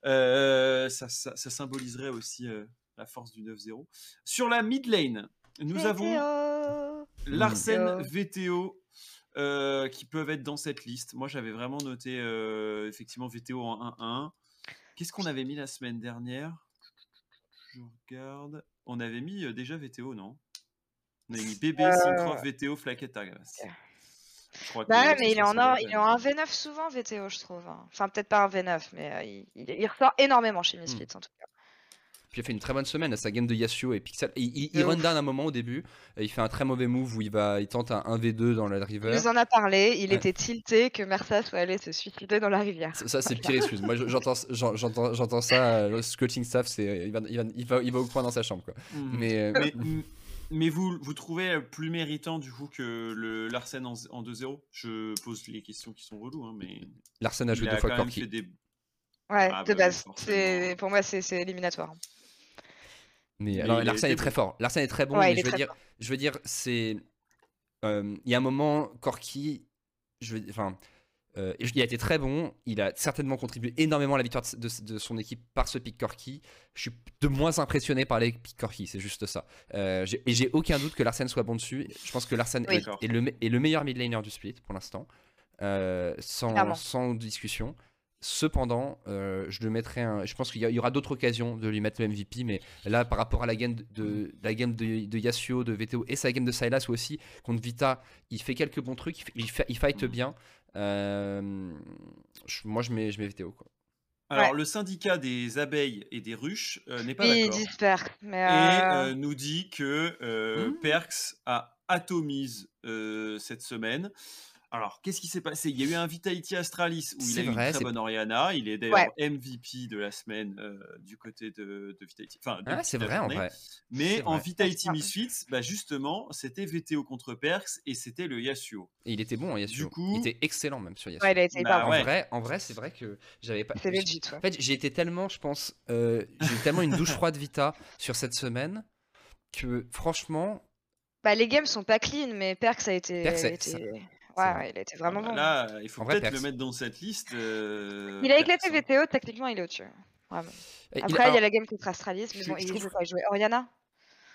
Euh, ça, ça- ça symboliserait aussi euh, la force du 9-0. Sur la mid lane, nous avons VTO. Larsen, VTO, euh, qui peuvent être dans cette liste. Moi, j'avais vraiment noté euh, effectivement VTO en 1-1. Qu'est-ce qu'on avait mis la semaine dernière? Je regarde. On avait mis euh, déjà VTO, non? On avait mis BB, Euh, Syncroft, VTO. Je crois que Bah ouais, mais il est en, or- il est en 1 V9 souvent, VTO, je trouve. hein. Enfin, peut-être pas un V9, mais euh, il, il- il ressort énormément chez Misfits, en tout cas. Puis il a fait une très bonne semaine à sa game de Yasuo et Pixel. Il, il, il run down un moment au début, et il fait un très mauvais move où il, va, il tente un 1v2 dans la Il river. nous en a parlé, il Ouais. était tilté que Mersa soit allé se suicider dans la rivière. Ça, ça, c'est le pire excuse. Moi, je- j'entends, j'en- j'entends, j'entends ça. euh, Le coaching staff, c'est, il va, il va, il va, il va au coin dans sa chambre, quoi. Mhm. Mais, euh, Mais, mais vous, vous trouvez plus méritant du coup que le Larsen en, en 2-0 Je pose les questions qui sont reloues, hein, mais Larsen a joué deux fois Corki. fait des Ouais, Ah de bah base. pour moi, c'est éliminatoire. Mais, alors, Larsen est très bon. fort. Larsen est très bon, Ouais, mais est je veux très dire, je veux dire, c'est, euh, il y a un moment, Corki, je veux, enfin, euh, il a été très bon. Il a certainement contribué énormément à la victoire de, de- de son équipe par ce pick Corki. Je suis de moins impressionné par les pick Corki, c'est juste ça. Euh, et j'ai aucun doute que Larsen soit bon dessus. Je pense que Larsen Oui. est, le, me- est le meilleur mid laner du split pour l'instant, euh, sans, discussion. Cependant, je le mettrai un- Je pense qu'il y, aura d'autres occasions de lui mettre le MVP, mais là, par rapport à la game de, de- la game de, de Yasuo, de VTO et sa game de Sylas aussi, contre Vita, il fait quelques bons trucs, il, il, il fight Mhm. bien. Euh, je- moi, je mets, je mets VTO. Quoi. Alors, Ouais. le syndicat des abeilles et des ruches euh, n'est pas Oui, il d'accord. Et euh, euh, nous dit que euh, Hmm. Perks a atomise euh, cette semaine. Alors, qu'est-ce qui s'est passé? Il y a eu un Vitality Astralis où il a eu vrai, une très bonne Oriana. Il est d'ailleurs MVP de la semaine euh, du côté de, de Vitality. Enfin, Ah, c'est vrai en vrai. Mais en vrai. Vitality Ah, Misfits, bah justement, c'était VTO contre Perks et c'était le Yasuo. Et il était bon, hein, Yasuo. Du coup- Il était excellent même sur Yasuo. ouais, il a été Bah en ouais. vrai, en vrai c'est vrai que j'avais pas. C'est legit, ouais. En fait, j'ai été tellement, je pense, euh, j'ai eu tellement une douche froide Vita sur cette semaine que franchement, Bah, les games sont pas clean, mais Perks a été. Perks, a été- ça- Ouais, ouais, il a été vraiment Ah bah bon. Là, il faut peut-être le mettre dans cette liste. euh, Il a éclaté. VTO, techniquement il est au-dessus. Vraiment. il- Après, il y a la game contre Astralis, mais bon, il trouve- joue Il jouait Oriana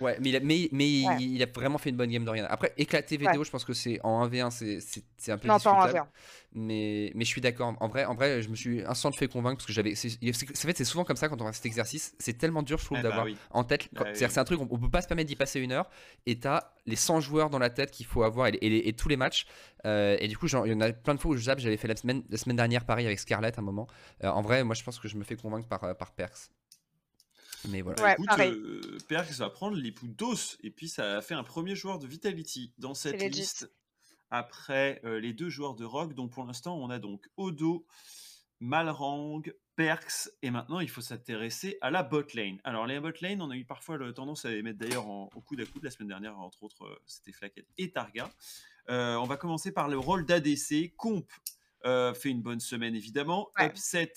Ouais, mais il a, mais, mais Ouais. il, il a vraiment fait une bonne game d'Oriana. Après, éclater VDO, je pense que c'est en 1v1, c'est- un peu Non, pas en discutable. 1v1. Mais, mais je suis d'accord. En vrai, en vrai, je me suis instant fait convaincre parce que j'avais. En fait, c'est souvent comme ça quand on fait cet exercice. C'est tellement dur, je trouve, Eh bah d'avoir oui. en tête. Ah oui. Que c'est un truc, on, on peut pas se permettre d'y passer une heure. Et t'as les 100 joueurs dans la tête qu'il faut avoir et, tous les matchs. Euh, et du coup, il y en a plein de fois où je zappe. J'avais fait la semaine, la semaine dernière, pareil, avec Scarlett, un moment. Euh, en vrai, moi, je pense que je me fais convaincre par, euh, par Perks. Mais voilà. Ouais, écoute, pareil. euh, Perks va prendre l'époux d'os et puis ça a fait un premier joueur de Vitality dans cette liste après euh, les deux joueurs de Rock. Donc pour l'instant, on a donc Odo, Malrang, Perks et maintenant il faut s'intéresser à la bot lane. Alors les bot lane, on a eu parfois le tendance à les mettre d'ailleurs en, au coude à coude la semaine dernière, entre autres, euh, c'était Flaquette et Targa. Euh, on va commencer par le rôle d'ADC. Comp euh, fait une bonne semaine évidemment. Ouais. Upset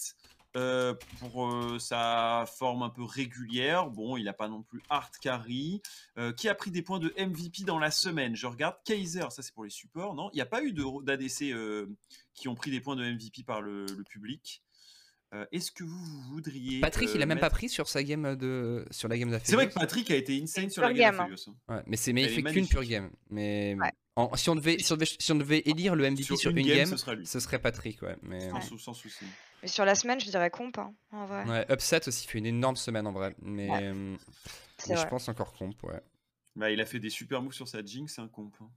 euh, pour euh, sa forme un peu régulière. Bon, il n'a pas non plus hard carry. Euh, qui a pris des points de MVP dans la semaine? Je regarde Kaiser, ça c'est pour les supports, non? Il n'y a pas eu de- d'ADC euh, qui ont pris des points de MVP par le, le public. Euh, Est-ce que vous, vous voudriez. Patrick, il a même pas pris sur sa game de sur la game. C'est vrai que Patrick a été insane sur la game game, hein. hein. Ouais, mais c'est mais il fait qu'une pure game. Mais Ouais. En- si on devait si on devait si on devait élire le MVP sur, une game, ce sera lui. ce serait Patrick, ouais. Mais Sans, Ouais. sou- sans souci. Mais sur la semaine, je dirais comp, hein, en vrai. ouais, Upset aussi fait une énorme semaine en vrai. Mais, Ouais, mais je pense encore comp, ouais. Bah, il a fait des super moves sur sa Jinx, un comp. hein.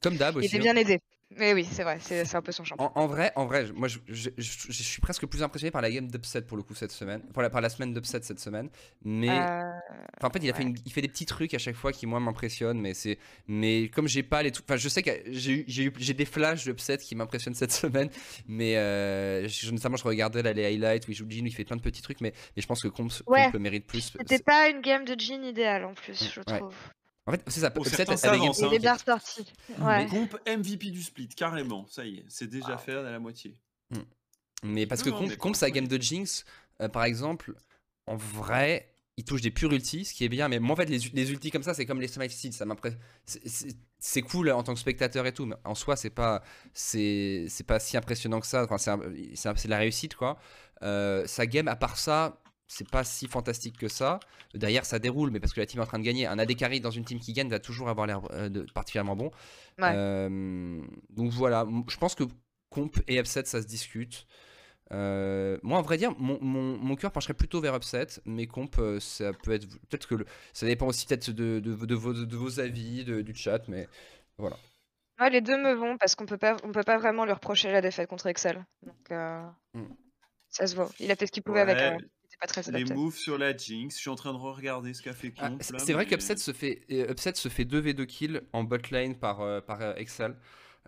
Comme d'hab Il aussi. était hein. bien aidé. Mais oui, c'est vrai, c'est un peu son champion. En, en vrai, en vrai, je- moi je, je- je- je suis presque plus impressionné par la game d'Upset pour le coup cette semaine, par la, par la semaine d'Upset cette semaine. Mais Euh, Enfin, en fait, il a fait, une- il fait des petits trucs à chaque fois qui moi m'impressionnent, mais c'est, mais comme j'ai pas les enfin, je sais que j'ai eu, des flashs d'upset qui m'impressionnent cette semaine, mais euh, je- notamment je regardais là, les highlights où il joue Jin, il fait plein de petits trucs, mais, mais je pense que Comp, Ouais. Comp mérite plus. C'était pas une game de Jean idéale en plus, je Ouais. trouve. En fait, c'est ça. Upset certains a des games- s'avancent, Il hein. est bien ressorti. Ouais. Comp MVP du split, carrément. Ça y est, c'est déjà fait à la moitié. Mais parce que Non, Comp, pour sa game de Jinx, euh, par exemple, en vrai, il touche des purs ultis, ce qui est bien. Mais moi, en fait, les, les ultis comme ça, c'est comme les Smite Steals, Ça m'impressionne. C'est- cool en tant que spectateur et tout, mais en soi, c'est pas, c'est c'est pas si impressionnant que ça. Enfin, c'est de la réussite, quoi. Euh, sa game, à part ça. C'est pas si fantastique que ça. Derrière, ça déroule, mais parce que la team est en train de gagner. Un AD carry dans une team qui gagne va toujours avoir l'air euh, particulièrement bon. Ouais. Euh, donc voilà, je pense que Comp et Upset, ça se discute. Euh, moi, en vrai dire, mon, mon, mon cœur pencherait plutôt vers Upset, mais Comp, ça peut être. Peut-être que le- ça dépend aussi peut-être de, de, de vos, de vos avis, de- du chat, mais voilà. Ouais, les deux me vont parce qu'on peut pas, on peut pas vraiment lui reprocher la défaite contre Excel. Donc euh, Mm. ça se voit. Il a fait ce qu'il pouvait avec. Ouais, euh, pas très Les moves sur la Jinx, je suis en train de regarder ce qu'a fait Ah, Comp. c'est vrai mais- qu'Upset se fait euh, Upset se fait 2v2 kills en bot lane par, euh, par euh, Excel,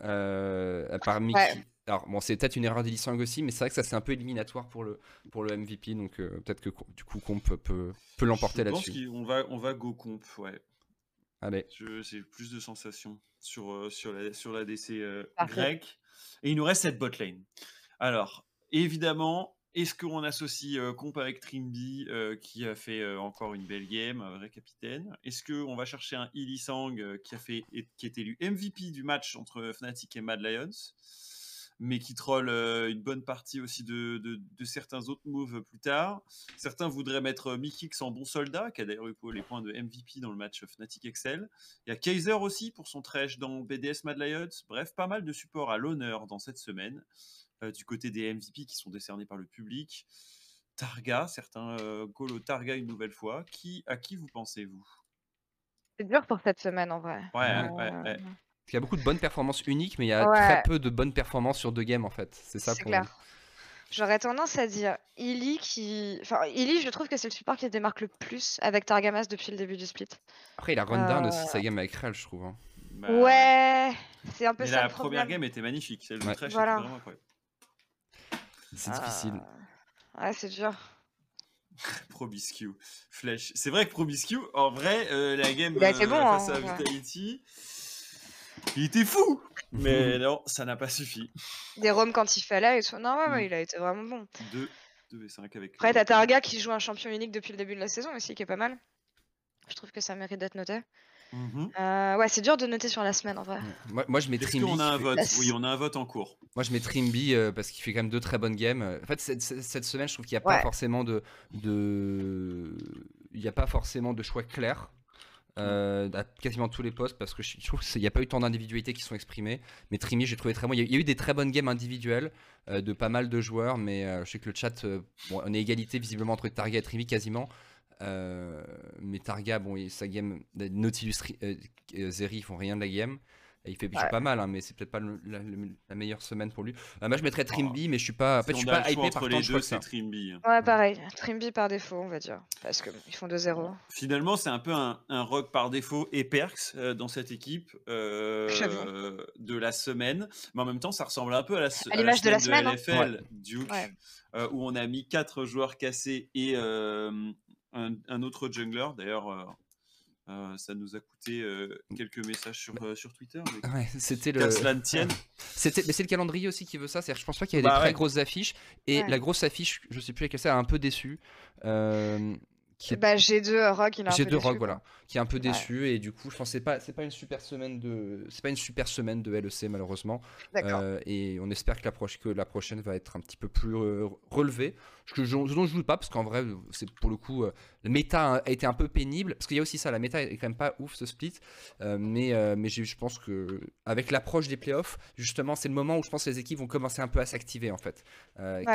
euh, par Mickey. Ouais. Alors bon, c'est peut-être une erreur d'Elisang aussi, mais c'est vrai que ça c'est un peu éliminatoire pour le, pour le MVP, donc euh, peut-être que du coup Comp peut, peut, peut l'emporter Je pense là-dessus. qu'on va, on va go Comp, ouais. Allez. Je- J'ai plus de sensations sur, euh, sur, la, sur la DC euh, grecque. Et il nous reste cette bot lane. Alors, évidemment, est-ce qu'on associe euh, Comp avec Trimby, euh, qui a fait euh, encore une belle game, un vrai capitaine? Est-ce qu'on va chercher un Illisang euh, qui, a fait, et- qui est élu MVP du match entre Fnatic et Mad Lions mais qui troll une bonne partie aussi de, certains autres moves plus tard? Certains voudraient mettre Mikix en bon soldat, qui a d'ailleurs eu les points de MVP dans le match Fnatic Excel. Il y a Kaiser aussi pour son trèche dans BDS Mad Lions. Bref, pas mal de supports à l'honneur dans cette semaine, du côté des MVP qui sont décernés par le public. Targa, certains euh, Golo Targa une nouvelle fois. Qui, à qui vous pensez-vous? C'est dur pour cette semaine en vrai. Ouais, Euh, ouais, ouais. Parce qu'il y a beaucoup de bonnes performances uniques, mais il y a Ouais. très peu de bonnes performances sur deux games en fait. C'est ça C'est qu'on- clair. J'aurais tendance à dire Illy qui. Enfin, Illy, je trouve que c'est le support qui se démarque le plus avec Targamas depuis le début du split. Après, il a run down Euh, aussi sa game avec Rel, je trouve. hein. Bah, ouais, c'est un peu Mais ça la le première game était magnifique. Celle de Ouais. Trash Voilà. était vraiment incroyable. C'est difficile. Ah, Ouais, c'est dur. Probiscu, Flèche. C'est vrai que Probiscu, en vrai, euh, la game été euh, bon, face hein, à ouais. Vitality, il était fou. Mais non, ça n'a pas suffi. Des roms quand il fallait et tout. Non, ouais, ouais, Mm. il a été vraiment bon. 2 2 et 5 avec. Après, le- t'as Targa qui joue un champion unique depuis le début de la saison aussi, qui est pas mal. Je trouve que ça mérite d'être noté. Mhm. Euh, ouais, c'est dur de noter sur la semaine en vrai. Moi, moi, je mets Trimby. qu'on a un fait- vote Oui, on a un vote en cours. Moi, je mets Trimby euh, parce qu'il fait quand même deux très bonnes games. En fait, cette, semaine, je trouve qu'il n'y a pas forcément de. de... Il n'y a pas forcément de choix clair. Euh, à quasiment tous les postes parce que je trouve qu'il n'y a pas eu tant d'individualités qui sont exprimées. Mais Trimi, j'ai trouvé très bon. Il y, a, eu des très bonnes games individuelles euh, de pas mal de joueurs, mais euh, je sais que le chat, bon, on est égalité visiblement entre Targa et Trimi quasiment. Mais Targa, bon, sa game, Nautilus, Zeri, ils font rien de la game. Il fait pas mal, hein, mais c'est peut-être pas la, meilleure semaine pour lui. Euh, moi, je mettrais Trimby, mais je suis pas. En fait, je suis pas hypé par les deux, c'est Trimby. Ouais, pareil. Trimby par défaut, on va dire. Parce qu'ils font 2-0. Finalement, c'est un peu un, un, rock par défaut et Perks euh, dans cette équipe euh, de la semaine. Mais en même temps, ça ressemble un peu à la, à l'image de la semaine. De NFL, Duke, où on a mis 4 joueurs cassés et un, un, autre jungler. D'ailleurs euh, ça nous a coûté euh, quelques messages sur, euh, sur Twitter. Ouais, c'était le. C'était, mais c'est le calendrier aussi qui veut ça. C'est-à-dire, je pense pas qu'il y ait bah des très grosses affiches. Et la grosse affiche, je sais plus laquelle c'est, a un peu déçu. Qui Bah, G2 Rock, il a un G2 Rock, voilà, qui est un peu déçu et du coup, je pense c'est pas c'est pas une super semaine de c'est pas une super semaine de LEC malheureusement. Euh, et on espère que la, que la prochaine va être un petit peu plus relevée. Ce que je, dont je joue pas parce qu'en vrai, c'est pour le coup, euh, le méta a été un peu pénible parce qu'il y a aussi ça, la méta est quand même pas ouf ce split. Euh, mais mais je pense que avec l'approche des playoffs, justement, c'est le moment où je pense que les équipes vont commencer un peu à s'activer en fait,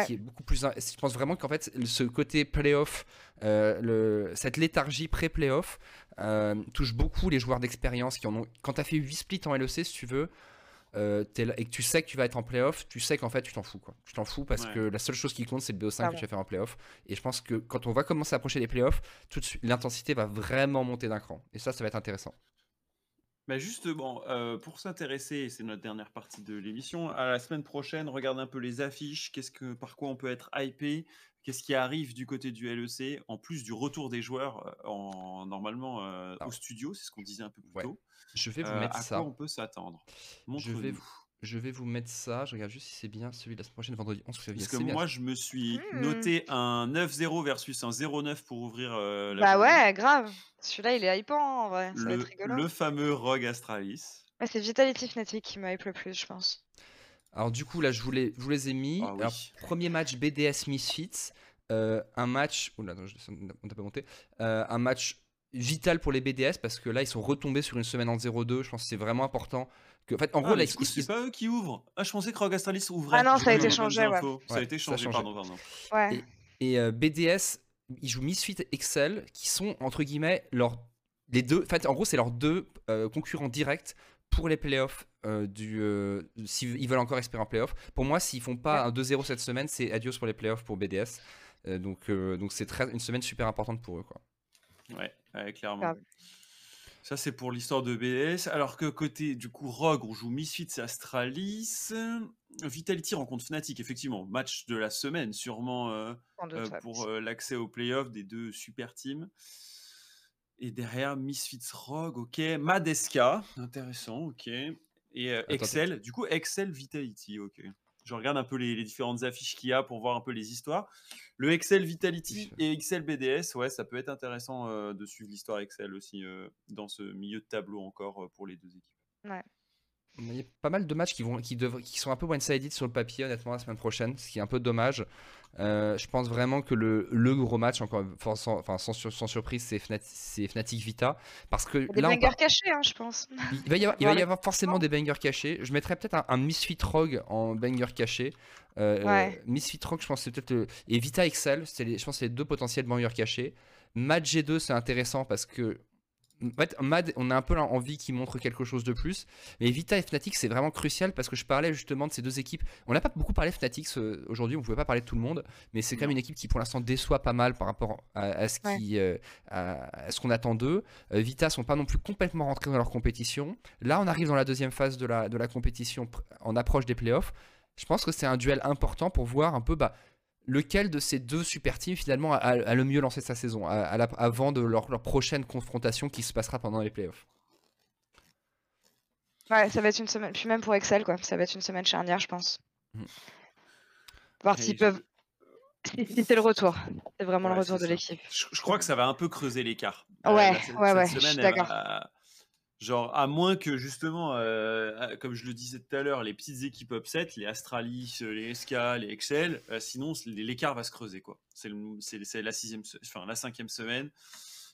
qui est beaucoup plus. Je pense vraiment qu'en fait, ce côté playoff le, cette léthargie pré-playoff euh, touche beaucoup les joueurs d'expérience qui en ont. Quand tu as fait 8 splits en LEC, si tu veux, euh, et que tu sais que tu vas être en playoff, tu sais qu'en fait tu t'en fous. Quoi. Tu t'en fous parce que la seule chose qui compte c'est le BO5 que tu vas faire en playoff. Et je pense que quand on va commencer à approcher les playoffs, tout de suite l'intensité va vraiment monter d'un cran. Et ça, ça va être intéressant. Bah justement, euh, pour s'intéresser, c'est notre dernière partie de l'émission, à la semaine prochaine, regarde un peu les affiches, qu'est-ce que, par quoi on peut être hypé, qu'est-ce qui arrive du côté du LEC, en plus du retour des joueurs en, normalement euh, au studio, c'est ce qu'on disait un peu plus tôt. Je vais vous mettre à ça. Quoi on peut s'attendre? Je vais vous je vais vous mettre ça. Je regarde juste si c'est bien celui de la semaine prochaine, vendredi 11 février. Parce que moi, je me suis mmh. noté un 9-0 versus un 0-9 pour ouvrir euh, la. Bah ouais, grave. Celui-là, il est hypant en vrai. Ça le, va être rigolo. le fameux Rogue Astralis. c'est Vitality Fnatic qui m'a hype le plus, je pense. Alors, du coup, là, je vous les, je vous les ai mis. Ah Alors, premier match BDS Misfits. Euh, un match. Oula, non, on t'a pas monté. Euh, un match vital pour les BDS parce que là, ils sont retombés sur une semaine en 0-2. Je pense que c'est vraiment important en fait, en gros, ah, c'est pas eux qui ouvrent. Ah, je pensais que Rogue Astralis ouvrait. Ah non, ça a été changé, ouais. Ça a été changé, pardon, pardon. Ouais. Et, euh, BDS, ils jouent Misfit Excel, qui sont entre guillemets leurs les deux. En fait, en gros, c'est leurs deux euh, concurrents directs pour les playoffs euh, du s'ils veulent encore espérer en playoff. Pour moi, s'ils font pas un 2-0 cette semaine, c'est adios pour les playoffs pour BDS. donc donc c'est une semaine super importante pour eux quoi. Ouais, clairement. Ça, c'est pour l'histoire de BS. Alors que côté, du coup, Rogue, on joue Misfits et Astralis. Vitality rencontre Fnatic, effectivement. Match de la semaine, sûrement euh, euh, pour euh, l'accès aux playoffs des deux super teams. Et derrière, Misfits Rogue, ok. Madeska, intéressant, ok. Et Excel, du coup, Excel Vitality, ok. Je regarde un peu les, différentes affiches qu'il y a pour voir un peu les histoires. Le Excel Vitality et Excel BDS, ouais, ça peut être intéressant euh, de suivre l'histoire Excel aussi euh, dans ce milieu de tableau encore euh, pour les deux équipes. Ouais. Il y a pas mal de matchs qui, vont, qui, qui sont un peu one-sided sur le papier, honnêtement, la semaine prochaine, ce qui est un peu dommage. Euh, je pense vraiment que le, le gros match, encore sans, enfin, sans, sans surprise, c'est Fnatic, Vita. Parce que des là, bangers cachés, hein, je pense. Il va y avoir, il va y avoir forcément des bangers cachés. Je mettrais peut-être un, Misfit Rogue en banger caché. Euh, ouais. Misfit Rogue, je pense c'est peut-être. Et Vita Excel, je pense c'est les deux potentiels bangers cachés. Match G2, c'est intéressant parce que en fait, Mad, on a un peu envie qu'il montre quelque chose de plus. Mais Vita et Fnatic, c'est vraiment crucial parce que je parlais justement de ces deux équipes. On n'a pas beaucoup parlé de Fnatic aujourd'hui, on ne pouvait pas parler de tout le monde, mais c'est quand même une équipe qui pour l'instant déçoit pas mal par rapport à, ce euh, qu'on attend d'eux. Euh, Vita sont pas non plus complètement rentrés dans leur compétition. Là, on arrive dans la deuxième phase de la, de la compétition en approche des playoffs. Je pense que c'est un duel important pour voir un peu bah, lequel de ces deux super teams finalement a, le mieux lancé sa saison avant de leur, prochaine confrontation qui se passera pendant les playoffs? Ouais, ça va être une semaine, puis même pour Excel, quoi, ça va être une semaine charnière, je pense. Mm. Voir s'ils peuvent. Si c'est le retour, c'est vraiment le retour de l'équipe. Je, crois que ça va un peu creuser l'écart. Ouais, euh, ouais, ouais, je suis d'accord. Genre, à moins que justement, euh, comme je le disais tout à l'heure, les petites équipes upset, les Astralis, les SK, les Excel, euh, sinon l'écart va se creuser quoi. C'est la sixième, enfin la cinquième semaine.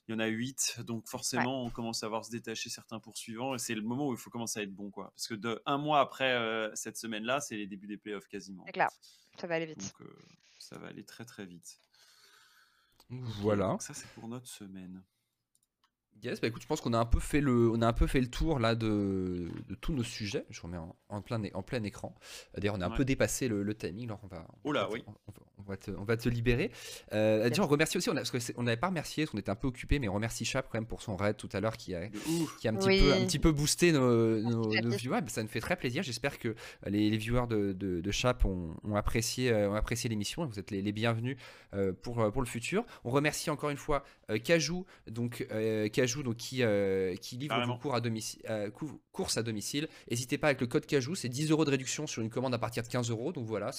il y en a 8, donc forcément, on commence à voir se détacher certains poursuivants, et c'est le moment où il faut commencer à être bon, quoi. Parce que de un mois après euh, cette semaine-là, c'est les débuts des playoffs quasiment. C'est clair, ça va aller vite. Donc, euh, ça va aller très très vite. Voilà. donc ça, c'est pour notre semaine. Yes, bah écoute, je pense qu'on a un peu fait le, on a un peu fait le tour là de, de tous nos sujets. Je remets en, en plein, é- en plein écran. D'ailleurs, on a un Ouais. peu dépassé le, le timing. Alors on va, Oh là, on oui. on, va- on va te, on va te libérer. Euh, Déjà, on remercie aussi, on a- parce que c'est- on n'avait pas remercié, parce qu'on était un peu occupé, mais on remercie Chap quand même pour son raid tout à l'heure qui a, qui a un petit Oui. peu, un petit peu boosté nos, nos, viewers. Bah, ça nous fait très plaisir. J'espère que les, les viewers de, de, de Chap ont, ont apprécié, euh, ont apprécié l'émission. Vous êtes les, les bienvenus euh, pour, euh, pour le futur. On remercie encore une fois euh, Cajou, donc, euh, Cajou, donc qui, euh, qui livre Carrément. vos cours à domicile, euh, cou- courses à domicile. N'hésitez pas avec le code Cajou, c'est 10 euros de réduction sur une commande à partir de 15 euros. Donc voilà,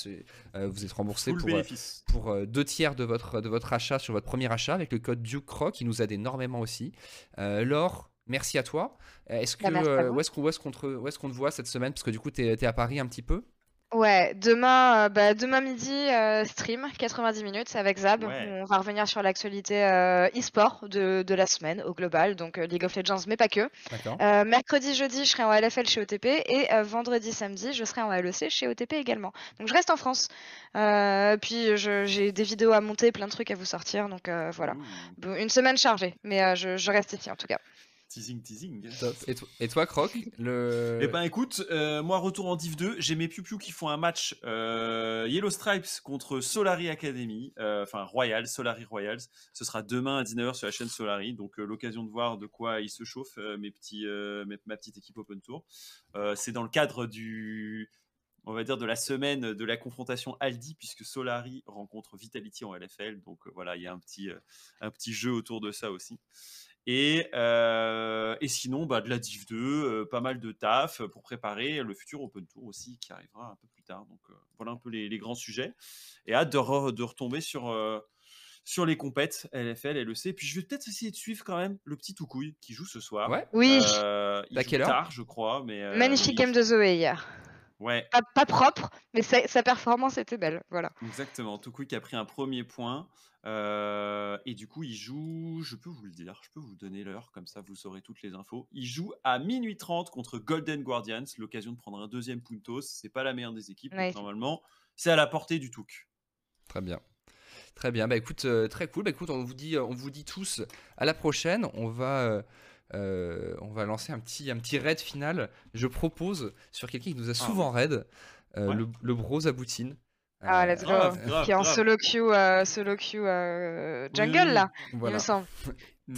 euh, vous êtes remboursé Full pour, euh, pour euh, deux tiers de votre, de votre achat sur votre premier achat avec le code DukeCroc qui nous aide énormément aussi. Euh, Laure, merci à toi. Est-ce que, où est-ce qu'on te, où est-ce qu'on te voit cette semaine? Parce que du coup, tu es, à Paris un petit peu. Ouais, demain, euh, bah, demain midi, euh, stream, 90 minutes avec Zab. Ouais. On va revenir sur l'actualité euh, e-sport de, de la semaine au global, donc League of Legends, mais pas que. Mercredi, jeudi, je serai en LFL chez OTP et vendredi, samedi, je serai en LEC chez OTP également. Donc je reste en France. Puis j'ai des vidéos à monter, plein de trucs à vous sortir, donc voilà. Une semaine chargée, mais je, je reste ici en tout cas. Teasing, teasing. Top. Et, to- et toi, Croc le... Eh ben écoute, euh, moi retour en Div 2, j'ai mes Piu qui font un match euh, Yellow Stripes contre Solari Academy, euh, enfin Royal, Solari Royals. Ce sera demain à 19h sur la chaîne Solari, donc euh, l'occasion de voir de quoi ils se chauffent, euh, mes petits, euh, mes- ma petite équipe Open Tour. Euh, C'est dans le cadre du, on va dire de la semaine de la confrontation Aldi, puisque Solari rencontre Vitality en LFL, donc euh, voilà, il y a un petit, euh, un petit jeu autour de ça aussi. Et, euh, et sinon, bah, de la Div 2, euh, pas mal de taf pour préparer le futur Open Tour aussi qui arrivera un peu plus tard. Donc euh, voilà un peu les, les grands sujets. Et hâte de, re- de retomber sur, euh, sur les compètes LFL, LEC. Puis je vais peut-être essayer de suivre quand même le petit Toukouille qui joue ce soir. Ouais. Oui, Euh, il À joue quelle heure? tard, je crois. Mais, euh, magnifique oui. game de Zoé hier. Ouais, Pas, pas propre, mais sa, sa performance était belle. Voilà. exactement. Toukouille qui a pris un premier point. Euh, et du coup, il joue, je peux vous le dire, je peux vous donner l'heure, comme ça vous aurez toutes les infos. Il joue à minuit 30 contre Golden Guardians, l'occasion de prendre un deuxième Puntos. C'est pas la meilleure des équipes, Nice. normalement, c'est à la portée du Touk. Très bien. Très bien. Bah écoute, euh, très cool. Bah écoute, on vous dit, on vous dit tous à la prochaine. On va, euh, euh, on va lancer un petit, un petit raid final. Je propose sur quelqu'un qui nous a souvent raid, euh, Ouais. le, le Bros. Ah, Euh, let's go. grave, grave, Qui est en grave. solo queue, euh, solo queue euh, Oui, jungle oui, là, il me semble.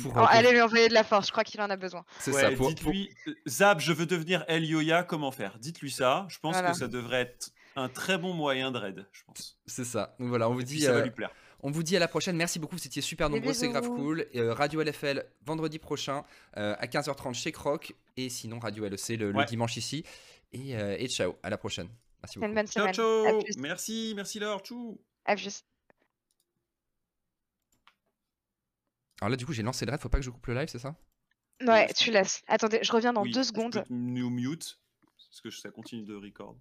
Pour, Oh, euh, allez lui envoyer de la force, je crois qu'il en a besoin. C'est Ouais, ça. Pour, dites-lui, euh, Zab, je veux devenir El Yoya, comment faire? Dites-lui ça. Je pense Voilà. que ça devrait être un très bon moyen de raid, je pense. c'est ça. Donc voilà, on vous Et puis dit. ça va euh, lui plaire. On vous dit à la prochaine. Merci beaucoup. Vous étiez super nombreux. C'est grave cool. Et, euh, Radio LFL vendredi prochain euh, à 15h30 chez Croc. Et sinon, Radio LEC le, dimanche ici. Et, euh, et ciao. À la prochaine. Merci beaucoup. une bonne Ciao, semaine. Ciao. Merci, merci Laure, tchou À plus. Alors là, du coup, j'ai lancé le raid. Faut pas que je coupe le live, c'est ça? Ouais, tu laisses. Attendez, je reviens dans Oui, deux je secondes. peux te nous mute, parce que ça continue de record.